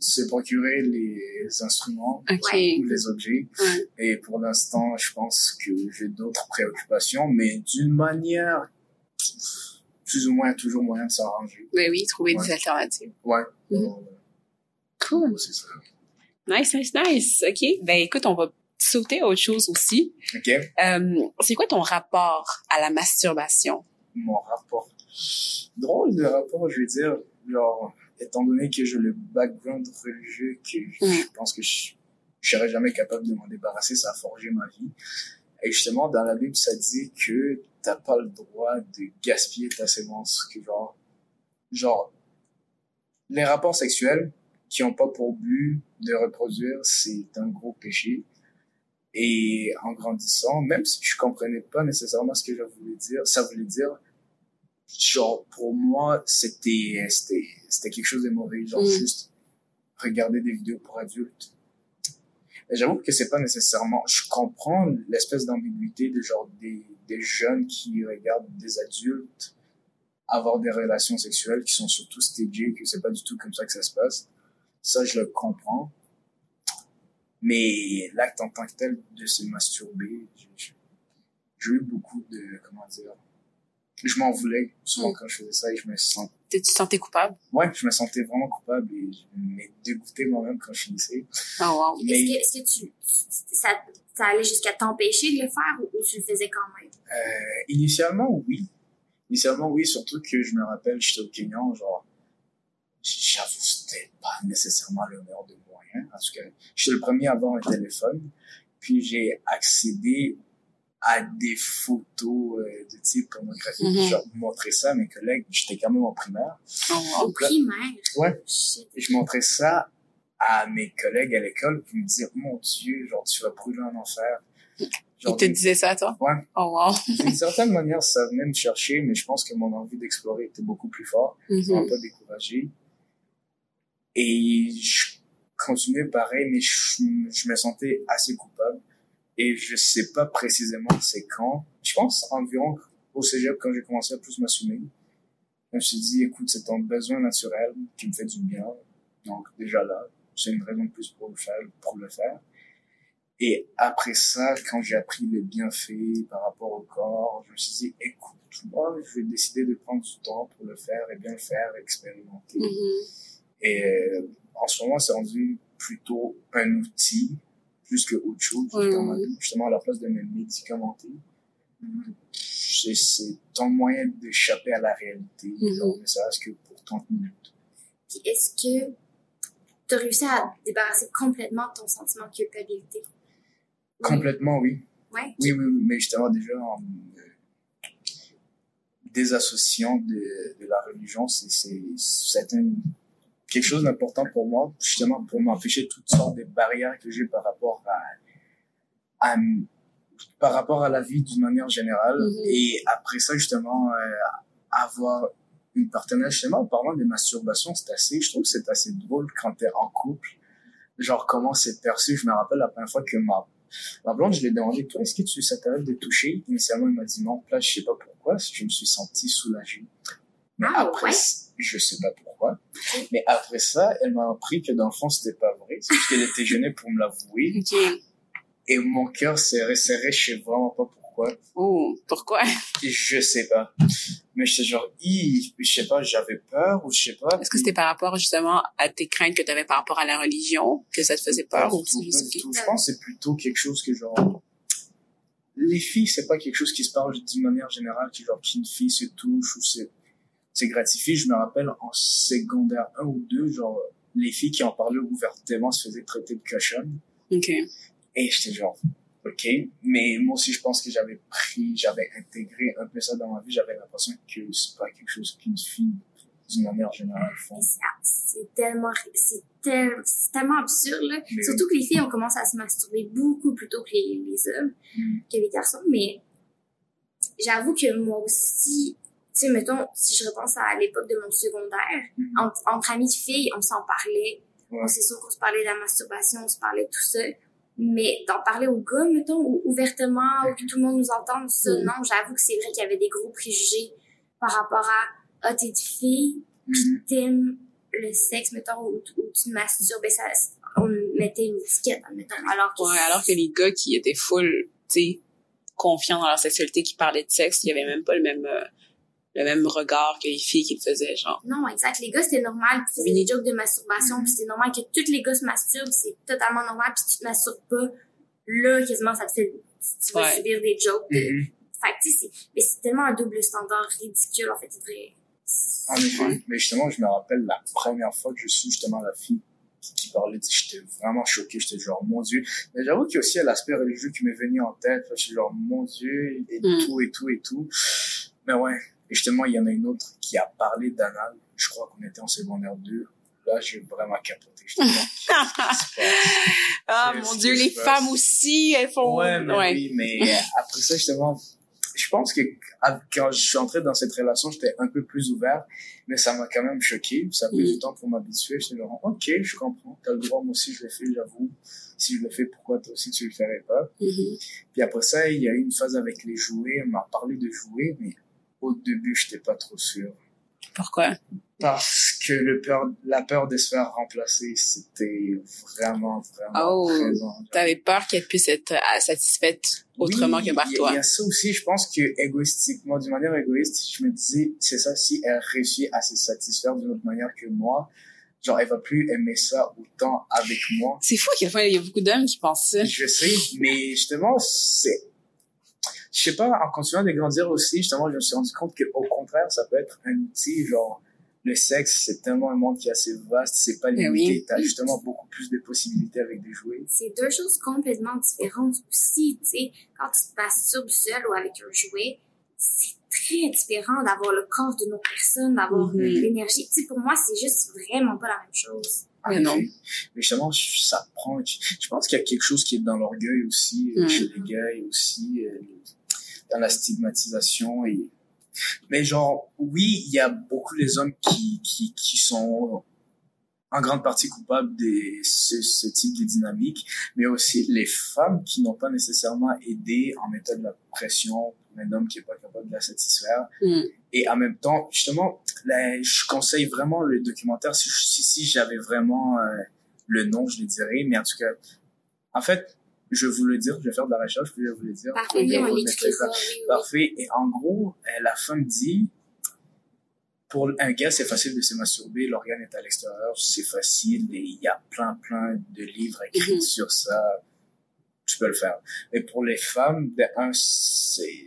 Se procurer les instruments ou les objets. Ouais. Et pour l'instant, je pense que j'ai d'autres préoccupations, mais d'une manière plus ou moins toujours moyen de s'arranger. Ben oui, trouver Ouais. des alternatives. Ouais. Euh, Cool. c'est ça. Nice, nice, nice. OK. Ben écoute, on va sauter à autre chose aussi. Ok. Euh, c'est quoi ton rapport à la masturbation? Mon rapport. Drôle de rapport, je veux dire. Genre, étant donné que j'ai le background religieux, que je- je pense que je, je serais jamais capable de m'en débarrasser, ça a forgé ma vie. Et justement, dans la Bible, ça dit que t'as pas le droit de gaspiller ta sémence, que genre, genre, les rapports sexuels qui ont pas pour but de reproduire, c'est un gros péché. Et en grandissant, même si je comprenais pas nécessairement ce que je voulais dire, ça voulait dire, genre, pour moi, c'était, c'était, c'était quelque chose de mauvais, genre, Mm. juste regarder des vidéos pour adultes. Mais j'avoue que c'est pas nécessairement, je comprends l'espèce d'ambiguïté de genre des, des jeunes qui regardent des adultes avoir des relations sexuelles qui sont surtout stagées, que c'est pas du tout comme ça que ça se passe. Ça, je le comprends. Mais l'acte en tant que tel de se masturber, j'ai- eu beaucoup de, comment dire, je m'en voulais souvent quand je faisais ça et je me sentais, Tu te sentais coupable? ouais, je me sentais vraiment coupable et je me dégoûtais moi-même quand je finissais. Oh wow. Mais- Est-ce que, tu, tu- ça, ça allait jusqu'à t'empêcher de le faire ou, ou tu le faisais quand même? Euh, initialement, oui. Initialement, oui, surtout que je me rappelle, j'étais au Kenya, genre, j'avoue, c'était pas nécessairement le meilleur de moyens. En tout cas, j'étais le premier à avoir un téléphone, puis j'ai accédé à des photos euh, de type pornographique. Mhm. J'ai montré ça à mes collègues, j'étais quand même en primaire. Oh wow. Au primaire? Ouais. Shit. Je montrais ça à mes collègues à l'école, qui me disaient, mon Dieu, genre, tu vas brûler en enfer. Genre, Il te disait ça, toi? Ouais. Oh wow. D'une certaine manière, ça venait me chercher, mais je pense que mon envie d'explorer était beaucoup plus fort. Ça m'a pas découragé. Et je continuais pareil, mais je, je me sentais assez coupable. Et je sais pas précisément c'est quand. Je pense environ au cégep, quand j'ai commencé à plus m'assumer. Je me suis dit, écoute, c'est ton besoin naturel qui me fait du bien. Donc, déjà là, c'est une raison de plus pour le faire, pour le faire. Et après ça, quand j'ai appris les bienfaits par rapport au corps, je me suis dit, écoute, moi, je vais décider de prendre du temps pour le faire et bien le faire, expérimenter. Mhm. Et euh, en ce moment, c'est rendu plutôt un outil plus que autre chose. Oui, dans ma oui. vie. Justement, à la place de me médicamenter, c'est c'est ton moyen d'échapper à la réalité, Mhm. genre, ne serait-ce que pour 30 minutes. Est-ce que tu as réussi à te débarrasser complètement de ton sentiment de culpabilité? Complètement, oui. Ouais. Oui, oui, oui, mais justement, déjà, en me désassociant de, de la religion, c'est, un- quelque chose d'important pour moi, justement, pour m'empêcher toutes sortes de barrières que j'ai par rapport à, à par rapport à la vie d'une manière générale. Mhm. Et après ça, justement, euh, avoir une partenaire, justement, en parlant de masturbation, c'est assez, je trouve que c'est assez drôle quand t'es en couple. Genre, comment c'est perçu. Je me rappelle la première fois que ma Ma blonde, je lui ai demandé, toi, est-ce que tu, ça t'arrive de toucher? Initialement, elle m'a dit non. Là, je sais pas pourquoi. Je me suis senti soulagé. Mais Ah, après, ouais? Je sais pas pourquoi. Mais après ça, elle m'a appris que dans le fond, c'était pas vrai. C'est parce qu'elle était gênée pour me l'avouer. Et mon cœur s'est resserré, je sais vraiment pas pourquoi. Oh, pourquoi? Je sais pas. Mais j'étais genre, je sais pas, j'avais peur ou je sais pas. Est-ce que c'était par rapport justement à tes craintes que tu avais par rapport à la religion que ça te faisait peur Pas ou du tout, c'est pas juste du que- tout. Je pense que c'est plutôt quelque chose que genre les filles c'est pas quelque chose qui se parle d'une manière générale qui genre qu'une fille se touche ou c'est c'est gratifié je me rappelle en secondaire 1 ou 2 genre les filles qui en parlaient ouvertement se faisaient traiter de cochonnes OK. et j'étais genre ok, mais moi aussi je pense que j'avais pris, j'avais intégré un peu ça dans ma vie. J'avais l'impression que c'est pas quelque chose qu'une fille d'une manière générale font. C'est tellement, c'est tellement absurde là. Surtout que les filles ont commencé à se masturber beaucoup plus tôt que les, les hommes, mm. que les garçons. Mais j'avoue que moi aussi, sais, mettons, si je repense à l'époque de mon secondaire, mm. entre, amis de filles, on s'en parlait. C'est sûr qu'on se parlait de la masturbation, on se parlait de tout ça. Mais d'en parler aux gars, mettons, ouvertement, ou que tout le monde nous entende, ça, mm. non, j'avoue que c'est vrai qu'il y avait des gros préjugés par rapport à, ah, t'es une fille, pis mm-hmm. t'aimes le sexe, mettons, ou, tu tu masturbes, ça, on mettait une étiquette, mettons, alors que... Ouais, alors que les gars qui étaient full, tu sais, confiants dans leur sexualité, qui parlaient de sexe, il y avait même pas le même... Euh, le même regard que les filles qui le faisaient, genre. Non, exact. Les gars, c'était normal. Puis c'était des jokes de masturbation. Puis c'est normal que tous les gars se masturbent. C'est totalement normal. Puis tu te masturbes pas. Là, quasiment, ça te fait... Tu vas subir des jokes. Mm-hmm. Fait que, tu sais, mais c'est tellement un double standard ridicule, en fait. En effet. Mais justement, je me rappelle la première fois que je suis justement la fille qui, qui parlait, j'étais vraiment choqué, j'étais genre, mon Dieu. Mais j'avoue qu'il y a aussi l'aspect religieux qui m'est venu en tête, j'étais genre, mon Dieu, et mm. tout, et tout, et tout. Mais ouais, et justement, il y en a une autre qui a parlé d'anal. Je crois qu'on était en secondaire 2. Là, j'ai vraiment capoté. ah, mon Dieu, les femmes aussi, elles font... Ouais, mais oui, mais après ça, justement, je pense que quand je suis entré dans cette relation, j'étais un peu plus ouvert, mais ça m'a quand même choqué. Ça a pris du mm. temps pour m'habituer. J'étais genre, ok, je comprends. T'as le droit, moi aussi, je le fais, j'avoue. Si je le fais, pourquoi toi aussi tu le ferais pas? Mm-hmm. Puis après ça, il y a eu une phase avec les jouets. On m'a parlé de jouets, mais au début, j'étais pas trop sûr. Pourquoi? Parce que le peur, la peur de se faire remplacer, c'était vraiment, vraiment oh, présent. T'avais peur qu'elle puisse être euh, satisfaite autrement que par toi. Il y a ça aussi, je pense que égoïstiquement, d'une manière égoïste, je me disais, c'est ça, si elle réussit à se satisfaire d'une autre manière que moi, genre, elle va plus aimer ça autant avec moi. C'est fou qu'il y a beaucoup d'hommes qui pensent ça. Je sais, mais justement, c'est, je sais pas, en continuant de grandir aussi, justement, je me suis rendu compte qu'au contraire, ça peut être un outil, genre, le sexe, c'est tellement un monde qui est assez vaste, c'est pas eh limité. Oui. T'as justement beaucoup plus de possibilités avec des jouets. C'est deux choses complètement différentes aussi, tu sais. Quand tu te masturbes seul ou avec un jouet, c'est très différent d'avoir le corps d'une autre personne, d'avoir mm-hmm. l'énergie. Tu sais, pour moi, c'est juste vraiment pas la même chose. Ah, mais non. Mais justement, ça prend. Je pense qu'il y a quelque chose qui est dans l'orgueil aussi, euh, mm. chez les gars aussi. Euh, dans la stigmatisation et mais genre oui il y a beaucoup les hommes qui qui qui sont en grande partie coupables de ce, ce type de dynamique mais aussi les femmes qui n'ont pas nécessairement aidé en mettant de la pression pour un homme qui est pas capable de la satisfaire mm. et en même temps justement là, je conseille vraiment le documentaire si si, si j'avais vraiment euh, le nom je le dirais mais en tout cas en fait je vais vous le dire, je vais faire de la recherche, puis je vais vous le dire. Parfait, Parfait. Et en gros, euh, la femme dit, pour un gars, c'est facile de se masturber, l'organe est à l'extérieur, c'est facile, et il y a plein, plein de livres écrits mhm. sur ça. Tu peux le faire. Mais pour les femmes, de un, c'est,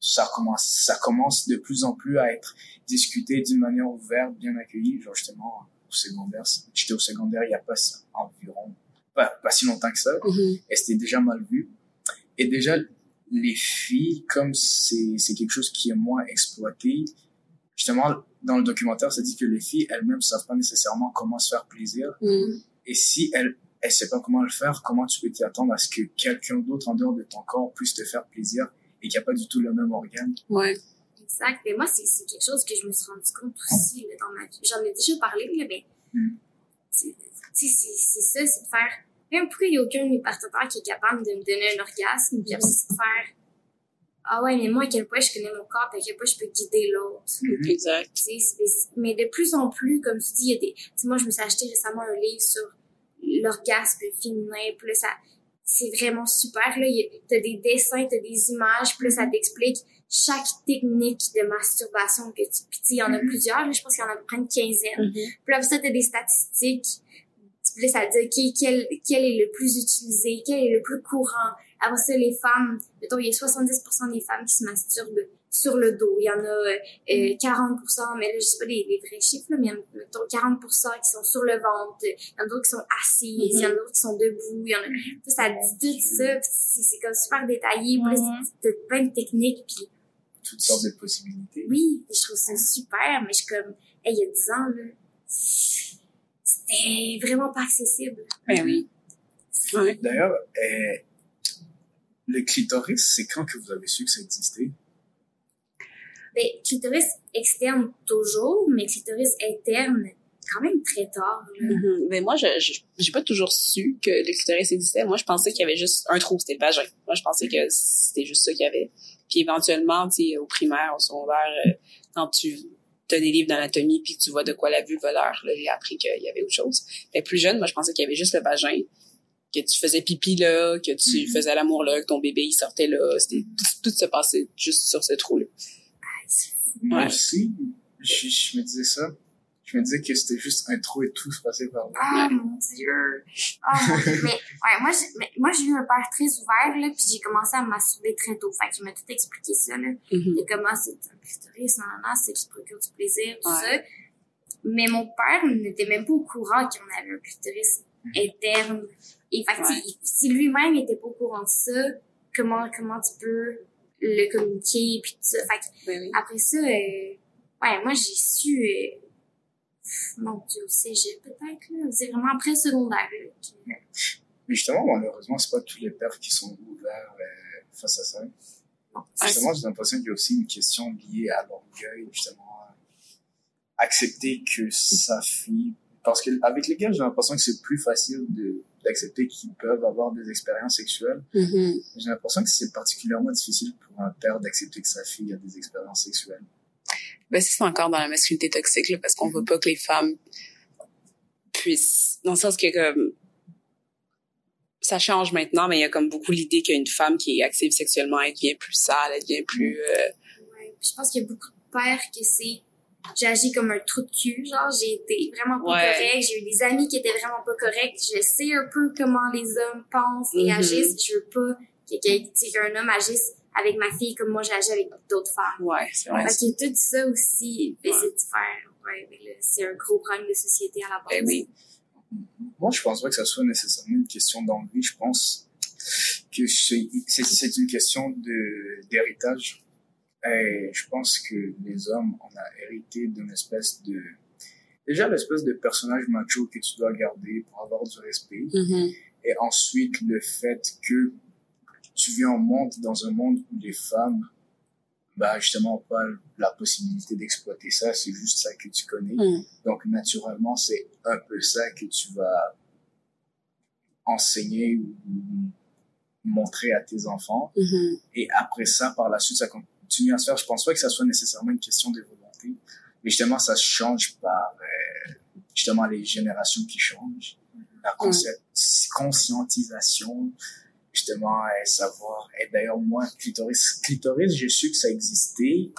ça commence, ça commence de plus en plus à être discuté d'une manière ouverte, bien accueillie. Genre, justement, au secondaire, j'étais au secondaire il y a pas environ pas, pas si longtemps que ça, mm-hmm. et c'était déjà mal vu. Et déjà, les filles, comme c'est, c'est quelque chose qui est moins exploité, justement, dans le documentaire, ça dit que les filles elles-mêmes savent pas nécessairement comment se faire plaisir. Mm-hmm. Et si elles, elles savent pas comment le faire, comment tu peux t'y attendre à ce que quelqu'un d'autre en dehors de ton corps puisse te faire plaisir et qu'il n'y a pas du tout le même organe? Ouais. Exact. Mais moi, c'est, c'est quelque chose que je me suis rendu compte aussi là, dans ma vie. J'en ai déjà parlé, mais mm c'est ça, c'est de faire. Même pourquoi il n'y a aucun de mes partenaires qui est capable de me donner un orgasme, puis c'est de faire. Ah ouais, mais moi, à quel point je connais mon corps, à quel point je peux guider l'autre. Mm-hmm. Exact. Mais de plus en plus, comme tu dis, il y a des. Tu moi, je me suis acheté récemment un livre sur l'orgasme féminin, puis là, ça. C'est vraiment super, là. T'as des dessins, t'as des images, puis là, ça t'explique chaque technique de masturbation que tu. Puis il y en a mm-hmm. plusieurs, je pense qu'il y en a à peu près une quinzaine. Mm-hmm. Puis là, ça, t'as des statistiques puis là, ça dit quel, quel est le plus utilisé, quel est le plus courant, Après ça, les femmes, mettons, il y a 70% des femmes qui se masturbent sur le dos. Il y en a euh, 40%, mais là, je sais pas les, les vrais chiffres, là, mais mettons 40% qui sont sur le ventre. Il y en a d'autres qui sont assises, il y en a d'autres qui sont debout. Il y en a, ça, ça dit tout ça, c'est comme super détaillé. Puis là, c'est plein de techniques, puis Toutes sortes de possibilités. oui, je trouve ça super, mais je suis comme, hey, il y a 10 ans, là, c'était vraiment pas accessible. Ben oui. Ouais. D'ailleurs, euh, le clitoris, c'est quand que vous avez su que ça existait? Ben, clitoris externe toujours, mais clitoris interne, quand même très tard. Mhm. Mais moi, je j'ai pas toujours su que le clitoris existait. Moi, je pensais qu'il y avait juste un trou, c'était le vagin. Moi, je pensais que c'était juste ça qu'il y avait. Puis éventuellement, tu sais, au primaire, au secondaire, euh, quand tu as des livres d'anatomie puis tu vois de quoi la vulve a l'air, là, j'ai appris qu'il y avait autre chose. Mais plus jeune, moi, je pensais qu'il y avait juste le vagin, que tu faisais pipi là, que tu faisais l'amour là, que ton bébé il sortait là. C'était tout, tout se passait juste sur ce trou-là. Moi Ouais. aussi, je, je me disais ça. Je me disais que c'était juste un trou et tout se passait par là. Ah, mon Dieu! Ah, mon Dieu! Mais, ouais, moi, j'ai, mais moi, j'ai eu un père très ouvert, là, puis j'ai commencé à me masturber très tôt. Fait qu'il m'a tout expliqué ça, là. De comment c'est un clitoris, non, non, non, c'est qui procure du plaisir, tout Ouais. ça. Mais mon père n'était même pas au courant qu'on avait un clitoris interne. Et fait que, Ouais. si- si lui-même était pas au courant de ça, comment, comment tu peux le communiquer, puis tout ça? Fait que, oui. après ça, euh, ouais, moi, j'ai su, euh, pff, mon Dieu, au cégep, peut-être, là. C'est vraiment après secondaire, là. Mais justement, malheureusement, c'est pas tous les pères qui sont ouverts euh, face à ça. Non. Justement, j'ai l'impression qu'il y a aussi une question liée à l'orgueil, justement. Accepter que sa fille... Parce qu'avec les gars, j'ai l'impression que c'est plus facile de d'accepter qu'ils peuvent avoir des expériences sexuelles. Mhm. J'ai l'impression que c'est particulièrement difficile pour un père d'accepter que sa fille a des expériences sexuelles. Ben, c'est encore dans la masculinité toxique, là, parce qu'on veut pas que les femmes puissent, dans le sens que, comme, ça change maintenant, mais il y a comme beaucoup l'idée qu'une femme qui est active sexuellement, elle devient plus sale, elle devient plus, euh, Ouais. Puis je pense qu'il y a beaucoup de pères que c'est j'ai agi comme un trou de cul, genre j'ai été vraiment pas Ouais. correct, j'ai eu des amis qui étaient vraiment pas corrects, je sais un peu comment les hommes pensent et Mhm. agissent, je veux pas que, que, qu'un homme agisse avec ma fille comme moi j'agis avec d'autres femmes. ouais, c'est vrai. Y a tout ça aussi, Ouais. c'est faire, ouais, mais là, c'est un gros problème de société à la base. Ben oui. Moi, je pense pas que ça soit nécessairement une question d'envie. Je pense que c'est une question de d'héritage. Et je pense que les hommes, on a hérité d'une espèce de... Déjà, l'espèce de personnage macho que tu dois garder pour avoir du respect. Mhm. Et ensuite, le fait que tu viens au monde, dans un monde où les femmes, bah, justement, ont pas la possibilité d'exploiter ça. C'est juste ça que tu connais. Mhm. Donc, naturellement, c'est un peu ça que tu vas enseigner ou montrer à tes enfants. Mhm. Et après ça, par la suite, ça continue à se faire. Je pense pas que ça soit nécessairement une question de volonté. Mais justement, ça change par, euh, justement, les générations qui changent. La consci- conscientisation, justement, et savoir. Et d'ailleurs, moi, clitoris, clitoris, j'ai su que ça existait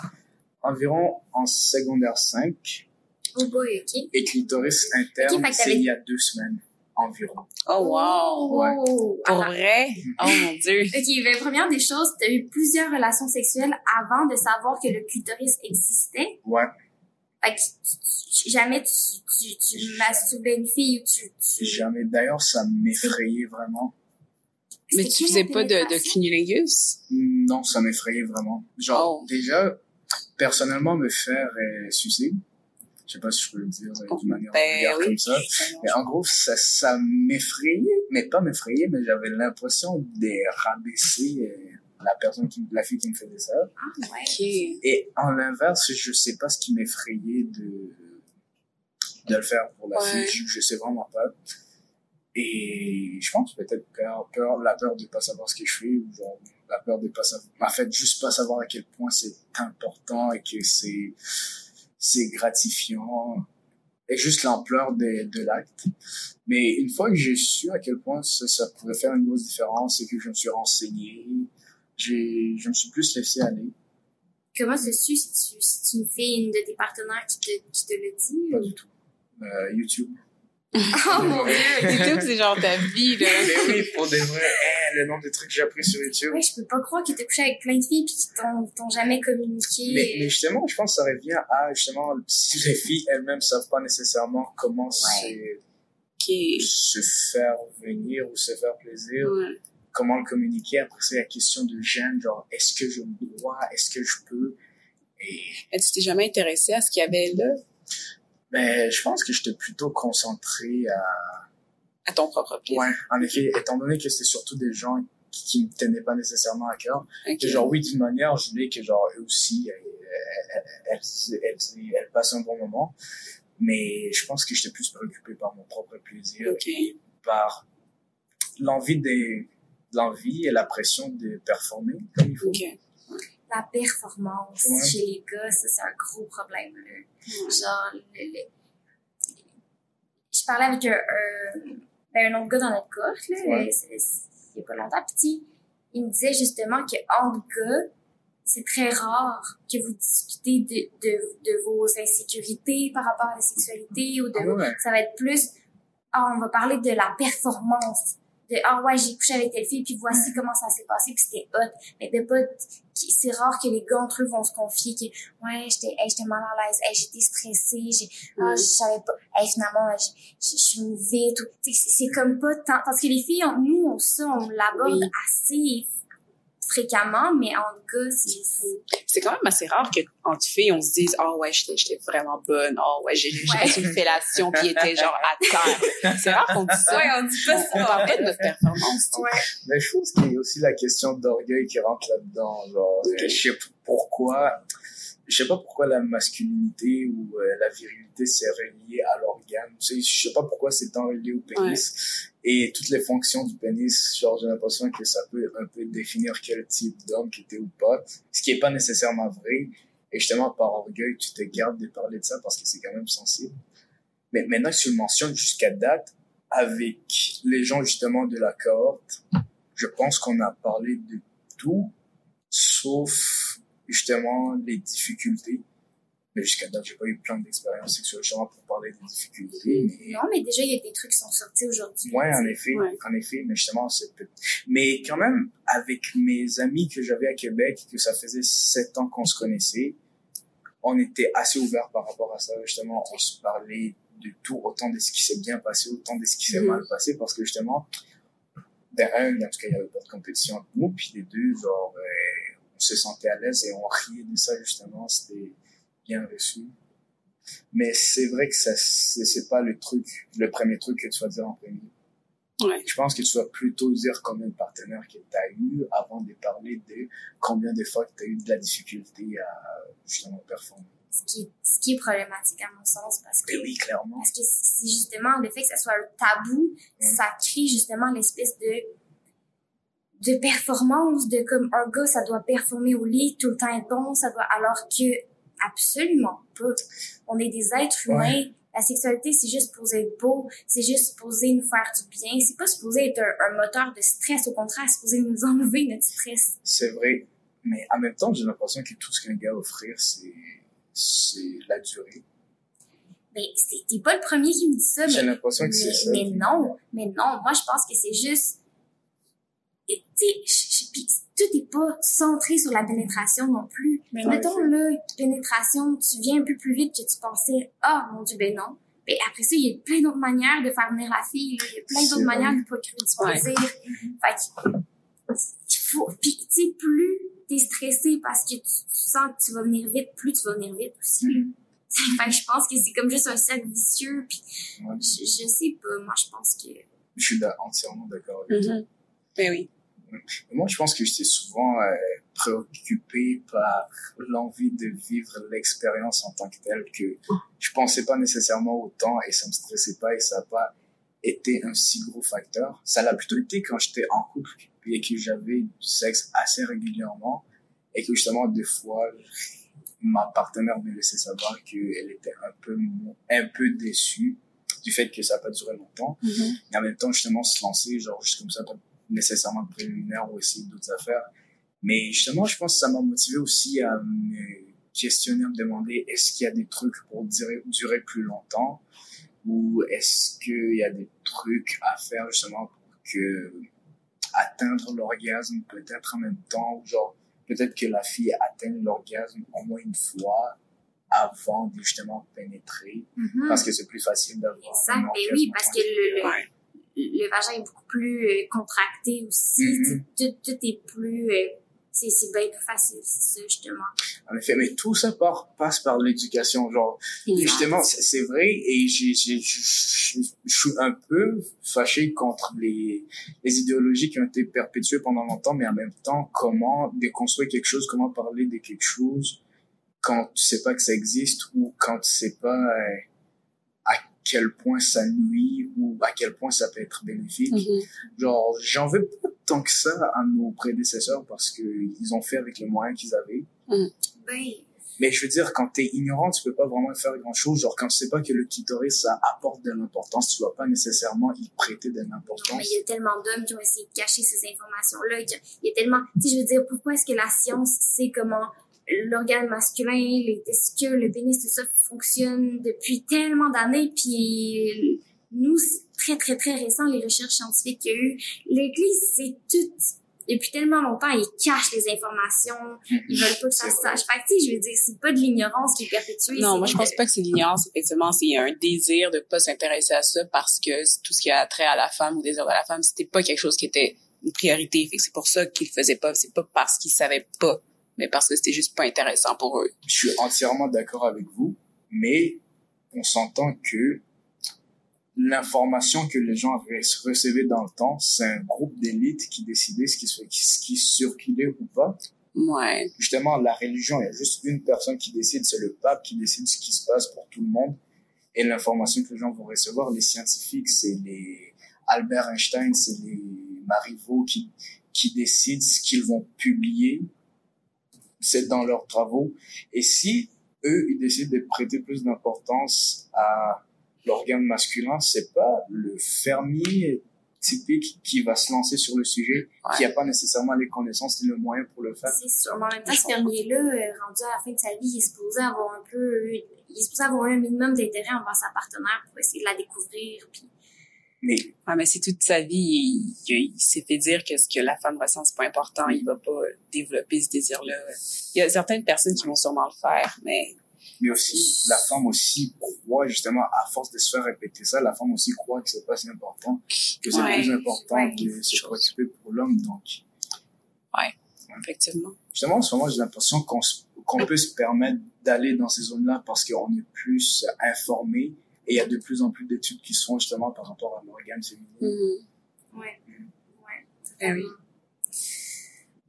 environ en secondaire 5. Oh boy. Et clitoris interne, c'est il y a deux semaines environ. Oh, wow! Ouais. Oh, attends. vrai? Oh, mon Dieu! Ok, ben, première des choses, tu as eu plusieurs relations sexuelles avant de savoir que le clitoris existait? Ouais. Fait que tu- tu- jamais tu, tu, tu masturbais une fille ou tu... tu... Jamais. D'ailleurs, ça m'effrayait vraiment. Mais tu faisais pas de, de cunnilingus? Non, ça m'effrayait vraiment. Genre, Oh. déjà, personnellement, me faire euh, sucer, je sais pas si je peux le dire euh, d'une manière Ben vulgaire oui. comme ça, mais en gros, ça, ça m'effrayait, mais pas m'effrayait, mais j'avais l'impression de rabaisser euh, la personne qui, la fille qui me faisait ça. Ah, ouais. Et en l'inverse, je sais pas ce qui m'effrayait de, de le faire pour la Ouais. fille. Je, je sais vraiment pas. Et je pense peut-être peur, peur, la peur de pas savoir ce que je fais, ou genre, la peur de pas savoir, en fait, juste pas savoir à quel point c'est important et que c'est, c'est gratifiant. Et juste l'ampleur de, de l'acte. Mais une fois que j'ai su à quel point ça, ça pouvait faire une grosse différence et que je me suis renseigné, j'ai, je me suis plus laissé aller. Comment se su si tu, si tu une fille, une de tes partenaires qui te, qui te le dit? Pas du tout. Euh, YouTube. Oh mon dieu! YouTube, c'est genre ta vie, là. Mais oui, pour des vrais, hein, le nombre de trucs que j'ai appris sur YouTube. Ouais, je peux pas croire que t'es couché avec plein de filles pis qu'ils t'ont, jamais communiqué. Mais, mais justement, je pense que ça revient à, justement, si les filles elles-mêmes savent pas nécessairement comment se, se faire venir ou se faire plaisir, Ouais. comment le communiquer. Après, c'est la question de gêne, genre, est-ce que je me dois, est-ce que je peux? Et, Et tu t'es jamais intéressé à ce qu'il y avait là, ben, je pense que j'étais plutôt concentré à, à ton propre plaisir? ouais, en effet, étant donné que c'était surtout des gens qui, qui me tenaient pas nécessairement à cœur. Ok. Que genre, oui, d'une manière, je voulais que genre, eux aussi, elles, elles, elles, elles, elles passent un bon moment. Mais je pense que j'étais plus préoccupé par mon propre plaisir Ok. et par l'envie des, l'envie et la pression de performer comme il faut. Ok. La performance Ouais. chez les gars, ça, c'est un gros problème, là. Genre, le, le- je parlais avec un, un, ben, un autre gars dans notre cohorte, là, Ouais. il y a pas longtemps, petit, il me disait justement que entre gars, c'est très rare que vous discutez de, de, de vos insécurités par rapport à la sexualité ou de Ah ouais. ça va être plus, ah, on va parler de la performance. De, ah ouais, j'ai couché avec telle fille, puis voici comment ça s'est passé, puis c'était hot. Mais de pas, c'est rare que les gars entre eux vont se confier que, ouais, j'étais, hey, j'étais mal à l'aise, hey, j'étais stressée, j'ai, ah, Ouais. je savais pas, hey, finalement, je, suis vite, c'est comme pas tant, parce que les filles, on- nous, on, ça, on l'aborde Oui. assez fréquemment, mais en gars, c'est, c'est- C'est quand même assez rare que entre filles, on se dise, oh ouais, j'étais, vraiment bonne, oh ouais, j'ai, Ouais. une fellation elle était genre à terre. C'est rare qu'on dise ça. on dit pas On parle pas de notre performance. Ouais. Mais je pense qu'il y a aussi la question d'orgueil qui rentre là-dedans. Genre, Ok. euh, je sais pas pourquoi, je sais pas pourquoi la masculinité ou euh, la virilité c'est relié à l'organe. Tu sais, je sais pas pourquoi c'est tant relié au pénis. Et toutes les fonctions du pénis, genre, j'ai l'impression que ça peut un peu définir quel type d'homme que t'es ou pas. Ce qui est pas nécessairement vrai. Et justement, par orgueil, tu te gardes de parler de ça parce que c'est quand même sensible. Mais maintenant que tu le mentionnes jusqu'à date, avec les gens justement de la cohorte, je pense qu'on a parlé de tout, sauf justement les difficultés. Mais jusqu'à date, j'ai pas eu plein d'expériences sexuelles justement pour parler des difficultés. Mais... Non, mais déjà, il y a des trucs qui sont sortis aujourd'hui. Ouais, en effet, Ouais. en effet, mais justement, c'est Mais quand même, avec mes amis que j'avais à Québec, que ça faisait sept ans qu'on se connaissait, on était assez ouverts par rapport à ça. Justement, on se parlait de tout, autant de ce qui s'est bien passé, autant de ce qui s'est Mhm. mal passé, parce que justement, ben, un, en tout cas, il y avait pas de compétition entre nous, puis les deux, genre, euh, on se sentait à l'aise et on riait de ça, justement, c'était bien reçu. Mais c'est vrai que ça, c'est pas le truc, le premier truc que tu vas dire en premier. Ouais. Je pense que tu vas plutôt dire combien de partenaires que tu as eu avant de parler de combien de fois que tu as eu de la difficulté à justement performer. Ce qui, est, ce qui est problématique à mon sens, parce que Mais oui, clairement. Parce que c'est justement le fait que ça soit un tabou, ça crée justement l'espèce de de performance, de comme un gars, ça doit performer au lit, tout le temps être bon, ça doit, alors que absolument pas. On est des êtres humains. La sexualité, c'est juste supposé être beau, c'est juste supposé nous faire du bien. C'est pas supposé être un, un moteur de stress, au contraire, c'est supposé nous enlever notre stress. C'est vrai. Mais en même temps, j'ai l'impression que tout ce qu'un gars a à offrir, c'est, c'est la durée. Mais c'est- t'es pas le premier qui me dit ça, J'ai l'impression que c'est ça. mais non, mais non, moi je pense que c'est juste, et tu sais, tout est pas centré sur la pénétration non plus. Mais Mettons là, pénétration, tu viens un peu plus vite que tu pensais, ah mon dieu, ben non. Mais après ça, il y a plein d'autres manières de faire venir la fille, il y a plein d'autres manières de procurer du Ouais. plaisir. Fait que, il faut, puis tu sais, plus t'es stressé parce que tu, tu sens que tu vas venir vite, plus tu vas venir vite aussi. là. Fait que je pense que c'est comme juste un cercle vicieux, puis Ouais. je, je sais pas, moi je pense que Je suis entièrement d'accord avec toi. Mhm. Ben oui. Moi, je pense que j'étais souvent euh, préoccupé par l'envie de vivre l'expérience en tant que telle que je pensais pas nécessairement autant et ça me stressait pas et ça n'a pas été un si gros facteur. Ça l'a plutôt été quand j'étais en couple et que j'avais du sexe assez régulièrement et que justement des fois ma partenaire me laissait savoir qu'elle était un peu un peu déçue du fait que ça n'a pas duré longtemps Mhm. et en même temps justement se lancer genre juste comme ça nécessairement de préliminaire ou essayer d'autres affaires mais justement je pense que ça m'a motivé aussi à me questionner à me demander est-ce qu'il y a des trucs pour durer, durer plus longtemps? Ou est-ce qu'il y a des trucs à faire justement pour que atteindre l'orgasme peut-être en même temps, ou genre peut-être que la fille atteigne l'orgasme au moins une fois avant de justement pénétrer, Mhm. parce que c'est plus facile d'avoir. Exact. Et orgasme oui, parce que le, le. Le vagin est beaucoup plus euh, contracté aussi. Mhm. Sais, Tout, tout est plus... euh, c'est bien plus facile, c'est ça, justement. En effet, mais tout ça part, passe par l'éducation. Genre, justement, c'est vrai, et j'ai, j'ai, je suis un peu fâché contre les, les idéologies qui ont été perpétuées pendant longtemps, mais en même temps, comment déconstruire quelque chose, comment parler de quelque chose quand tu sais pas que ça existe ou quand tu sais pas euh, quel point ça nuit ou à quel point ça peut être bénéfique. Mhm. Genre, j'en veux pas tant que ça à nos prédécesseurs parce que ils ont fait avec les moyens qu'ils avaient. Ben, Mais je veux dire, quand t'es ignorant, tu peux pas vraiment faire grand chose. Genre, quand tu sais pas que le clitoris, ça apporte de l'importance, tu vas pas nécessairement y prêter de non, mais l'importance. il y a tellement d'hommes qui ont essayé de cacher ces informations-là. Il y a- il y a tellement... Tu sais, je veux dire, pourquoi est-ce que la science sait comment l'organe masculin, les testicules, le pénis, tout ça fonctionne depuis tellement d'années, puis nous, c'est très, très, très récent, les recherches scientifiques qu'il y a eu. L'Église, c'est tout... Depuis tellement longtemps, ils cachent les informations, ils veulent pas que ça se sache. Fait que, tu sais, je veux dire, c'est pas de l'ignorance qui est perpétuée. Non, moi je pense pas que c'est l'ignorance, effectivement, c'est un désir de pas s'intéresser à ça parce que tout ce qui a trait à la femme ou désir de la femme, c'était pas quelque chose qui était une priorité. Fait que c'est pour ça qu'ils le faisaient pas. C'est pas parce qu'ils savaient pas, mais parce que c'était juste pas intéressant pour eux. Je suis entièrement d'accord avec vous, mais on s'entend que l'information que les gens re- recevaient dans le temps, c'est un groupe d'élite qui décidait ce qui, ce qui circulait ou pas. Ouais. Justement, la religion, il y a juste une personne qui décide, c'est le pape qui décide ce qui se passe pour tout le monde. Et l'information que les gens vont recevoir, les scientifiques, c'est les Albert Einstein, c'est les Marivaux qui, qui décident ce qu'ils vont publier. C'est dans leurs travaux. Et si eux, ils décident de prêter plus d'importance à l'organe masculin, c'est pas le fermier typique qui va se lancer sur le sujet, Ouais. qui a pas nécessairement les connaissances ni le moyen pour le faire. C'est sûr. Mais en même temps, ce fermier-là, euh, rendu à la fin de sa vie, il est supposé avoir un peu, il est supposé avoir un minimum d'intérêt envers sa partenaire pour essayer de la découvrir. Puis, Mais Ouais, mais si toute sa vie, il, il- il s'est fait dire que ce que la femme ressent, c'est pas important, il va pas développer ce désir-là. Il y a certaines personnes qui vont sûrement le faire, mais mais aussi la femme aussi croit justement à force de se faire répéter ça la femme aussi croit que c'est pas si important que c'est Ouais, plus important ouais. que se préoccuper pour l'homme donc effectivement. justement en ce moment j'ai l'impression qu'on peut se permettre d'aller dans ces zones là parce qu'on est plus informé et il y a de plus en plus d'études qui se font justement par rapport à l'organe féminin Mhm. ouais. Ouais. Ah oui.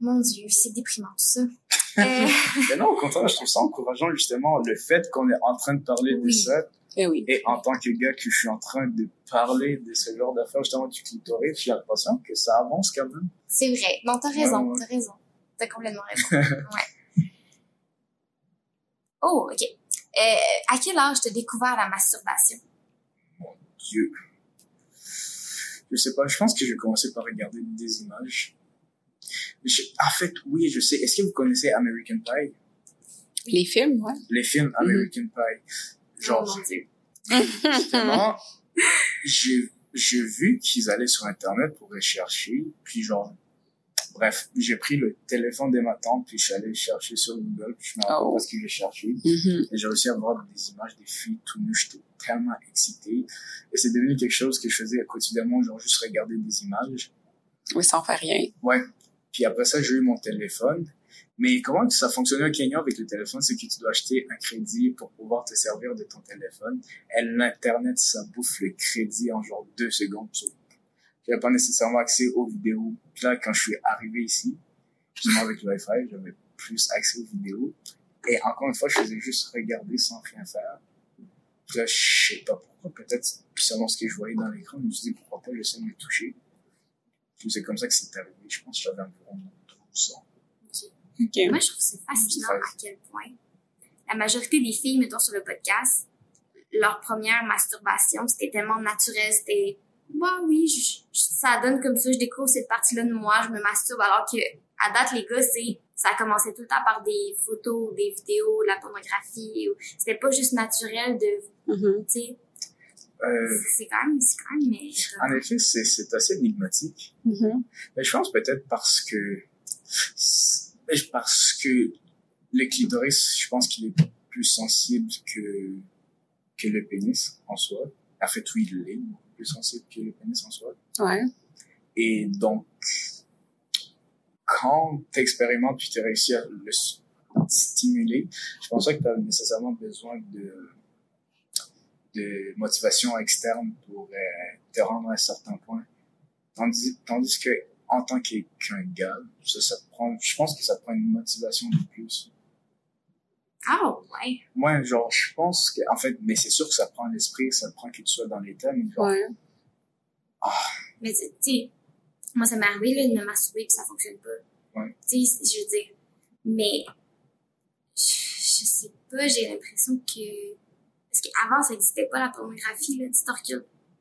Mon Dieu, c'est déprimant, ça. Euh, mais non au contraire je trouve ça encourageant justement le fait qu'on est en train de parler de ça Eh oui. et en tant que gars que je suis en train de parler de ce genre d'affaires justement du clitoris j'ai l'impression que ça avance quand même c'est vrai. Non, t'as raison, Ouais, ouais. t'as raison. T'as complètement raison. ouais. Oh, OK. Euh, à quel âge t'as découvert la masturbation? Dieu. Je sais pas, je pense que je vais commencer par regarder des images. Je- en fait, oui, je sais. Est-ce que vous connaissez American Pie? Les films, ouais. Les films American Pie. Genre, Oh, mon justement, j'ai, j'ai vu qu'ils allaient sur Internet pour rechercher, puis genre, bref, j'ai pris le téléphone de ma tante, puis je suis allé chercher sur Google, puis je me rappelle Oh. pas ce que j'ai cherché. Mhm. Et j'ai réussi à voir des images des filles tout nues. J'étais tellement excité. Et c'est devenu quelque chose que je faisais quotidiennement, genre juste regarder des images. Oui, sans faire rien. Ouais. Puis après ça, j'ai eu mon téléphone. Mais comment ça fonctionnait au Kenya avec le téléphone, c'est que tu dois acheter un crédit pour pouvoir te servir de ton téléphone. Et l'Internet, ça bouffe le crédit en genre deux secondes. J'avais pas nécessairement accès aux vidéos. Puis là, quand je suis arrivé ici, justement avec le Wi-Fi, j'avais plus accès aux vidéos. Et encore une fois, je faisais juste regarder sans rien faire. Puis là, je sais pas pourquoi, peut-être selon ce que je voyais dans l'écran, je me suis dit pourquoi pas j'essaie de me toucher. Puis c'est comme ça que c'est arrivé. Je pense que j'avais environ 12 ans. OK. Moi, je trouve ça fascinant à quel point la majorité des filles, mettons sur le podcast, leur première masturbation, c'était tellement naturel, c'était bah oui, je- je- ça donne comme ça, je découvre cette partie-là de moi, je me masturbe, alors que à date, les gars, c'est ça a commencé tout le temps par des photos, des vidéos, la pornographie. C'était pas juste naturel de, Mhm. tu sais, Euh, C'est quand même, c'est quand même, mais. en effet, c'est, c'est assez énigmatique. Mhm. Mais je pense peut-être parce que parce que le clitoris, je pense qu'il est plus sensible que que le pénis en soi. En fait, oui, il est beaucoup plus sensible que le pénis en soi. Ouais. Et donc, quand tu expérimentes puis tu réussis à le stimuler, je pense pas que tu as nécessairement besoin de de motivation externe pour euh, te rendre à un certain point. Tandis, tandis que en tant qu'un gars, ça, ça prend, je pense que ça prend une motivation de plus. Ah, ouais. Moi, genre, je pense que, en fait, mais c'est sûr que ça prend l'esprit, ça prend que tu sois dans l'état, mais genre, Ouais. Mais tu sais, moi, ça m'est arrivé, là, de me masturber puis ça fonctionne pas. Ouais. Tu sais, je veux dire. Mais, je, je sais pas, j'ai l'impression que. Parce qu'avant, ça n'existait pas la pornographie, là. Tu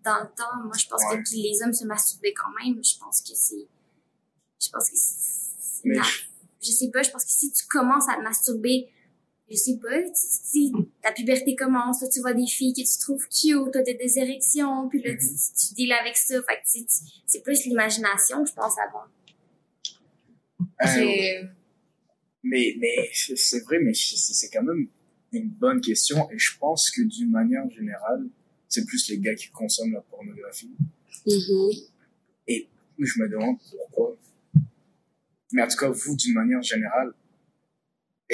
dans le temps. Moi, je pense Ouais. que les hommes se masturbaient quand même. Je pense que c'est. Je pense que c'est. je sais pas, je pense que si tu commences à te masturber, je sais pas, si ta puberté commence, là, tu vois des filles que tu trouves cute, t'as des, des érections, puis là, tu, tu, tu deals avec ça, fait que c'est plus l'imagination, je pense, avant. euh, Mais, mais c'est vrai, mais c'est quand même une bonne question et je pense que d'une manière générale, c'est plus les gars qui consomment la pornographie. Mhm. Je me demande pourquoi. Mais en tout cas, vous, d'une manière générale,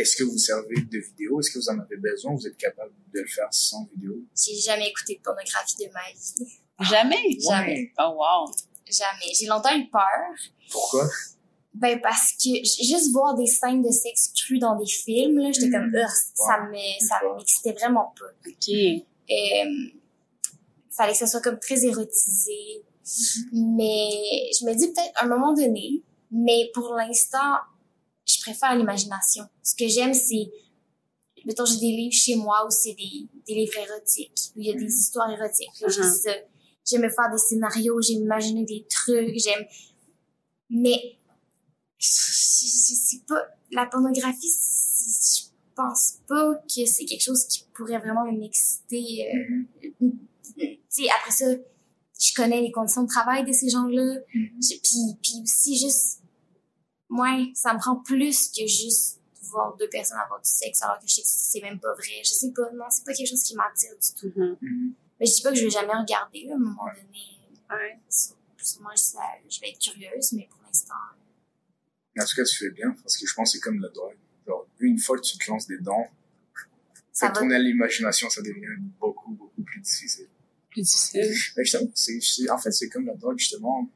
est-ce que vous servez de vidéo? Est-ce que vous en avez besoin? Vous êtes capable de le faire sans vidéo? J'ai jamais écouté de pornographie de ma vie. Jamais? Jamais. Oh, wow. Jamais. J'ai longtemps eu peur. Pourquoi? Ben, parce que juste voir des scènes de sexe cru dans des films, là, j'étais comme, Ugh, ça me, ça m'excitait vraiment pas. OK. Et, euh, fallait que ça soit comme très érotisé. Mais je me dis peut-être à un moment donné, mais pour l'instant, je préfère l'imagination. Ce que j'aime, c'est, mettons, j'ai des livres chez moi où c'est des, des livres érotiques, où il y a des histoires érotiques. Ça. J'aime me faire des scénarios, j'aime imaginer des trucs, j'aime... Mais, je, je, sais pas, la pornographie, je pense pas que c'est quelque chose qui pourrait vraiment m'exciter. euh, tu sais, après ça, je connais les conditions de travail de ces gens-là. Puis, puis aussi, juste, moi, ça me prend plus que juste voir deux personnes avoir du sexe alors que je sais que c'est même pas vrai. Je sais pas, non, c'est pas quelque chose qui m'attire du tout. Mhm. Mhm. Mais je dis pas que je vais jamais regarder, là, à un moment donné. Ouais. Sû- Sûrement, je, ça- je vais être curieuse, mais pour l'instant, En tout cas, tu fais bien parce que je pense que c'est comme la drogue. Genre, une fois que tu te lances dedans, ça fait va. tourner à l'imagination, ça devient beaucoup, beaucoup plus difficile. Plus difficile. Mais justement, c'est, c'est- en fait, c'est comme la drogue, justement.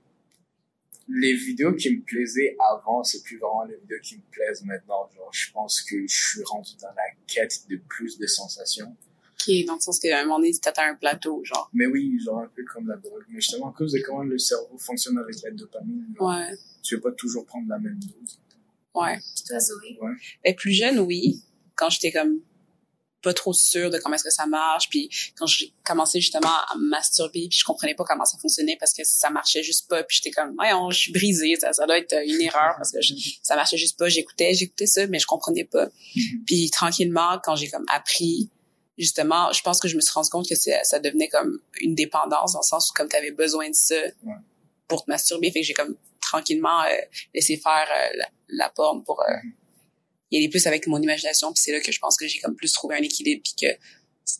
Les vidéos qui me plaisaient avant, c'est plus vraiment les vidéos qui me plaisent maintenant. Genre, je pense que je suis rendu dans la quête de plus de sensations. OK, dans le sens qu'à un moment donné, t'atteins un plateau, genre. Mais oui, genre un peu comme la drogue. Mais justement, à cause de comment le cerveau fonctionne avec la dopamine, genre, Ouais. tu veux pas toujours prendre la même dose. Ouais. Toi, Zoé? Ben, plus jeune, oui. Quand j'étais comme pas trop sûre de comment est-ce que ça marche, puis quand j'ai commencé justement à me masturber, puis je comprenais pas comment ça fonctionnait parce que ça marchait juste pas, puis j'étais comme, voyons, je suis brisée, ça, ça doit être une erreur parce que je- ça marchait juste pas. J'écoutais, j'écoutais ça, mais je comprenais pas. Puis tranquillement, quand j'ai comme appris, justement, je pense que je me suis rendu compte que ça devenait comme une dépendance dans le sens où comme t'avais besoin de ça Ouais. pour te masturber, fait que j'ai comme tranquillement euh, laissé faire euh, la, la porn pour euh, y aller plus avec mon imagination puis c'est là que je pense que j'ai comme plus trouvé un équilibre puis que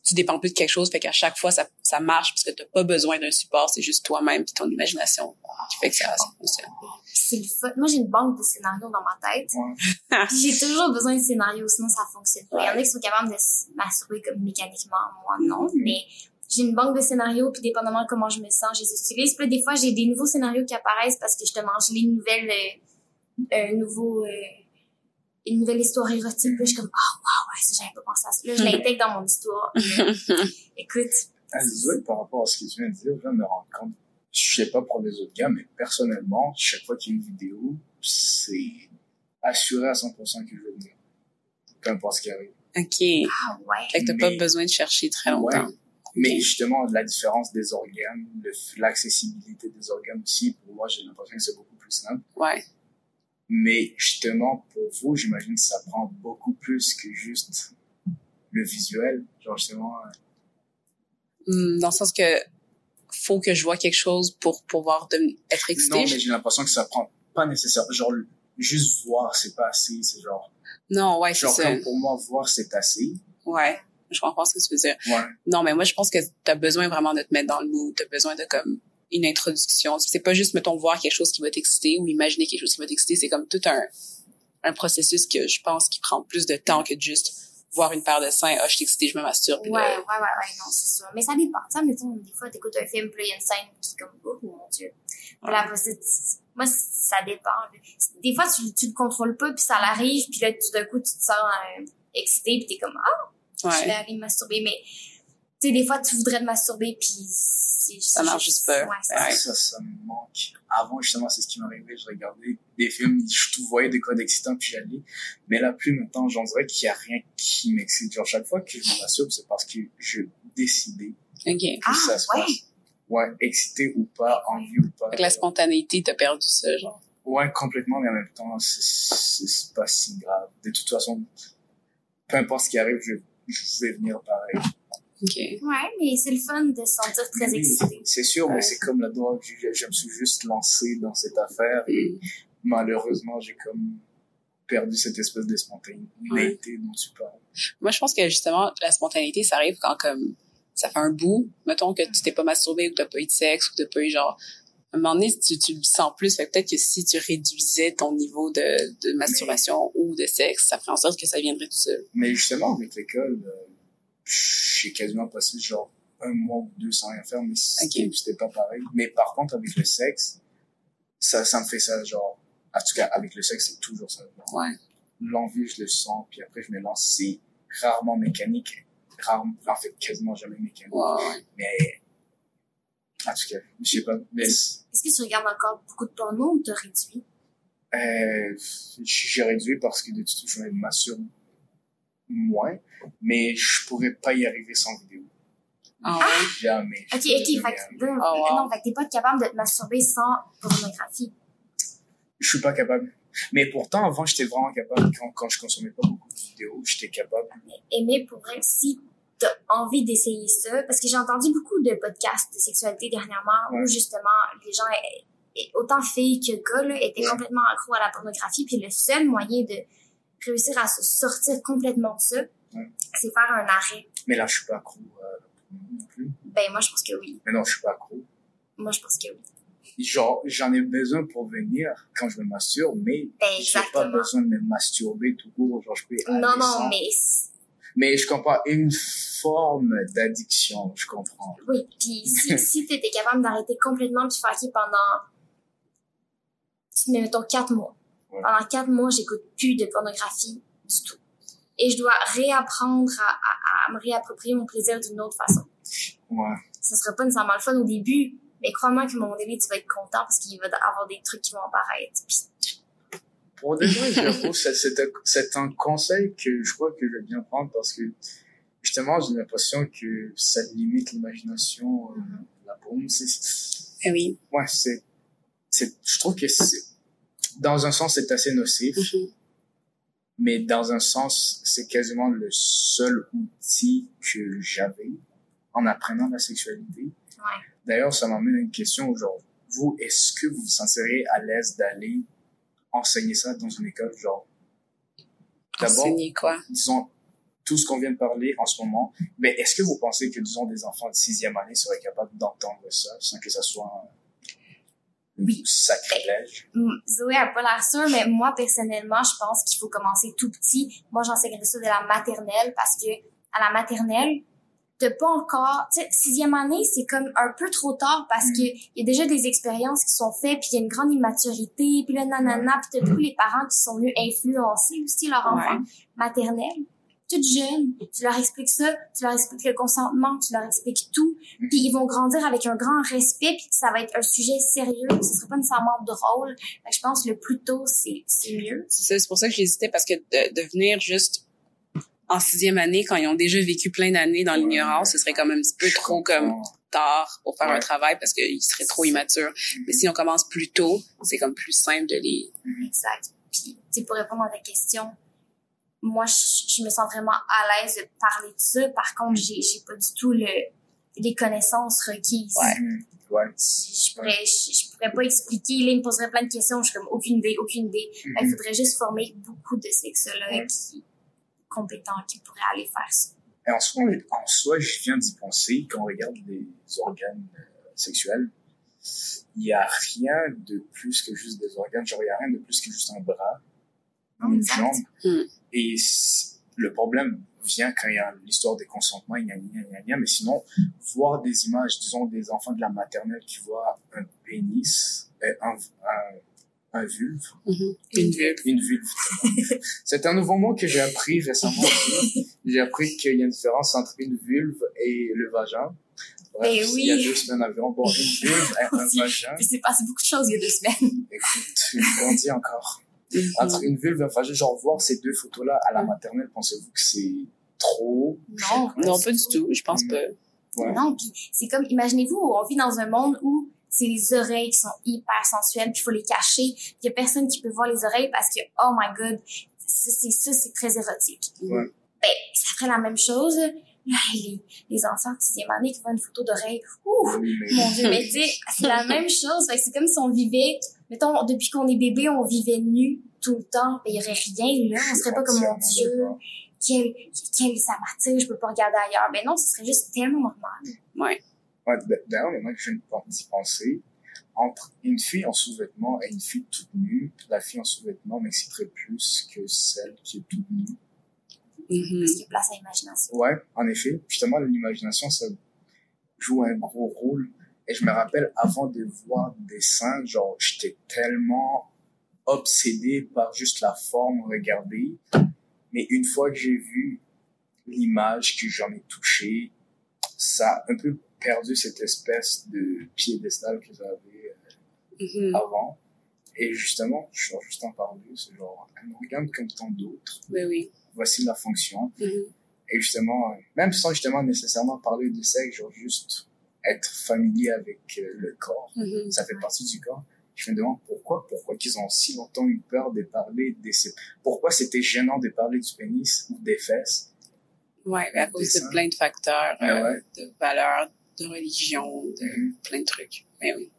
tu dépends plus de quelque chose fait qu'à chaque fois ça, ça marche parce que t'as pas besoin d'un support c'est juste toi-même puis ton imagination qui fait que ça, ça fonctionne Puis c'est le fun. Moi, j'ai une banque de scénarios dans ma tête. Ouais. J'ai toujours besoin de scénarios, sinon ça fonctionne pas. Il y en a qui sont capables de se masturber comme mécaniquement, moi non. Mhm. Mais j'ai une banque de scénarios, puis dépendamment de comment je me sens, je les utilise. Puis des fois, j'ai des nouveaux scénarios qui apparaissent parce que justement, j'ai les nouvelles, euh, un nouveau, euh, une nouvelle histoire érotique. Puis là, je suis comme, ah, waouh, ouais, ça, j'avais pas pensé à ça. Là, je l'intègre dans mon histoire. Écoute, désolé par rapport à ce que tu viens de dire, je viens de me rendre compte. Je sais pas pour les autres gars, mais personnellement, chaque fois qu'il y a une vidéo, c'est assuré à 100% que je vais venir. Peu importe ce qui arrive. ok ah ouais. fait que t'as pas besoin de chercher très longtemps Mais justement, la différence des organes, l'accessibilité des organes aussi, pour moi, j'ai l'impression que c'est beaucoup plus simple. ouais Mais justement, pour vous, j'imagine que ça prend beaucoup plus que juste le visuel. Genre, justement, euh, Hmm, dans le sens que faut que je vois quelque chose pour pouvoir de- être excitée. Non, mais j'ai l'impression que ça prend pas nécessairement. Genre, juste voir, c'est pas assez. C'est genre. Non, ouais, c'est Genre, ça. comme pour moi, voir, c'est assez. Ouais, je comprends ce que tu veux dire. Ouais. Non, mais moi, je pense que t'as besoin vraiment de te mettre dans le mood. T'as besoin de comme une introduction. C'est pas juste, mettons, voir quelque chose qui va t'exciter ou imaginer quelque chose qui va t'exciter. C'est comme tout un, un processus que je pense qui prend plus de temps que juste voir une paire de seins. Ah, je suis excitée, je me masturbe. Ouais, ouais, là, ouais, ouais, non, c'est ça. Mais ça dépend. Mettons, des fois, t'écoutes un film, puis là, il y a une scène qui est comme, oh mon dieu. Là, ça, moi, ça dépend. Des fois, tu, tu le contrôles pas, puis ça l'arrive, puis là, tout d'un coup, tu te sens euh, excité, puis t'es comme, ah, je vais ouais. aller me masturber. Mais, tu sais, des fois, tu voudrais te masturber, puis c'est Ça marche juste pas. Ouais, c'est Ouais. ça. Ça, ça me manque. Avant, justement, c'est ce qui m'arrivait. Je regardais des films, je tout voyais des codes excitants, puis j'allais. Mais là, plus maintenant, j'en dirais qu'il y a rien qui m'excite. Genre, chaque fois que je me masturbe, c'est parce que je décidais OK. que Ah, ça se ouais. passe. Ouais, excité ou pas, envie ou pas. Avec la spontanéité, t'as perdu ça, genre. Ouais, complètement, mais en même temps, c'est- pas si grave. De toute façon, peu importe ce qui arrive, je, je vais venir pareil. OK. Ouais, mais c'est le fun de se sentir très Oui, excité. C'est sûr, Ouais. mais c'est comme la drogue. Je, je me suis juste lancé dans cette affaire et Mm. malheureusement, j'ai comme perdu cette espèce de spontanéité dont tu parles. Moi, je pense que justement, la spontanéité, ça arrive quand comme ça fait un bout. Mettons que tu t'es pas masturbé ou que t'as pas eu de sexe ou que t'as pas eu genre. À un moment donné, tu, tu le sens plus. Fait peut-être que si tu réduisais ton niveau de, de masturbation ou de sexe, ça ferait en sorte que ça viendrait tout seul. Mais justement, avec l'école, euh, j'ai quasiment passé genre un mois ou deux sans rien faire, mais c'était Ok. c'était pas pareil. Mais par contre, avec le sexe, ça, ça me fait ça, genre, en tout cas, avec le sexe, c'est toujours ça. Ouais. L'envie, je le sens, puis après, je me lance. C'est rarement mécanique, rarement, en fait, quasiment jamais mécanique. Mais, en tout cas, je sais pas, mais, Est-ce que tu regardes encore beaucoup de porno ou t'as réduit? euh, j'ai réduit parce que de toute façon, je me masturbe moins, mais je pourrais pas y arriver sans vidéo. Ah ouais? Jamais. Ok, ok, fait Oh, wow. non, fait que t'es pas capable de te masturber sans pornographie. Je suis pas capable. Mais pourtant, avant, j'étais vraiment capable. Quand, quand je consommais pas beaucoup de vidéos, j'étais capable. aimer pour vrai si t'as envie d'essayer ça parce que j'ai entendu beaucoup de podcasts de sexualité dernièrement où justement les gens autant filles que gars là, étaient Ouais. complètement accros à la pornographie puis le seul moyen de réussir à se sortir complètement de ça Ouais. c'est faire un arrêt Mais là, je suis pas accro euh, non plus. ben moi je pense que oui Mais non, je suis pas accro. moi je pense que oui Genre, j'en ai besoin pour venir quand je me masturbe, mais ben j'ai pas besoin de me masturber tout court. Genre, je peux non non sans. mais Mais je comprends une forme d'addiction, je comprends. oui puis si si t'étais capable d'arrêter complètement puis faire ok pendant tu mettons quatre mois. Pendant quatre mois, j'écoute plus de pornographie du tout. Et je dois réapprendre à, à, à me réapproprier mon plaisir d'une autre façon. Ouais. Ce sera pas nécessairement le fun au début, mais crois-moi qu'à un moment donné, tu vas être content parce qu'il va y avoir des trucs qui vont apparaître. Pour de vrai, j'avoue, c'est, c'est, un, c'est un conseil que je crois que je vais bien prendre parce que justement, j'ai l'impression que ça limite l'imagination, euh, la paume. C'est, Eh oui. ouais, c'est, je trouve que c'est, dans un sens, c'est assez nocif, Mhm. mais dans un sens, c'est quasiment le seul outil que j'avais en apprenant la sexualité. ouais. D'ailleurs, ça m'amène à une question, genre, vous, est-ce que vous vous sentirez à l'aise d'aller enseigner ça dans une école, genre, d'abord, Enseigner quoi? disons, tout ce qu'on vient de parler en ce moment, mais est-ce que vous pensez que, disons, des enfants de sixième année seraient capables d'entendre ça sans que ça soit un Oui. sacrilège? Hum, Zoé a pas l'air sûre, mais moi, personnellement, je pense qu'il faut commencer tout petit. Moi, j'enseignerais ça de la maternelle parce que à la maternelle, t'as pas encore, tu sais, sixième année, c'est comme un peu trop tard parce Mm. que il y a déjà des expériences qui sont faites, puis il y a une grande immaturité, puis là, nanana, puis t'as tous les parents qui sont venus influencer aussi leur enfant maternelle. Toutes jeunes, tu leur expliques ça, tu leur expliques le consentement, tu leur expliques tout, puis ils vont grandir avec un grand respect, puis ça va être un sujet sérieux, ce sera pas nécessairement drôle. Fait que je pense que le plus tôt, c'est c'est mieux. C'est ça, c'est pour ça que j'hésitais parce que de, de venir juste en sixième année, quand ils ont déjà vécu plein d'années dans l'ignorance, ce serait comme un petit peu Je trop comme tard pour faire Ouais. un travail parce qu'ils seraient trop immatures. Mais si on commence plus tôt, c'est comme plus simple de les... Exact. Puis, tu sais, pour répondre à ta question, moi, je, je me sens vraiment à l'aise de parler de ça. Par contre, j'ai, j'ai pas du tout le, les connaissances requises. Ouais. Ouais. Je, je pourrais, je, je pourrais pas expliquer. Là, il me poserait plein de questions. Je suis comme aucune idée, aucune idée. Qu'il Mhm. faudrait juste former beaucoup de sexologues Ouais. qui, compétents qui pourraient aller faire ça. Et en soi, en soi, je viens d'y penser, quand on regarde les organes euh, sexuels, il n'y a rien de plus que juste des organes. Genre, il n'y a rien de plus que juste un bras, une Exact. jambe. Mm. Et le problème vient quand il y a l'histoire des consentements, gna, gna, gna, gna. mais sinon, voir des images, disons, des enfants de la maternelle qui voient un pénis, euh, un, un, un vulve, Mhm. Une vulve. une vulve. C'est un nouveau mot que j'ai appris récemment. j'ai appris qu'il y a une différence entre une vulve et le vagin. Bref, oui. Il y a deux semaines environ. Bon, une vulve et un vagin. Il s'est passé beaucoup de choses il y a deux semaines. Écoute, je grandis encore. Mhm. Entre une vulve et un vagin, genre voir ces deux photos-là à la maternelle, pensez-vous que c'est trop? Non. Non, pas du tout. Je pense Mm. pas. Ouais. Non, puis c'est comme, imaginez-vous, on vit dans un monde où c'est les oreilles qui sont hyper sensuelles, puis il faut les cacher. puis Il y a personne qui peut voir les oreilles parce que, oh my god, c'est ça, c'est très érotique. Ouais. Ben, ça ferait la même chose. Là, les, les enfants de sixième année qui voient une photo d'oreille, ouh, Oui, mais mon dieu, mais tu c'est la même chose. C'est comme si on vivait, mettons, depuis qu'on est bébé, on vivait nu tout le temps. Il y aurait rien, là. On serait pas comme, mon dieu, quel, quel, ça m'attire, je peux pas regarder ailleurs. Ben non, ce serait juste tellement normal. Ouais. Ouais, D'ailleurs, maintenant que je viens d'y penser, entre une fille en sous-vêtements et une fille toute nue, la fille en sous-vêtements m'exciterait plus que celle qui est toute nue. Mhm. Parce qu'il y a place à l'imagination. Ouais, en effet. Justement, l'imagination, ça joue un gros rôle. Et je me rappelle, avant de voir des seins, genre, j'étais tellement obsédé par juste la forme regardée. Mais une fois que j'ai vu l'image, que j'en ai touché, ça a un peu perdu cette espèce de piédestal que j'avais Mhm. avant. Et justement, je suis juste en parler, c'est genre un organe comme tant d'autres. Oui, oui. Voici la fonction. Mhm. Et justement, euh, même sans justement nécessairement parler de sexe, genre juste être familier avec euh, le corps, Mhm. ça fait partie du corps. Je me demande pourquoi, pourquoi qu'ils ont si longtemps eu peur de parler de ces... Pourquoi c'était gênant de parler du pénis ou des fesses? Ouais, à cause de plein de facteurs, Ouais, euh, ouais. de valeurs, de religion, de Mhm. plein de trucs. Mais oui.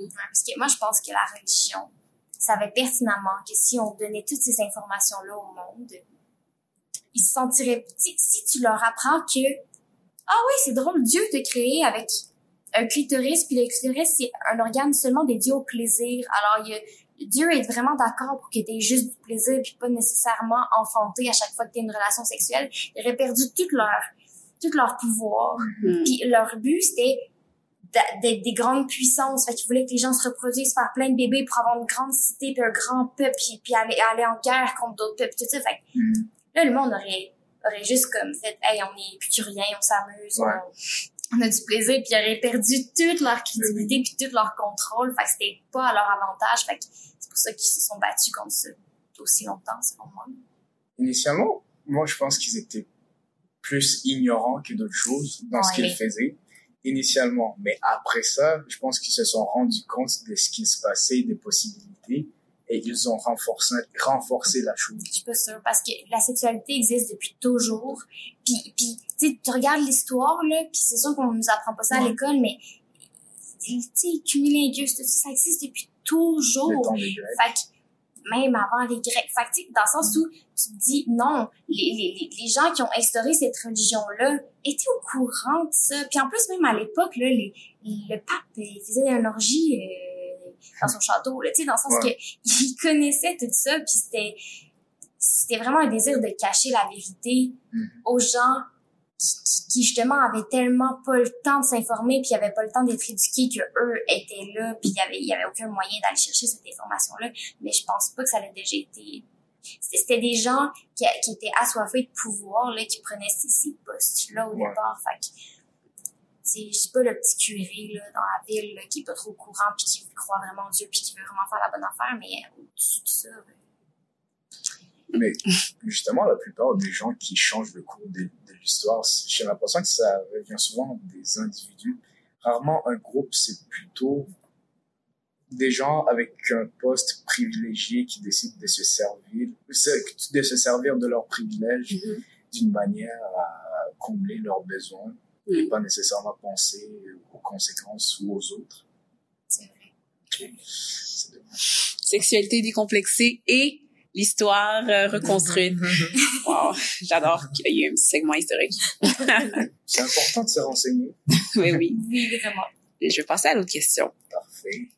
Ouais, Parce que moi, je pense que la religion savait pertinemment que si on donnait toutes ces informations-là au monde, ils se sentiraient... Si, si tu leur apprends que, ah oui, c'est drôle, Dieu t'a créé avec un clitoris, puis le clitoris, c'est un organe seulement dédié au plaisir. Alors, il y a- Dieu est vraiment d'accord pour que tu aies juste du plaisir, puis pas nécessairement enfanté à chaque fois que tu une relation sexuelle. Ils auraient perdu tout leur, tout leur pouvoir. Mhm. Puis leur but, c'était d'être des grandes puissances. Fait qu'ils voulaient que les gens se reproduisent, faire plein de bébés pour avoir une grande cité, puis un grand peuple, puis, puis aller, aller en guerre contre d'autres peuples, tout ça. Fait que Mhm. là, le monde aurait, aurait juste comme fait, hey, on est épicurien, on s'amuse, Ouais. on, on a du plaisir, puis ils auraient perdu toute leur crédibilité, puis tout leur contrôle. Fait que c'était pas à leur avantage. Fait que c'est pour ça qu'ils se sont battus contre ça aussi longtemps, selon moi. Initialement, moi, je pense qu'ils étaient plus ignorants que d'autres choses dans ce qu'ils faisaient initialement. Mais après ça, je pense qu'ils se sont rendus compte de ce qui se passait, des possibilités, et ils ont renforcé, renforcé la chose. Je suis pas sûre parce que la sexualité existe depuis toujours. Puis, puis tu sais, tu regardes l'histoire là, puis c'est sûr qu'on nous apprend pas ça à l'école, mais tu sais, cumulingus, tout ça, ça existe depuis toujours. Le temps des Grecs. Fait que même avant les Grecs. Fait que, dans le sens où tu te dis, non, les, les, les- les gens qui ont instauré cette religion-là étaient au courant de ça. Puis en plus, même à l'époque, là, les, le pape, il faisait une orgie euh, dans son château, là, tu sais, dans le sens Ouais. que il connaissait tout ça, puis c'était c'était vraiment un désir de cacher la vérité Mhm. aux gens qui, justement avaient tellement pas le temps de s'informer puis avaient pas le temps d'être éduqués que eux étaient là puis il y avait il y avait aucun moyen d'aller chercher cette information là mais je pense pas que ça a déjà été c'était c'était des gens qui, qui étaient assoiffés de pouvoir là qui prenaient ces, ces postes là au Ouais. départ fait que c'est je sais pas le petit curé là dans la ville là, qui est pas trop au courant puis qui croit vraiment en Dieu puis qui veut vraiment faire la bonne affaire mais au-dessus de ça ben, Mais justement, la plupart des gens qui changent le cours de, de l'histoire, j'ai l'impression que ça revient souvent des individus. Rarement un groupe, c'est plutôt des gens avec un poste privilégié qui décident de se servir, de se servir de leurs privilèges Mhm. d'une manière à combler leurs besoins. Et Mm. pas nécessairement penser aux conséquences ou aux autres. C'est vrai. C'est dommage. Sexualité décomplexée et l'histoire euh, reconstruite. wow, j'adore qu'il y ait un petit segment historique. C'est important de se renseigner. oui, oui. Oui, vraiment. Je vais passer à l'autre question. Parfait.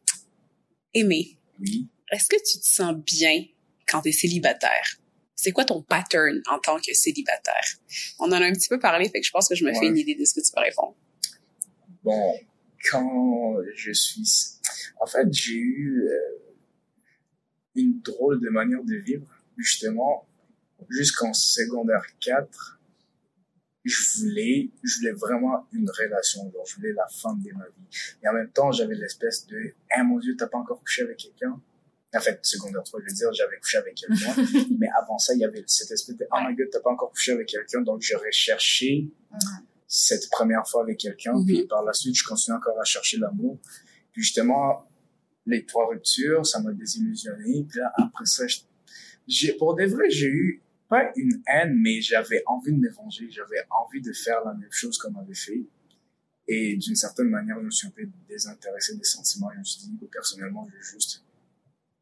Aimé, Oui. est-ce que tu te sens bien quand tu es célibataire? C'est quoi ton pattern en tant que célibataire? On en a un petit peu parlé, fait que je pense que je me fais une idée de ce que tu vas répondre. Bon, quand je suis... En fait, j'ai eu euh, une drôle de manière de vivre, justement, jusqu'en secondaire 4. Je voulais, je voulais vraiment une relation, genre, je voulais la femme de ma vie. Et en même temps, j'avais l'espèce de, ah mon Dieu, t'as pas encore couché avec quelqu'un? En fait, secondaire 3, je veux dire, j'avais couché avec quelqu'un. mais avant ça, il y avait cette espèce de, oh my god, t'as pas encore couché avec quelqu'un, donc j'aurais cherché cette première fois avec quelqu'un, Mhm. puis par la suite, je continue encore à chercher l'amour. Puis justement, les trois ruptures, ça m'a désillusionné. Puis là, après ça, je- j'ai, pour des vrais, j'ai eu pas une haine, mais j'avais envie de me venger. J'avais envie de faire la même chose qu'on avait fait. Et d'une certaine manière, je me suis un peu désintéressé des sentiments. Je me suis dit, personnellement, je vais juste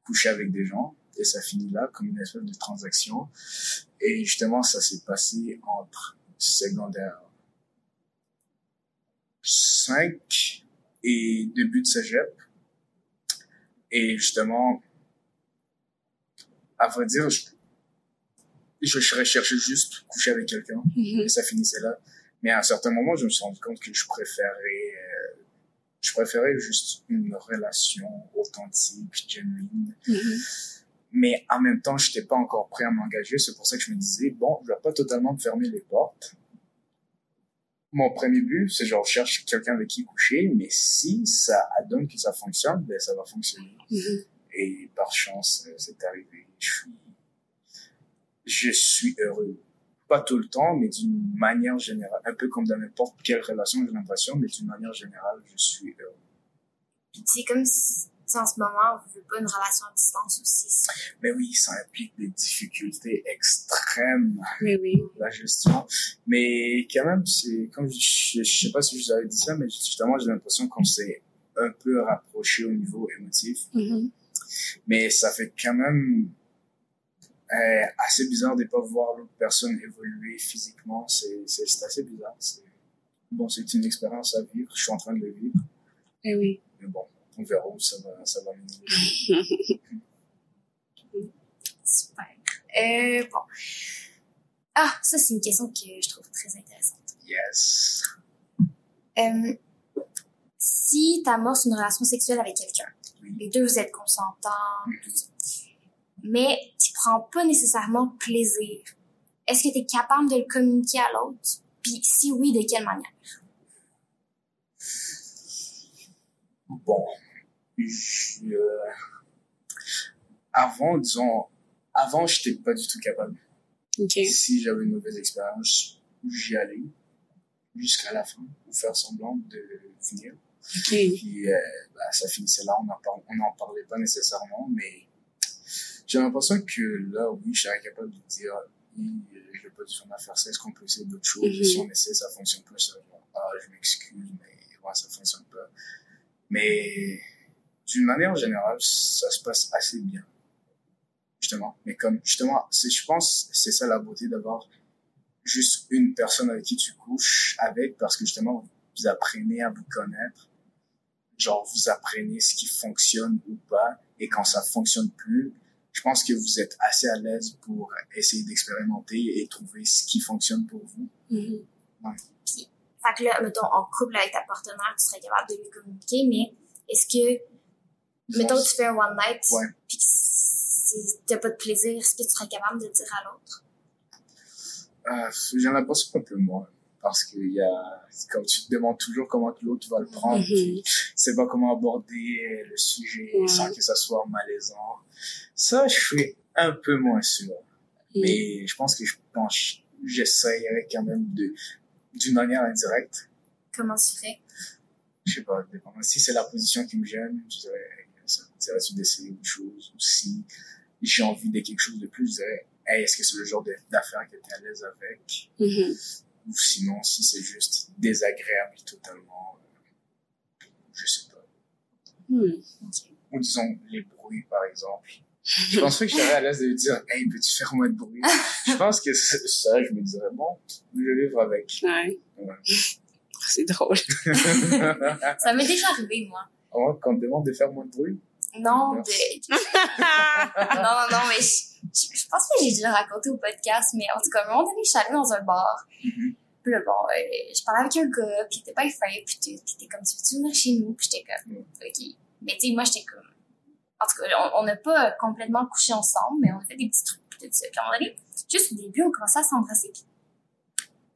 coucher avec des gens. Et ça finit là, comme une espèce de transaction. Et justement, ça s'est passé entre secondaire 5 et début de cégep. Et justement, à vrai dire, je, je recherchais juste coucher avec quelqu'un et ça finissait là. Mais à un certain moment, je me suis rendu compte que je préférais, je préférais juste une relation authentique, genuine. Mais en même temps, je n'étais pas encore prêt à m'engager. C'est pour ça que je me disais, bon, je vais pas totalement me fermer les portes. Mon premier but, c'est genre, je cherche quelqu'un avec qui coucher, mais si ça donne que ça fonctionne, ben, ça va fonctionner. Mhm. Et par chance, euh, c'est arrivé. Je suis, je suis heureux. Pas tout le temps, mais d'une manière générale. Un peu comme dans n'importe quelle relation, j'ai l'impression, mais d'une manière générale, je suis. Puis c'est comme si, en ce moment, on veut pas une relation à distance aussi. Mais oui, ça implique des difficultés extrêmes. Oui, oui. la gestion. Mais quand même, c'est comme je, je, je sais pas si je vous avais dit ça, mais justement, j'ai l'impression qu'on s'est un peu rapproché au niveau émotif. Mhm. Mais ça fait quand même euh, assez bizarre de pas voir l'autre personne évoluer physiquement. C'est assez bizarre. C'est bon, c'est une expérience à vivre. Je suis en train de le vivre. Eh oui. Mais bon, on verra où ça va, ça va mener. Super. Euh, bon. Ah, ça, c'est une question que je trouve très intéressante. Yes. Euh, si t'amorces une relation sexuelle avec quelqu'un, Oui. les deux vous êtes consentants, tout ça, mais tu prends pas nécessairement plaisir, est-ce que tu es capable de le communiquer à l'autre? Puis si oui, de quelle manière? Bon, je, euh, avant, disons, avant, j'étais pas du tout capable. Si j'avais une mauvaise expérience, j'y allais jusqu'à la fin, ou faire semblant de finir. OK. Puis, euh, bah, ça finissait là, on n'en par- parlait pas nécessairement, mais j'ai l'impression que là, oui, je serais capable de dire, je vais pas du tout à faire ça, est-ce qu'on peut essayer d'autres choses? Mhm. Si on essaie, ça fonctionne pas, je serais ah, je m'excuse, mais ouais, ça fonctionne pas. Mais d'une manière générale, ça se passe assez bien. Justement. Mais comme, justement, je pense, c'est ça la beauté d'avoir juste une personne avec qui tu couches avec, parce que justement, vous apprenez à vous connaître. Genre, vous apprenez ce qui fonctionne ou pas. Et quand ça fonctionne plus, je pense que vous êtes assez à l'aise pour essayer d'expérimenter et trouver ce qui fonctionne pour vous. Mhm. Fait que là, mettons, en couple avec ta partenaire, tu serais capable de lui communiquer, mais est-ce que, mettons, tu fais un one night, Ouais. puis que si t'as pas de plaisir, est-ce que tu serais capable de dire à l'autre? Euh, j'ai l'impression un peu moins. Parce qu'il y a, comme tu te demandes toujours comment l'autre va le prendre, Mhm. puis tu sais pas comment aborder le sujet Ouais. sans que ça soit malaisant. Ça, je suis un peu moins sûr. Mais je pense que je pense, j'essayerais quand même de, d'une manière indirecte. Comment tu ferais? Je sais pas, dépendant. Si c'est la position qui me gêne, je dirais, ça me d'essayer autre chose? Ou si j'ai envie de quelque chose de plus, je dirais, hey, est-ce que c'est le genre d'affaires que tu es à l'aise avec? Mhm. ou sinon si c'est juste désagréable totalement, euh, je sais pas. Hmm. Ou disons les bruits par exemple. Je pense pas que je serais à l'aise de lui dire Hey, peux-tu faire moins de bruit? je pense que c'est- ça, je me dirais bon, je vais vivre avec. Ouais. Ouais. C'est drôle. Ça m'est déjà arrivé, moi. Moi, quand on me demande de faire moins de bruit, Non, de... non, non, non, mais je, je, je pense que j'ai déjà raconté au podcast, mais en tout cas, à un moment donné, je suis allée dans un bar. Mhm. Puis là, bon, euh, je parlais avec un gars, puis il était pas fin, puis était comme, tu veux-tu venir chez nous? Puis j'étais comme, Mhm. OK. Mais tu sais, moi, j'étais comme... En tout cas, on- n'a pas complètement couché ensemble, mais on a fait des petits trucs, tout ça. Puis à un moment donné, juste au début, on commençait à s'embrasser,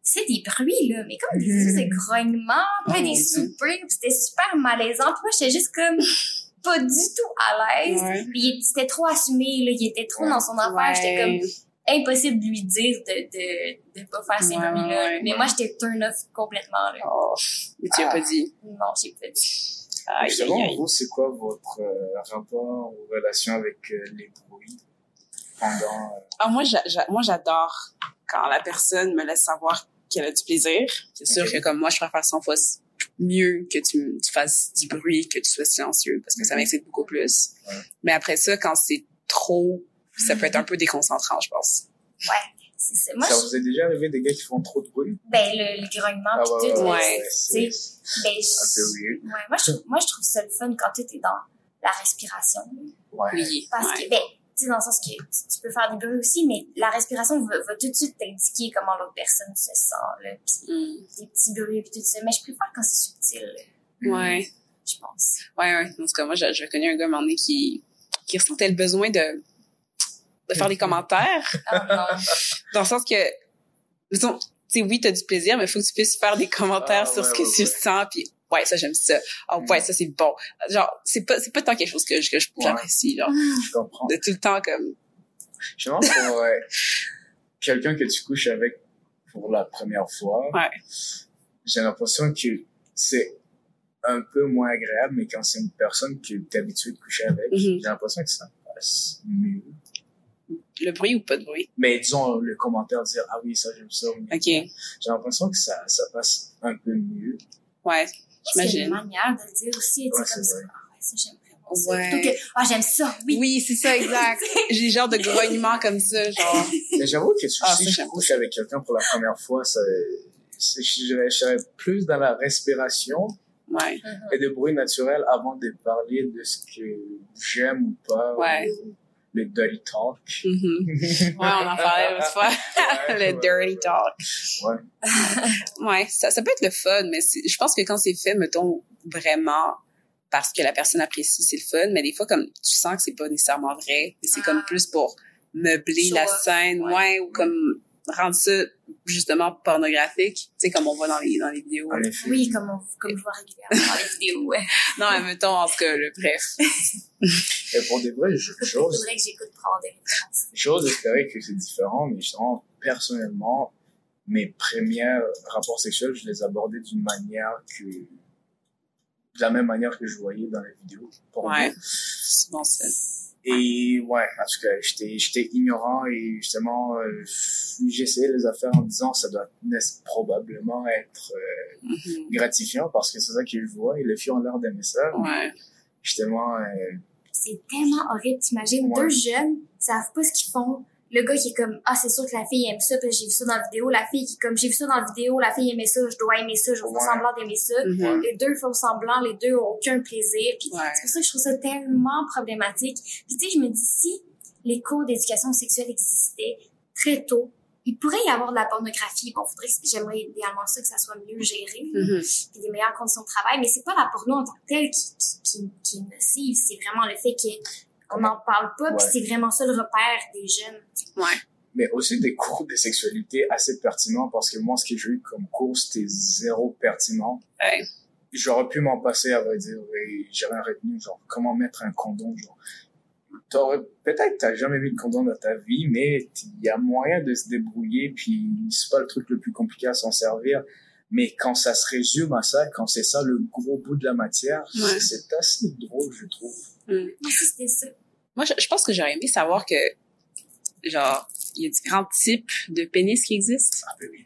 c'est des bruits, là, mais comme des espèces de grognements, puis des puis c'était super malaisant. Puis moi, j'étais juste comme pas du tout à l'aise. Ouais. Puis c'était trop assumé, là, il était trop dans son affaire. J'étais comme impossible de lui dire de, de, de pas faire ces Ouais, bruits-là. mais moi, j'étais turn off complètement, là. Oh. Mais tu as pas dit? Non, j'ai pas dit. Aïe, Justement, aïe, aïe. vous, c'est quoi votre euh, rapport ou relation avec euh, les bruits pendant... euh, Ah, moi, j'a- j'a- moi, j'adore quand la personne me laisse savoir qu'elle a du plaisir. C'est sûr que comme moi, je préfère 100 fois mieux que tu, tu fasses du bruit, que tu sois silencieux, parce que ça Mhm. m'excite beaucoup plus. Ouais. Mais après ça, quand c'est trop, ça peut être un peu déconcentrant, je pense. Ça. Moi, ça je- vous est déjà arrivé des gars qui font trop de bruit? ben, le, le grognement, Ah pis tout, ouais, c'est c'est- ben, c'est un peu je- weird. ouais, moi, je trouve, moi, je trouve ça le fun quand tout est dans la respiration. Ouais. Oui. Parce ouais. que, ben, tu sais, dans le sens que tu, tu peux faire des bruits aussi, mais la respiration va, va tout de suite t'indiquer comment l'autre personne se sent, là, pis Mm. des petits bruits pis tout ça. Mais je préfère quand c'est subtil, là, Ouais. je pense. Ouais, ouais. En tout cas, moi, j'ai j'ai connu un gars, à un moment donné, qui, qui ressentait le besoin de, de faire des commentaires. Dans le sens que, disons, tu sais, oui, t'as du plaisir, mais il faut que tu puisses faire des commentaires Ah, sur ouais, ce que ouais, tu ouais. sens, puis ouais, ça, j'aime ça. Ah, ouais, Mm. ça, c'est bon. Genre, c'est pas, c'est pas tant quelque chose que, je- que je- Ouais. j'apprécie, genre. Je comprends. De tout le temps, comme, Je pense pour euh, quelqu'un que tu couches avec pour la première fois, Ouais. j'ai l'impression que c'est un peu moins agréable, mais quand c'est une personne que tu es habitué de coucher avec, Mhm. j'ai l'impression que ça passe mieux. Le bruit ou pas de bruit? Mais disons, le commentaire dire, ah oui, ça, j'aime ça. OK. J'ai l'impression que ça, ça passe un peu mieux. Ouais. C'est une J'imagine. manière de le dire aussi, Ouais, comme c'est ça. Ah ouais, ça, j'aime vraiment ça. Ouais. Plutôt que, ah, j'aime ça, oui. Oui, c'est ça, exact. J'ai des genres de grognements comme ça, genre. Mais j'avoue que Ah, si je couche avec quelqu'un pour la première fois, ça, je serais plus dans la respiration Ouais. Mhm. et de bruit naturel avant de parler de ce que j'aime ou pas. Ouais. ou le dirty talk. Mhm. Ouais, on en parlait l'autre fois. Ouais, le dirty ouais. talk. Ouais. Ouais, ça, ça peut être le fun, mais je pense que quand c'est fait, mettons, vraiment parce que la personne apprécie, c'est le fun, mais des fois, comme, tu sens que c'est pas nécessairement vrai, mais c'est comme Ah. plus pour meubler Show la scène, ouais. ouais. ou comme rendre ça, justement, pornographique, tu sais, comme on voit dans les, dans les vidéos. Oui, comme, on, comme je vois régulièrement dans les vidéos, ouais. Non, mais mettons, en tout cas, le bref. Et pour des vrais, je- Il j'ose, faudrait que j'écoute avoir des références. j'ose espérer que c'est différent, mais justement, personnellement, mes premiers rapports sexuels, je les abordais d'une manière que, de la même manière que je voyais dans les vidéos. Pour Ouais. moi. C'est. Et ouais, en tout cas, j'étais, j'étais ignorant et justement, euh, j'essayais les affaires en disant ça doit probablement être euh, Mhm. gratifiant parce que c'est ça je vois et les filles ont l'air d'aimer ça. Ouais. Justement, euh, C'est tellement horrible, t'imagines, Ouais. deux jeunes, savent pas ce qu'ils font. Le gars qui est comme, ah, c'est sûr que la fille aime ça, parce que j'ai vu ça dans la vidéo. La fille qui est comme, j'ai vu ça dans la vidéo, la fille aimait ça, je dois aimer ça, je faire Ouais. semblant d'aimer ça. Mhm. Les deux font semblant, les deux ont aucun plaisir. Puis Ouais. c'est pour ça que je trouve ça tellement problématique. Puis tu sais, je me dis, si les cours d'éducation sexuelle existaient très tôt, il pourrait y avoir de la pornographie. Bon, faudrait que j'aimerais idéalement ça que ça soit mieux géré, Mhm. puis des meilleures conditions de travail. Mais c'est pas la porno en tant que telle qui, qui, qui, qui est nocive. C'est vraiment le fait qu'on n'en parle pas, puis c'est vraiment ça le repère des jeunes. Ouais. mais aussi des cours de sexualité assez pertinents parce que moi, ce que j'ai eu comme cours, c'était zéro pertinent. Ouais. J'aurais pu m'en passer, à vrai dire, et j'aurais retenu, genre, comment mettre un condom, genre. T'aurais, peut-être t'as jamais mis de condom dans ta vie, mais il y a moyen de se débrouiller, puis c'est pas le truc le plus compliqué à s'en servir. Mais quand ça se résume à ça, quand c'est ça le gros bout de la matière, Ouais. c'est assez drôle, je trouve. Mhm. Moi aussi, c'était ça. Moi, je, je pense que j'aurais aimé savoir que, genre, il y a différents types de pénis qui existent. Ah, ben oui.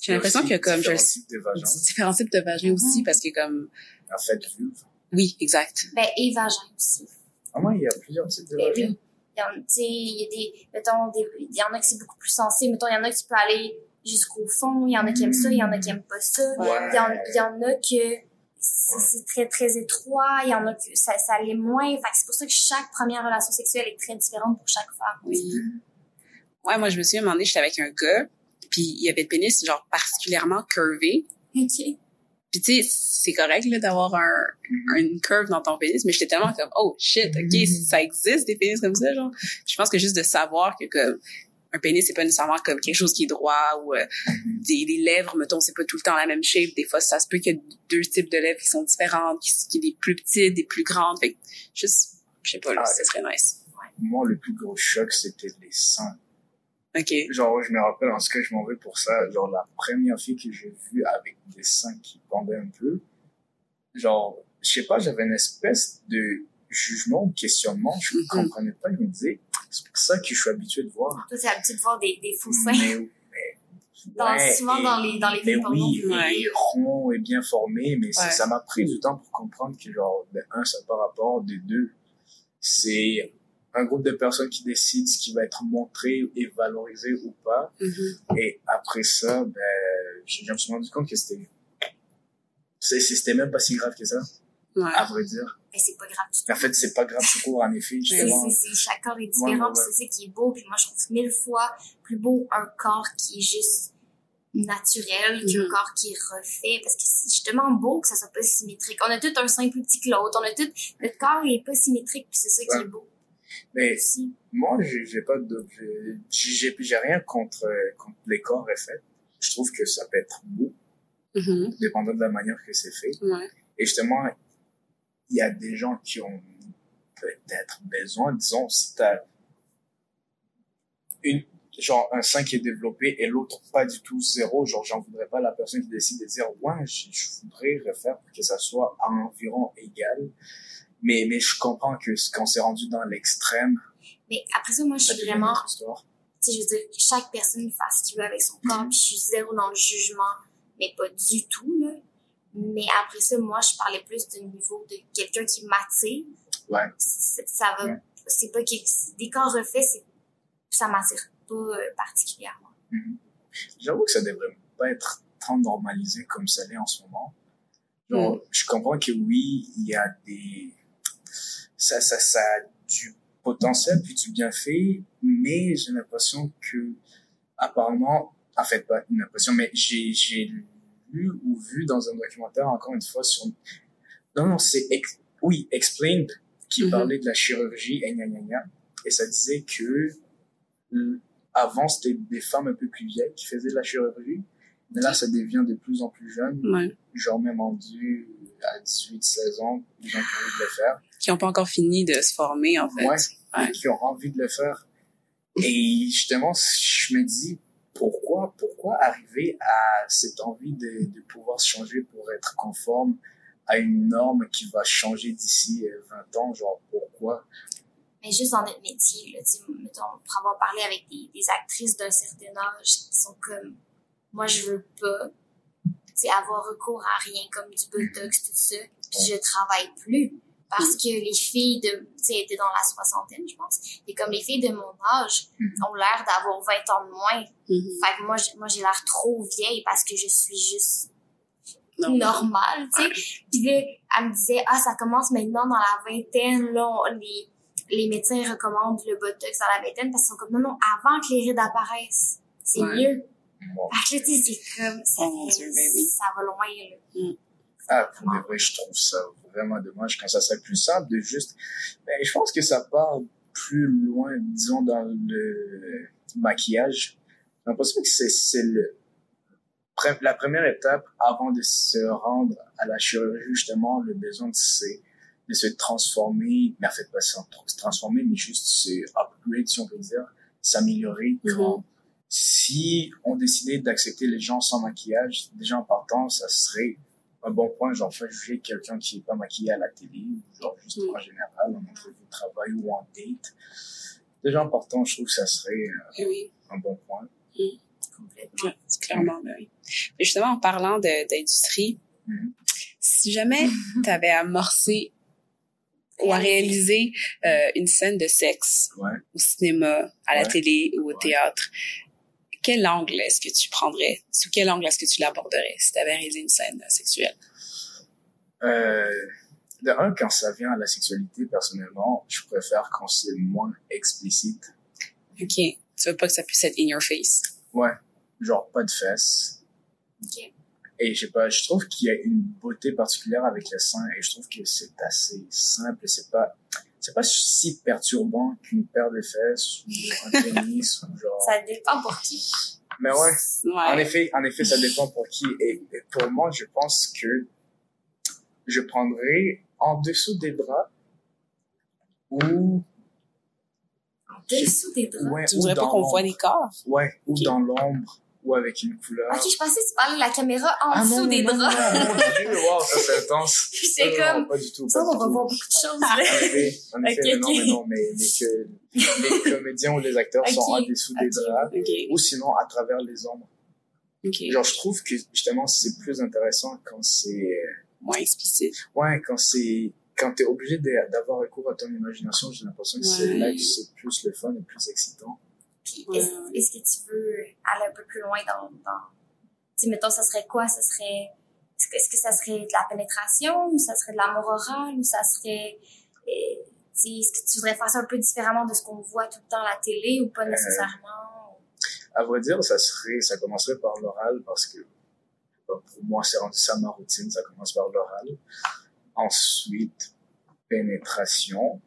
J'ai l'impression que comme je différents types de vagins. différents types de vagins aussi Mhm. parce que comme En fait, vulve. oui, exact. Ben, et vagin aussi. Ah, moi, il y a plusieurs types de Ben vagins. oui. Il y en, tu sais, il y a des, mettons, des, il y en a qui c'est beaucoup plus sensé. Mettons, il y en a que tu peux aller jusqu'au fond. Il y en a qui aiment ça, il y en a qui aiment pas ça. Ouais. Il y en, il y en a que c'est très, très étroit. Il y en a que ça, ça l'est moins. Fait c'est pour ça que chaque première relation sexuelle est très différente pour chaque femme. Oui. Ouais, moi je me moment donné, j'étais avec un gars, puis il avait le pénis genre particulièrement curvé. OK. Puis tu sais, c'est correct là d'avoir un, une curve dans ton pénis, mais j'étais tellement comme oh shit, ok, ça existe des pénis comme ça genre. Je pense que juste de savoir que comme un pénis c'est pas nécessairement comme quelque chose qui est droit ou euh, des, des lèvres mettons c'est pas tout le temps la même shape. Des fois ça se peut qu'il y ait deux types de lèvres qui sont différentes, qui, qui des plus petites, des plus grandes. Fait juste je sais pas là, Ah, ça serait nice. Moi, le plus gros choc, c'était les seins. Ok. Genre, je me rappelle, en ce que je m'en vais pour ça, genre, la première fille que j'ai vue avec des seins qui pendaient un peu, genre, je sais pas, j'avais une espèce de jugement ou questionnement, je Mhm. comprenais pas, je me disais, c'est pour ça que je suis habitué de voir. Toi, t'as l'habitude de voir des, des faux seins. Mais, mais, Dans- ouais, souvent et- dans les, dans les mais films oui, Ouais. et rond et bien formé, mais Ouais. ça m'a pris du temps pour comprendre que, genre, de un, ça n'a pas rapport, de deux, c'est un groupe de personnes qui décident ce qui va être montré et valorisé ou pas. Mhm. Et après ça, ben, je je me suis rendu compte que c'était, c'était même pas si grave que ça, Ouais. à vrai dire. Mais c'est pas grave du tout. En fait, c'est pas grave tout court, en effet, C'est, justement. c'est, c'est- chaque corps est Ouais, différent, ouais, puis c'est ça qui est beau. Puis moi, je trouve mille fois plus beau un corps qui est juste naturel qu'un Mhm. corps qui est refait. Parce que c'est justement beau que ça soit pas symétrique. On a tout un sein plus petit que l'autre. On a tout, notre corps est pas symétrique, puis c'est ça qui Ouais. est beau Mais aussi. moi, j'ai j'ai pas de, j'ai, rien contre, contre les corps faits. Je trouve que ça peut être beau, Mhm. dépendant de la manière que c'est fait. Ouais. Et justement, il y a des gens qui ont peut-être besoin, disons, si t'as une, genre, un sein qui est développé et l'autre pas du tout zéro, genre, j'en voudrais pas la personne qui décide de dire, ouais, je, je voudrais refaire pour que ça soit à environ égal. Mais, mais je comprends que quand c'est rendu dans l'extrême, Mais après ça, moi, je suis vraiment, tu sais, je veux dire, que chaque personne fasse ce qu'il veut avec son corps, puis je suis zéro dans le jugement, mais pas du tout, là. Mais après ça, moi, je parlais plus du niveau de quelqu'un qui m'attire. Ouais. Ça va, Ouais. c'est pas corps refaits, c'est, ça m'attire pas euh, particulièrement. J'avoue que ça devrait pas être tant normalisé comme ça l'est en ce moment. Genre, je comprends que oui, il y a des, ça, ça, ça a du potentiel puis du bienfait, mais j'ai l'impression que, apparemment, en fait, pas une impression, mais j'ai lu ou vu dans un documentaire, encore une fois, sur, non, non, c'est, ex- oui, Explained, qui Mhm. parlait de la chirurgie, et gna gna gna, et ça disait que, euh, avant, c'était des femmes un peu plus vieilles qui faisaient de la chirurgie, mais là, ça devient de plus en plus jeune, Ouais. genre même rendu à 18, 16 ans, les gens qui ont envie de le faire. Qui ont pas encore fini de se former, en fait. Ouais. Ouais. Qui ont envie de le faire. Et justement, je me dis, pourquoi, pourquoi arriver à cette envie de, de pouvoir se changer pour être conforme à une norme qui va changer d'ici euh, 20 ans, genre pourquoi? Mais juste dans notre métier, là, tu sais, mettons, pour avoir parlé avec des, des actrices d'un certain âge qui sont comme, moi, je veux pas, tu avoir recours à rien comme du botox, tout ça, puis je travaille plus. Parce que les filles de, tu sais, étaient dans la soixantaine, je pense. Et comme les filles de mon âge Mhm. ont l'air d'avoir 20 ans de moins. Mhm. Fait que moi, j'ai- moi, j'ai l'air trop vieille parce que je suis juste Non. normal, tu sais. Puis là, elle me disait, ah, ça commence maintenant dans la vingtaine, là, on- les, les médecins recommandent le botox dans la vingtaine parce qu'ils sont comme, non, non, avant que les rides apparaissent, c'est Ouais. mieux. Bon, Fait que là, tu sais, c'est comme, ça, Oh mon fait- Dieu, ben ça va loin, là. ah, pour de vrai, je trouve ça vraiment dommage quand ça serait plus simple de juste, ben, je pense que ça part plus loin, disons, dans le maquillage. J'ai l'impression que c'est, le, la première étape avant de se rendre à la chirurgie, justement, le besoin de se, de se transformer, mais en fait, pas se transformer, mais juste se upgrade, si on peut dire, s'améliorer. Mhm. Quand, si on décidait d'accepter les gens sans maquillage, déjà en partant, ça serait un bon point, genre, faire juger quelqu'un qui est pas maquillé à la télé, ou genre, juste Mm. en général, en entrevue de travail ou en date. Déjà en partant, je trouve que ça serait euh, Eh Oui. un bon point. complètement. c'est clairement, ben oui. Mais justement, en parlant de- d'industrie, Mhm. si jamais tu avais amorcé ou à réaliser euh, une scène de sexe Ouais. au cinéma, à la télé ou au Ouais. théâtre, quel angle est-ce que tu prendrais? Sous quel angle est-ce que tu l'aborderais si tu avais réalisé une scène sexuelle? Euh, de un, quand ça vient à la sexualité, personnellement, je préfère quand c'est moins explicite. OK. Tu veux pas que ça puisse être in your face? Ouais. Genre, pas de fesses. Ok. Et je sais pas, je trouve qu'il y a une beauté particulière avec le sein et je trouve que c'est assez simple et c'est pas, c'est pas si perturbant qu'une paire de fesses ou un pénis ou genre. Ça dépend pour qui. Mais ouais. En effet, en effet, ça dépend pour qui. Et, et pour moi, je pense que je prendrais en dessous des bras ou, En dessous des draps. ouais, Tu ou voudrais pas qu'on voit des corps? Ouais, ou dans l'ombre, ou avec une couleur. Ok, je pensais que tu parlais de la caméra en Ah, dessous non, des non, draps. Non, mon Dieu, wow, ça c'est intense. C'est comme, pas du tout. ça, on va voir beaucoup de choses, En là. effet, en effet, mais non, mais non, mais, mais que les comédiens ou les acteurs sont en dessous des draps, OK. ou sinon à travers les ombres. OK. Genre, je trouve que justement, c'est plus intéressant quand c'est, Moins explicite. ouais, quand c'est, quand t'es obligé d'avoir recours à ton imagination, j'ai l'impression que c'est là que c'est plus le fun et plus excitant. Puis, est-ce, ouais. que tu veux aller un peu plus loin dans, dans, tu sais, mettons, ça serait quoi? Ça serait, est-ce que, est-ce que ça serait de la pénétration ou ça serait de l'amour oral ou ça serait, euh, sais, est-ce que tu voudrais faire ça un peu différemment de ce qu'on voit tout le temps à la télé ou pas nécessairement? À vrai dire, ça serait, ça commencerait par l'oral parce que bon, pour moi, c'est rendu ça ma routine, ça commence par l'oral. Ensuite, pénétration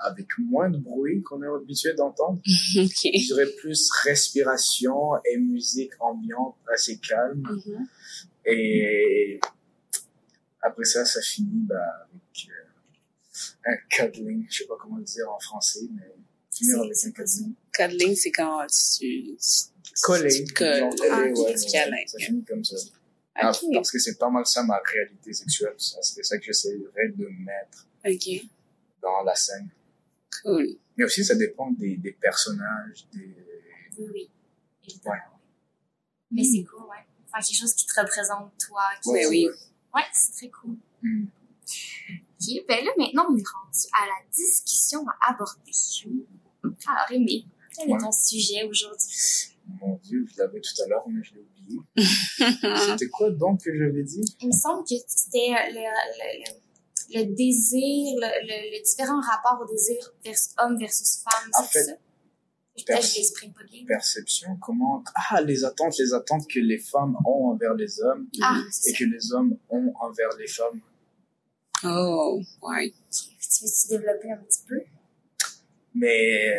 avec moins de bruit qu'on est habitué d'entendre. OK. Je dirais plus respiration et musique ambiante assez calme. Mhm. Et après ça, ça finit bah, avec euh, un cuddling. Je sais pas comment le dire en français, mais finir C'est- avec c'est un cuddling. Cuddling, c'est quand tu... Coller. coller, Ah, ouais, ouais. Ça finit comme ça. Ah, parce que c'est pas mal ça ma réalité sexuelle. Serait ça que j'essaierais de mettre OK. dans la scène. Cool. Mais aussi, ça dépend des, des personnages, des... Oui, oui. Évidemment. Ouais. Mais c'est cool, ouais. Faire quelque chose qui te représente toi. Qui... Ouais, oui. Ouais, c'est très cool. Hmm. Ok, ben là, maintenant, on est rendu à la discussion à aborder. Alors, Rémi, quel Ouais. est ton sujet aujourd'hui? Mon Dieu, je l'avais tout à l'heure, mais je l'ai oublié. C'était quoi donc que j'avais dit? Il me semble que c'était euh, le, le, le, le désir, le, le, le différent rapport au désir vers homme versus femme, En c'est fait, ça? Bien. Perception, comment... Ah, les attentes, les attentes que les femmes ont envers les hommes Ah, et ça. que les hommes ont envers les femmes. Oh, ouais. Tu veux-tu développer un petit peu? Mais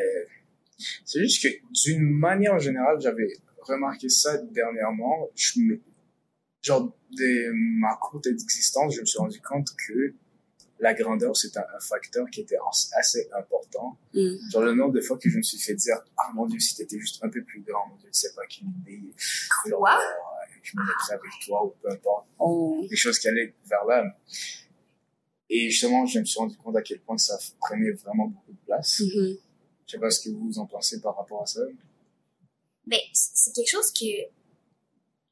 c'est juste que d'une manière générale, j'avais remarqué ça dernièrement. Je me, genre, de ma courte existence, je me suis rendu compte que la grandeur, c'est un, un facteur qui était as- assez important. Mm. Genre, le nombre de fois que je me suis fait dire, ah mon dieu, si t'étais juste un peu plus grand, mon dieu, tu sais pas quelle idée. Genre, Quoi? je me mettrais avec toi ou peu importe. Oh. Des choses qui allaient vers là. Et justement, je me suis rendu compte à quel point ça prenait vraiment beaucoup de place. Mhm. Je sais pas ce que vous en pensez par rapport à ça. Ben, c- c'est quelque chose que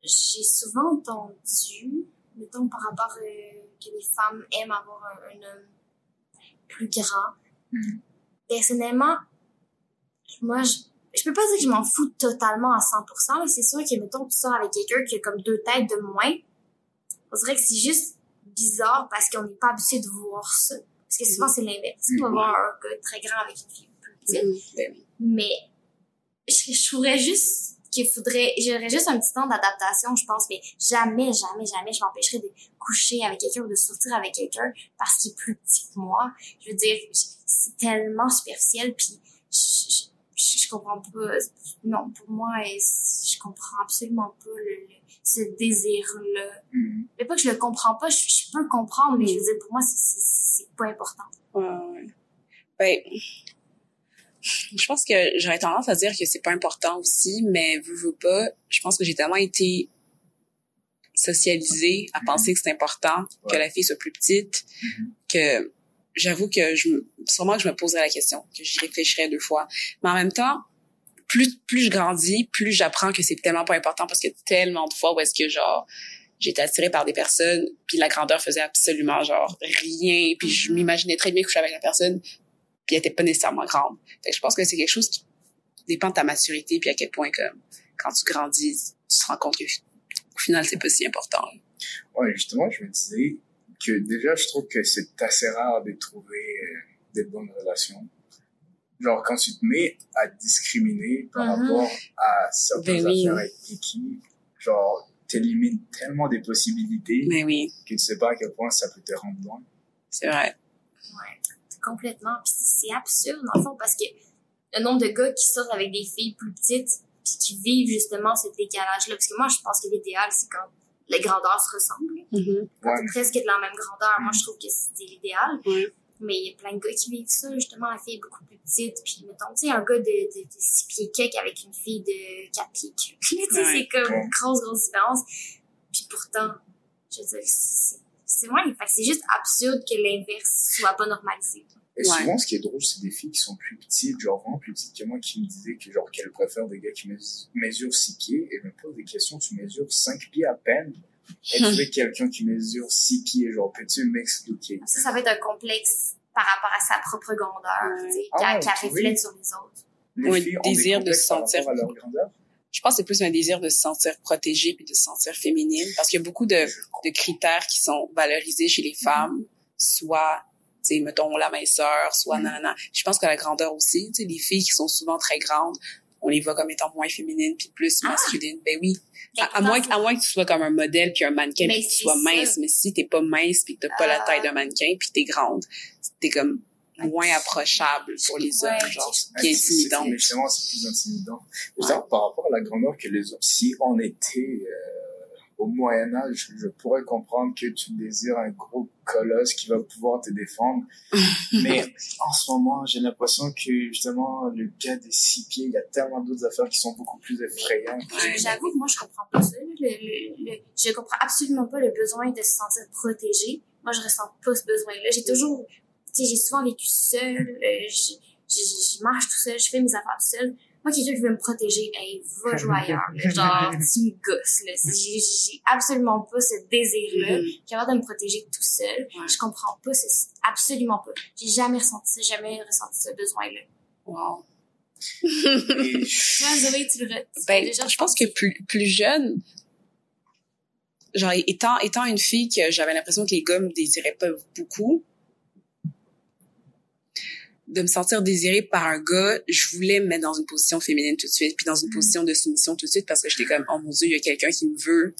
j'ai souvent entendu, mettons, par rapport euh, que les femmes aiment avoir un, un homme plus grand. Mhm. Personnellement, moi, je, je peux pas dire que je m'en fous totalement à 100%. là. C'est sûr que, mettons, tu sors avec quelqu'un qui a comme deux têtes de moins. On dirait que c'est juste bizarre parce qu'on n'est pas habitué de voir ça. Parce que souvent, c'est l'inverse. On va Mhm. voir un gars très grand avec une fille plus petite. Ben. Mais je, je trouverais juste qu'il faudrait, j'aurais juste un petit temps d'adaptation, je pense, mais jamais, jamais, jamais je m'empêcherais de coucher avec quelqu'un ou de sortir avec quelqu'un parce qu'il est plus petit que moi. Je veux dire, c'est tellement superficiel, puis je, je, je comprends pas, non, pour moi, je comprends absolument pas le, le- ce désir-là. Mhm. Mais pas que je le comprends pas, je, je peux le comprendre, mais je veux dire, pour moi, c'est pas important. Ouais, ouais. Ben, je pense que j'aurais tendance à dire que c'est pas important aussi, mais veux, veux pas, je pense que j'ai tellement été socialisée à Mhm. penser que c'est important que la fille soit plus petite Mhm. que j'avoue que je me- sûrement que je me poserais la question, que j'y réfléchirais deux fois. Mais en même temps, plus, plus je grandis, plus j'apprends que c'est tellement pas important parce que tellement de fois où est-ce que, genre, j'étais attirée par des personnes, puis la grandeur faisait absolument, genre, rien, puis je Mhm. m'imaginais très bien coucher avec la personne, puis elle était pas nécessairement grande. Fait que je pense que c'est quelque chose qui dépend de ta maturité, puis à quel point, comme, quand tu grandis, tu te rends compte que, au final, c'est pas si important. Ouais, justement, je me disais que déjà, je trouve que c'est assez rare de trouver euh, des bonnes relations. Genre, quand tu te mets à discriminer par Mhm. rapport à certaines Ben oui. affaires avec qui, genre, t'élimines tellement des possibilités Mais oui, que tu sais pas à quel point ça peut te rendre loin. c'est vrai. Ouais, complètement. Puis c'est absurde, dans le fond, parce que le nombre de gars qui sortent avec des filles plus petites, puis qui vivent justement ce décalage-là. Parce que moi, je pense que l'idéal, c'est quand les grandeurs se ressemblent. Quand Ouais, t'es presque de la même grandeur, moi, je trouve que c'est l'idéal. Ouais. Mais il y a plein de gars qui vivent ça, justement, la fille est beaucoup plus petite. Puis, mettons, tu sais, un gars de, de, de 6 pieds cake avec une fille de 4 pieds cake. tu sais, Ouais. c'est comme une grosse, grosse différence. Puis pourtant, je veux dire, c'est c'est moi, c'est juste absurde que l'inverse soit pas normalisé. Et Ouais. souvent, ce qui est drôle, c'est des filles qui sont plus petites, genre vraiment plus petites que moi, qui me disaient que genre qu'elles préfèrent des gars qui mes- mesurent 6 pieds. Et je me pose des questions, tu mesures 5 pieds à peine. Et tu veux quelqu'un qui mesure 6 pieds, genre, peux-tu m'expliquer? Ça, ça va être un complexe par rapport à sa propre grandeur, Ouais. tu sais, Ah, qu'elle ouais, oui. reflète sur les autres. Les Ouais, filles ont des désir de complexes se par sentir- rapport à leur grandeur. Je pense que c'est plus un désir de se sentir protégée puis de se sentir féminine parce qu'il y a beaucoup de, de critères qui sont valorisés chez les femmes, soit, tu sais, mettons, la minceur, soit Mhm. nanana. Je pense que la grandeur aussi, tu sais, les filles qui sont souvent très grandes, on les voit comme étant moins féminines puis plus Ah! masculines. Ben oui. À, à moins, que- à moins que tu sois comme un modèle puis un mannequin puis que tu sois ça. mince. Mais si t'es pas mince puis que t'as pas la Ah. taille d'un mannequin puis t'es grande, t'es comme moins approchable pour les hommes, Ouais, genre, qui est intimidant. Mais justement, c'est plus intimidant. Par rapport à la grandeur que les hommes, si on était euh, au Moyen Âge, je pourrais comprendre que tu désires un gros colosse qui va pouvoir te défendre. Mais en ce moment, j'ai l'impression que justement, le gars des six pieds, il y a tellement d'autres affaires qui sont beaucoup plus effrayantes. Ouais. J'avoue que moi, je comprends pas ça. là. Le, le, le- je comprends absolument pas le besoin de se sentir protégé. Moi, je ressens pas ce besoin-là. J'ai toujours, sais, j'ai souvent vécu seule. euh, je, je, je marche tout seul, je fais mes affaires tout seul. Moi, quelqu'un qui veut me protéger, hey, va jouer ailleurs. Genre, tu me gosses, là. J'ai absolument pas ce désir-là. J'ai envie de me protéger tout seul. Ouais. Je comprends pas, c'est absolument pas. J'ai jamais ressenti ça, jamais ressenti ce besoin-là. Wow. Et Toi, Zoé, tu le Ben, déjà je pense que plus, plus jeune, genre, étant, étant une fille que j'avais l'impression que les gars me désiraient pas beaucoup, de me sentir désirée par un gars, je voulais me mettre dans une position féminine tout de suite, puis dans une Mm. position de soumission tout de suite parce que j'étais comme, oh mon dieu, il y a quelqu'un qui me veut.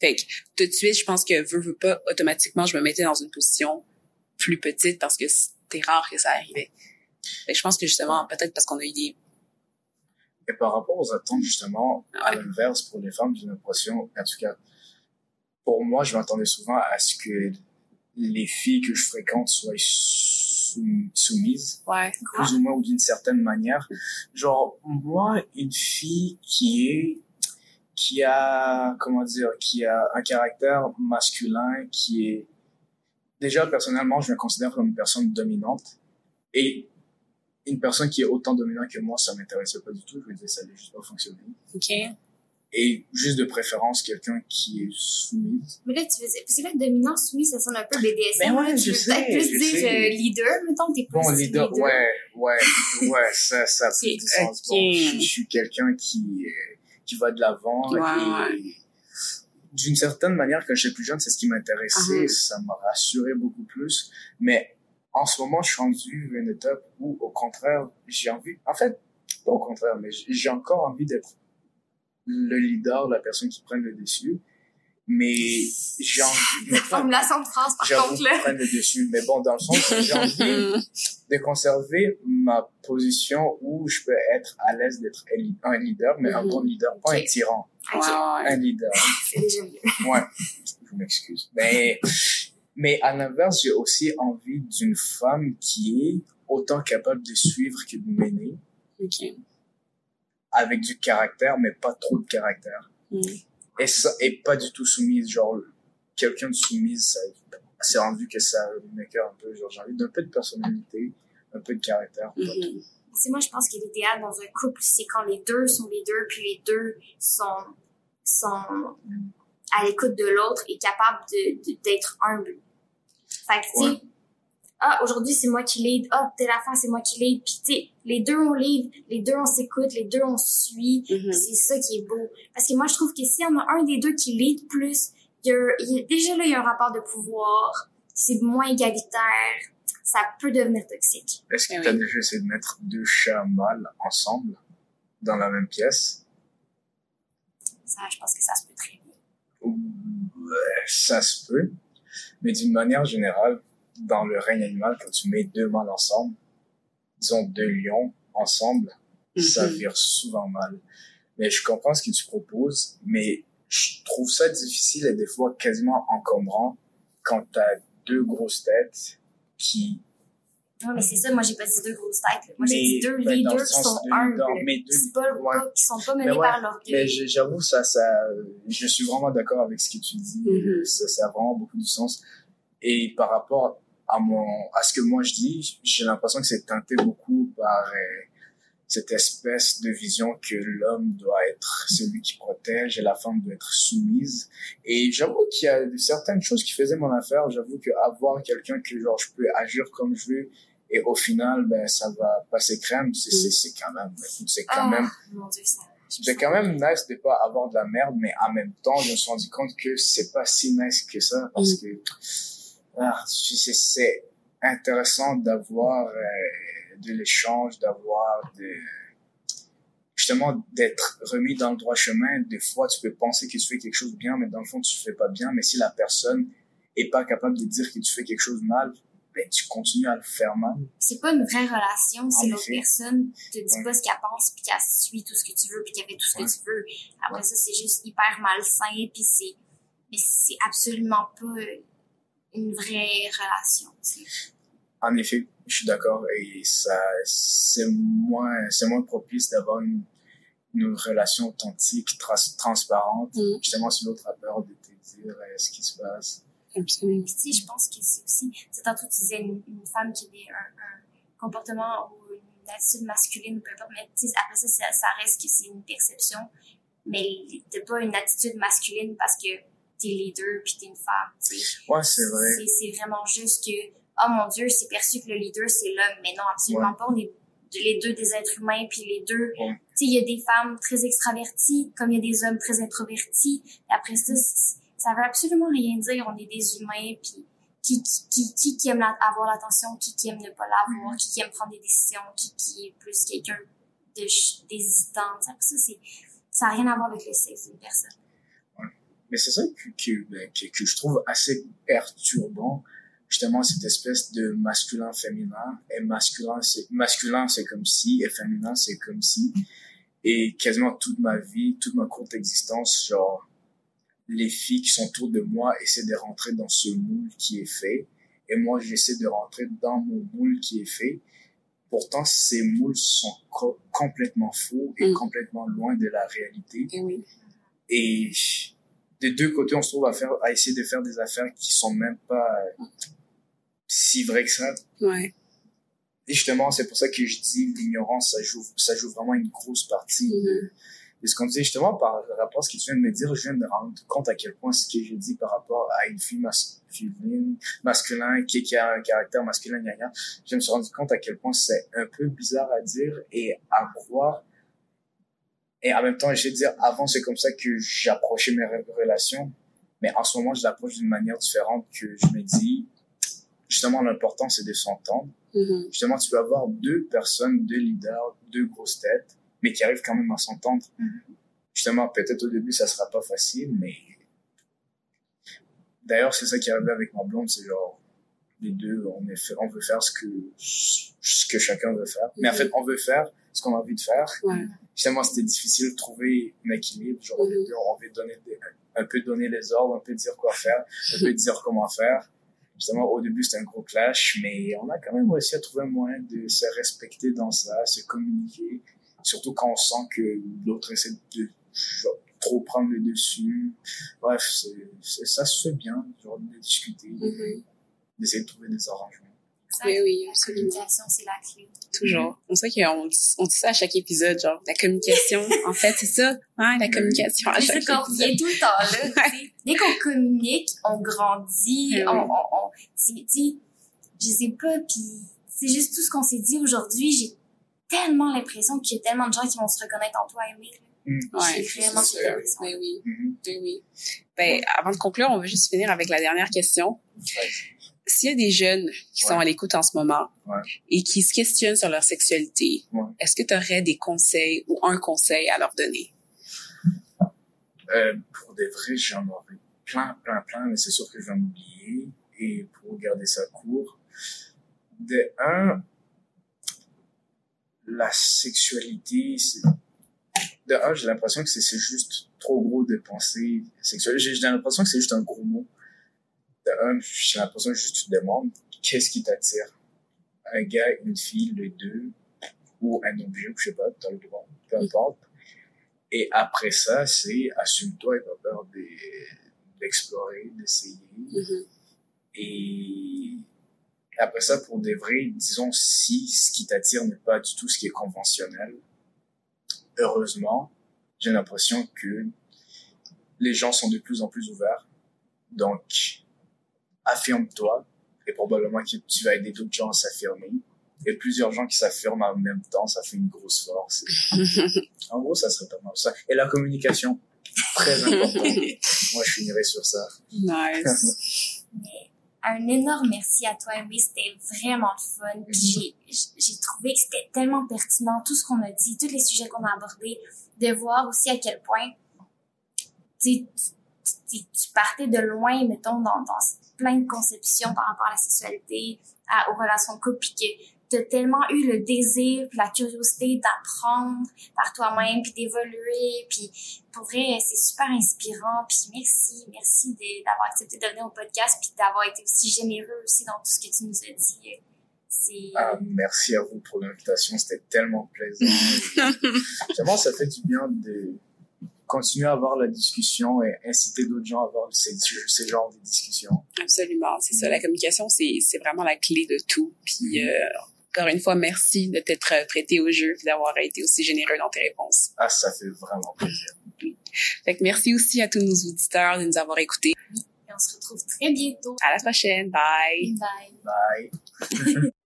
Fait que, tout de suite, je pense que veut, veut pas, automatiquement, je me mettais dans une position plus petite parce que c'était rare que ça arrivait. Fait que je pense que justement, peut-être parce qu'on a eu des Et par rapport aux attentes, justement, à l'inverse, pour les femmes, j'ai l'impression, en tout cas, pour moi, je m'attendais souvent à ce que les filles que je fréquente soient sou- soumises, Ouais. plus ou moins, ou d'une certaine manière. Genre, moi, une fille qui est, qui a, comment dire, qui a un caractère masculin, qui est, déjà, personnellement, je me considère comme une personne dominante. Et une personne qui est autant dominante que moi, ça m'intéressait pas du tout. Je me disais, ça allait juste pas fonctionner. OK. Et juste de préférence, quelqu'un qui est soumise. Mais là, tu faisais, parce que là, dominant, soumis, ça sonne un peu BDSM. Ben ouais, là. je tu veux sais, peut-être plus je dire sais. euh, leader, mettons, t'es plus Bon, leader, ouais, ouais, ouais, ça, ça fait du sens. Bon, je, je suis quelqu'un qui, euh, qui va de l'avant. Et D'une certaine manière, quand j'étais plus jeune, c'est ce qui m'intéressait. Mhm. Ça m'a rassuré beaucoup plus. Mais en ce moment, je suis rendu à une étape où, au contraire, j'ai envie, en fait, pas au contraire, mais j'ai encore envie d'être le leader, la personne qui prenne le dessus. Mais j'ai envie, pas- Formulation de phrase, par contre, là. prendre le dessus. Mais bon, dans le sens, j'ai envie de conserver ma position où je peux être à l'aise d'être un leader, mais un Mhm. bon leader, pas un tyran, un leader. C'est déjà mieux. Ouais, je m'excuse. Mais, mais à l'inverse, j'ai aussi envie d'une femme qui est autant capable de suivre que de mener, OK. Avec du caractère, mais pas trop de caractère. Mm. Et ça, et pas du tout soumise, genre, quelqu'un de soumise, ça, c'est rendu que ça m'écœure un peu, genre, j'ai envie d'un peu de personnalité, un peu de caractère, pas Mhm. trop. c'est moi, je pense que l'idéal dans un couple, c'est quand les deux sont les deux, puis les deux sont, sont à l'écoute de l'autre et capables de, d'être humbles. Fait que, tu sais, ah, aujourd'hui, c'est moi qui lead, ah, telle affaire, c'est moi qui lead, puis tu sais, les deux, on lead, les deux, on s'écoute, les deux, on suit, Mhm. c'est ça qui est beau. Parce que moi, je trouve que s'il y en a un des deux qui lead plus, il y a, il y a- déjà là, il y a un rapport de pouvoir, c'est moins égalitaire, ça peut devenir toxique. Est-ce que Eh tu as oui. déjà essayé de mettre deux chats mâles ensemble dans la même pièce? Ça, je pense que ça se peut très bien. Ouais, ça se peut. Mais d'une manière générale, dans le règne animal, quand tu mets deux mâles ensemble, disons deux lions ensemble, ça Mhm. vire souvent mal. Mais je comprends ce que tu proposes, mais je trouve ça difficile et des fois quasiment encombrant quand tu as deux grosses têtes qui Non, mais c'est ça, moi, j'ai pas dit deux grosses têtes. Moi, j'ai Mais, dit deux ben, le leaders qui sont de humbles. mais deux- pas, ouais. qui sont pas menés Mais ouais, par Mais l'orgueil. j- j'avoue, ça, ça, je suis vraiment d'accord avec ce que tu dis. Mhm. Ça, ça a vraiment beaucoup de sens. Et par rapport à mon, à ce que moi je dis, j'ai l'impression que c'est teinté beaucoup par euh, cette espèce de vision que l'homme doit être celui qui protège et la femme doit être soumise. Et j'avoue qu'il y a certaines choses qui faisaient mon affaire. J'avoue que avoir quelqu'un que genre je peux agir comme je veux et au final, ben ça va passer crème. C'est c'est c'est quand même, c'est quand Ah, même mon Dieu, ça. je me c'est quand même nice de pas avoir de la merde, mais en même temps, je me suis rendu compte que c'est pas si nice que ça parce que ah, c'est intéressant d'avoir euh, de l'échange, d'avoir de justement d'être remis dans le droit chemin. Des fois, tu peux penser que tu fais quelque chose de bien, mais dans le fond, tu fais pas bien. Mais si la personne est pas capable de dire que tu fais quelque chose de mal, ben, tu continues à le faire mal. C'est pas une vraie relation, En l'autre personne te dit Ouais. pas ce qu'elle pense puis qu'elle suit tout ce que tu veux puis qu'elle fait tout ce Ouais. que tu veux. Après ça, c'est juste hyper malsain puis c'est, mais c'est absolument pas une vraie relation, tu sais. En effet, je suis d'accord et ça, c'est moins, c'est moins propice d'avoir une, une relation authentique, trans- transparente. Mm. Justement, si l'autre a peur de te dire euh, ce qui se passe. Absolument. Puis, tu sais, je pense que c'est aussi, sais, tantôt, tu disais une, une femme qui a un, un comportement ou une attitude masculine, peu importe, mais après ça, ça, ça reste que c'est une perception, mais t'as pas une attitude masculine parce que t'es leader puis t'es une femme, tu sais. Ouais, c'est vrai. C'est- vraiment juste que, oh mon Dieu, c'est perçu que le leader, c'est l'homme. Mais non, absolument Ouais. pas. On est les deux des êtres humains, puis les deux. Ouais. Tu sais, il y a des femmes très extraverties, comme il y a des hommes très introvertis. Et après ça, ça veut absolument rien dire. On est des humains, puis qui, qui, qui, qui, aime la- avoir l'attention, qui, qui aime ne pas l'avoir, qui, qui aime prendre des décisions, qui, qui est plus quelqu'un d'hésitant. Ça, ça n'a rien à voir avec le sexe d'une personne. Mais c'est ça que, que, ben, que, je trouve assez perturbant. Justement, cette espèce de masculin-féminin. Et masculin, c'est, masculin, c'est comme si, et féminin, c'est comme si. Et quasiment toute ma vie, toute ma courte existence, genre, les filles qui sont autour de moi essaient de rentrer dans ce moule qui est fait. Et moi, j'essaie de rentrer dans mon moule qui est fait. Pourtant, ces moules sont co- complètement faux et Mm. complètement loin de la réalité. Et oui. Et des deux côtés, on se trouve à faire, à essayer de faire des affaires qui sont même pas euh, si vraies que ça. Ouais. Et justement, c'est pour ça que je dis l'ignorance, ça joue, ça joue vraiment une grosse partie de, Mhm. de ce qu'on disait. Justement, par rapport à ce que tu viens de me dire, je viens de me rendre compte à quel point ce que je dis par rapport à une fille masculine, masculin, qui, qui a un caractère masculin, gna, gna, je me suis rendu compte à quel point c'est un peu bizarre à dire et à croire. Et en même temps, je vais dire, avant, c'est comme ça que j'approchais mes re- relations. Mais en ce moment, je l'approche d'une manière différente que je me dis, justement, l'important, c'est de s'entendre Mhm. justement, tu peux avoir deux personnes, deux leaders, deux grosses têtes, mais qui arrivent quand même à s'entendre. Mhm. Justement, peut-être au début, ça sera pas facile, mais d'ailleurs, c'est ça qui est arrivé avec ma blonde, c'est genre, les deux, on, est fait- on veut faire ce que, ce que chacun veut faire. Mais en Mhm. fait, on veut faire ce qu'on a envie de faire. Ouais. Justement, c'était difficile de trouver un équilibre. Genre, Mhm. on veut donner des- un peu donner les ordres, un peu dire quoi faire, un peu dire comment faire. Justement, au début, c'était un gros clash, mais on a quand même réussi à trouver un moyen de se respecter dans ça, se communiquer. Surtout quand on sent que l'autre essaie de genre, trop prendre le dessus. Bref, c'est, c'est- ça se fait bien, genre, de discuter, Mhm. d'essayer de trouver des arrangements. Oui, oui, La absolument. communication, c'est la clé. Toujours. On sait qu'on dit, on dit ça à chaque épisode, genre, la communication. en fait, c'est ça, hein, la communication à C'est chaque ça qu'on épisode. revient tout le temps là. tu sais. Dès qu'on communique, on grandit, Eh oui. on, on, on c'est, tu sais, je sais pas, puis c'est juste tout ce qu'on s'est dit aujourd'hui. J'ai tellement l'impression qu'il y a tellement de gens qui vont se reconnaître en toi, Aimé. Mm. Ouais, vraiment c'est sûr. Oui, oui, Mhm. oui, oui. Ben, avant de conclure, on veut juste finir avec la dernière question. Ouais. S'il y a des jeunes qui sont à l'écoute en ce moment Ouais. et qui se questionnent sur leur sexualité, Ouais. est-ce que tu aurais des conseils ou un conseil à leur donner? Euh, pour des vrais, j'en aurais plein, plein, plein, mais c'est sûr que je vais en oublier. Et pour garder ça court, de un, la sexualité, c'est... De un, j'ai l'impression que c'est juste trop gros de penser sexuelle. J'ai l'impression que c'est juste un gros mot. De un, j'ai l'impression que juste tu te demandes qu'est-ce qui t'attire? Un gars, une fille, les deux, ou un objet, je sais pas, t'as le droit, peu importe. Et après ça, c'est assume-toi et pas peur de- d'explorer, d'essayer. Mhm. Et après ça, pour des vrais, disons, si ce qui t'attire n'est pas du tout ce qui est conventionnel, heureusement, j'ai l'impression que les gens sont de plus en plus ouverts. Donc, affirme-toi et probablement que tu vas aider d'autres gens à s'affirmer. Et plusieurs gens qui s'affirment en même temps, ça fait une grosse force. en gros, ça serait pas mal ça. Et la communication, très important. Moi, je finirai sur ça. Nice. Mais un énorme merci à toi, Aimé. C'était vraiment fun. J'ai, j'ai trouvé que c'était tellement pertinent, tout ce qu'on a dit, tous les sujets qu'on a abordés, de voir aussi à quel point tu, sais, tu, tu- tu partais de loin, mettons, dans, dans plein de conceptions par rapport à la sexualité, à, aux relations de couple, puis que tu as tellement eu le désir, puis la curiosité d'apprendre par toi-même, puis d'évoluer, puis pour vrai, c'est super inspirant. Puis merci, merci d'avoir accepté de venir au podcast, puis d'avoir été aussi généreux aussi dans tout ce que tu nous as dit. C'est Ah, merci à vous pour l'invitation, c'était tellement plaisant. Vraiment, ça fait du bien de continuer à avoir la discussion et inciter d'autres gens à avoir ces, ces genres de discussions. Absolument, c'est ça. La communication, c'est vraiment la clé de tout. Puis, euh, encore une fois, merci de t'être prêté au jeu et d'avoir été aussi généreux dans tes réponses. Ah, ça fait vraiment plaisir. Fait que merci aussi à tous nos auditeurs de nous avoir écoutés. et on se retrouve très bientôt. À la prochaine. Bye. Bye. Bye.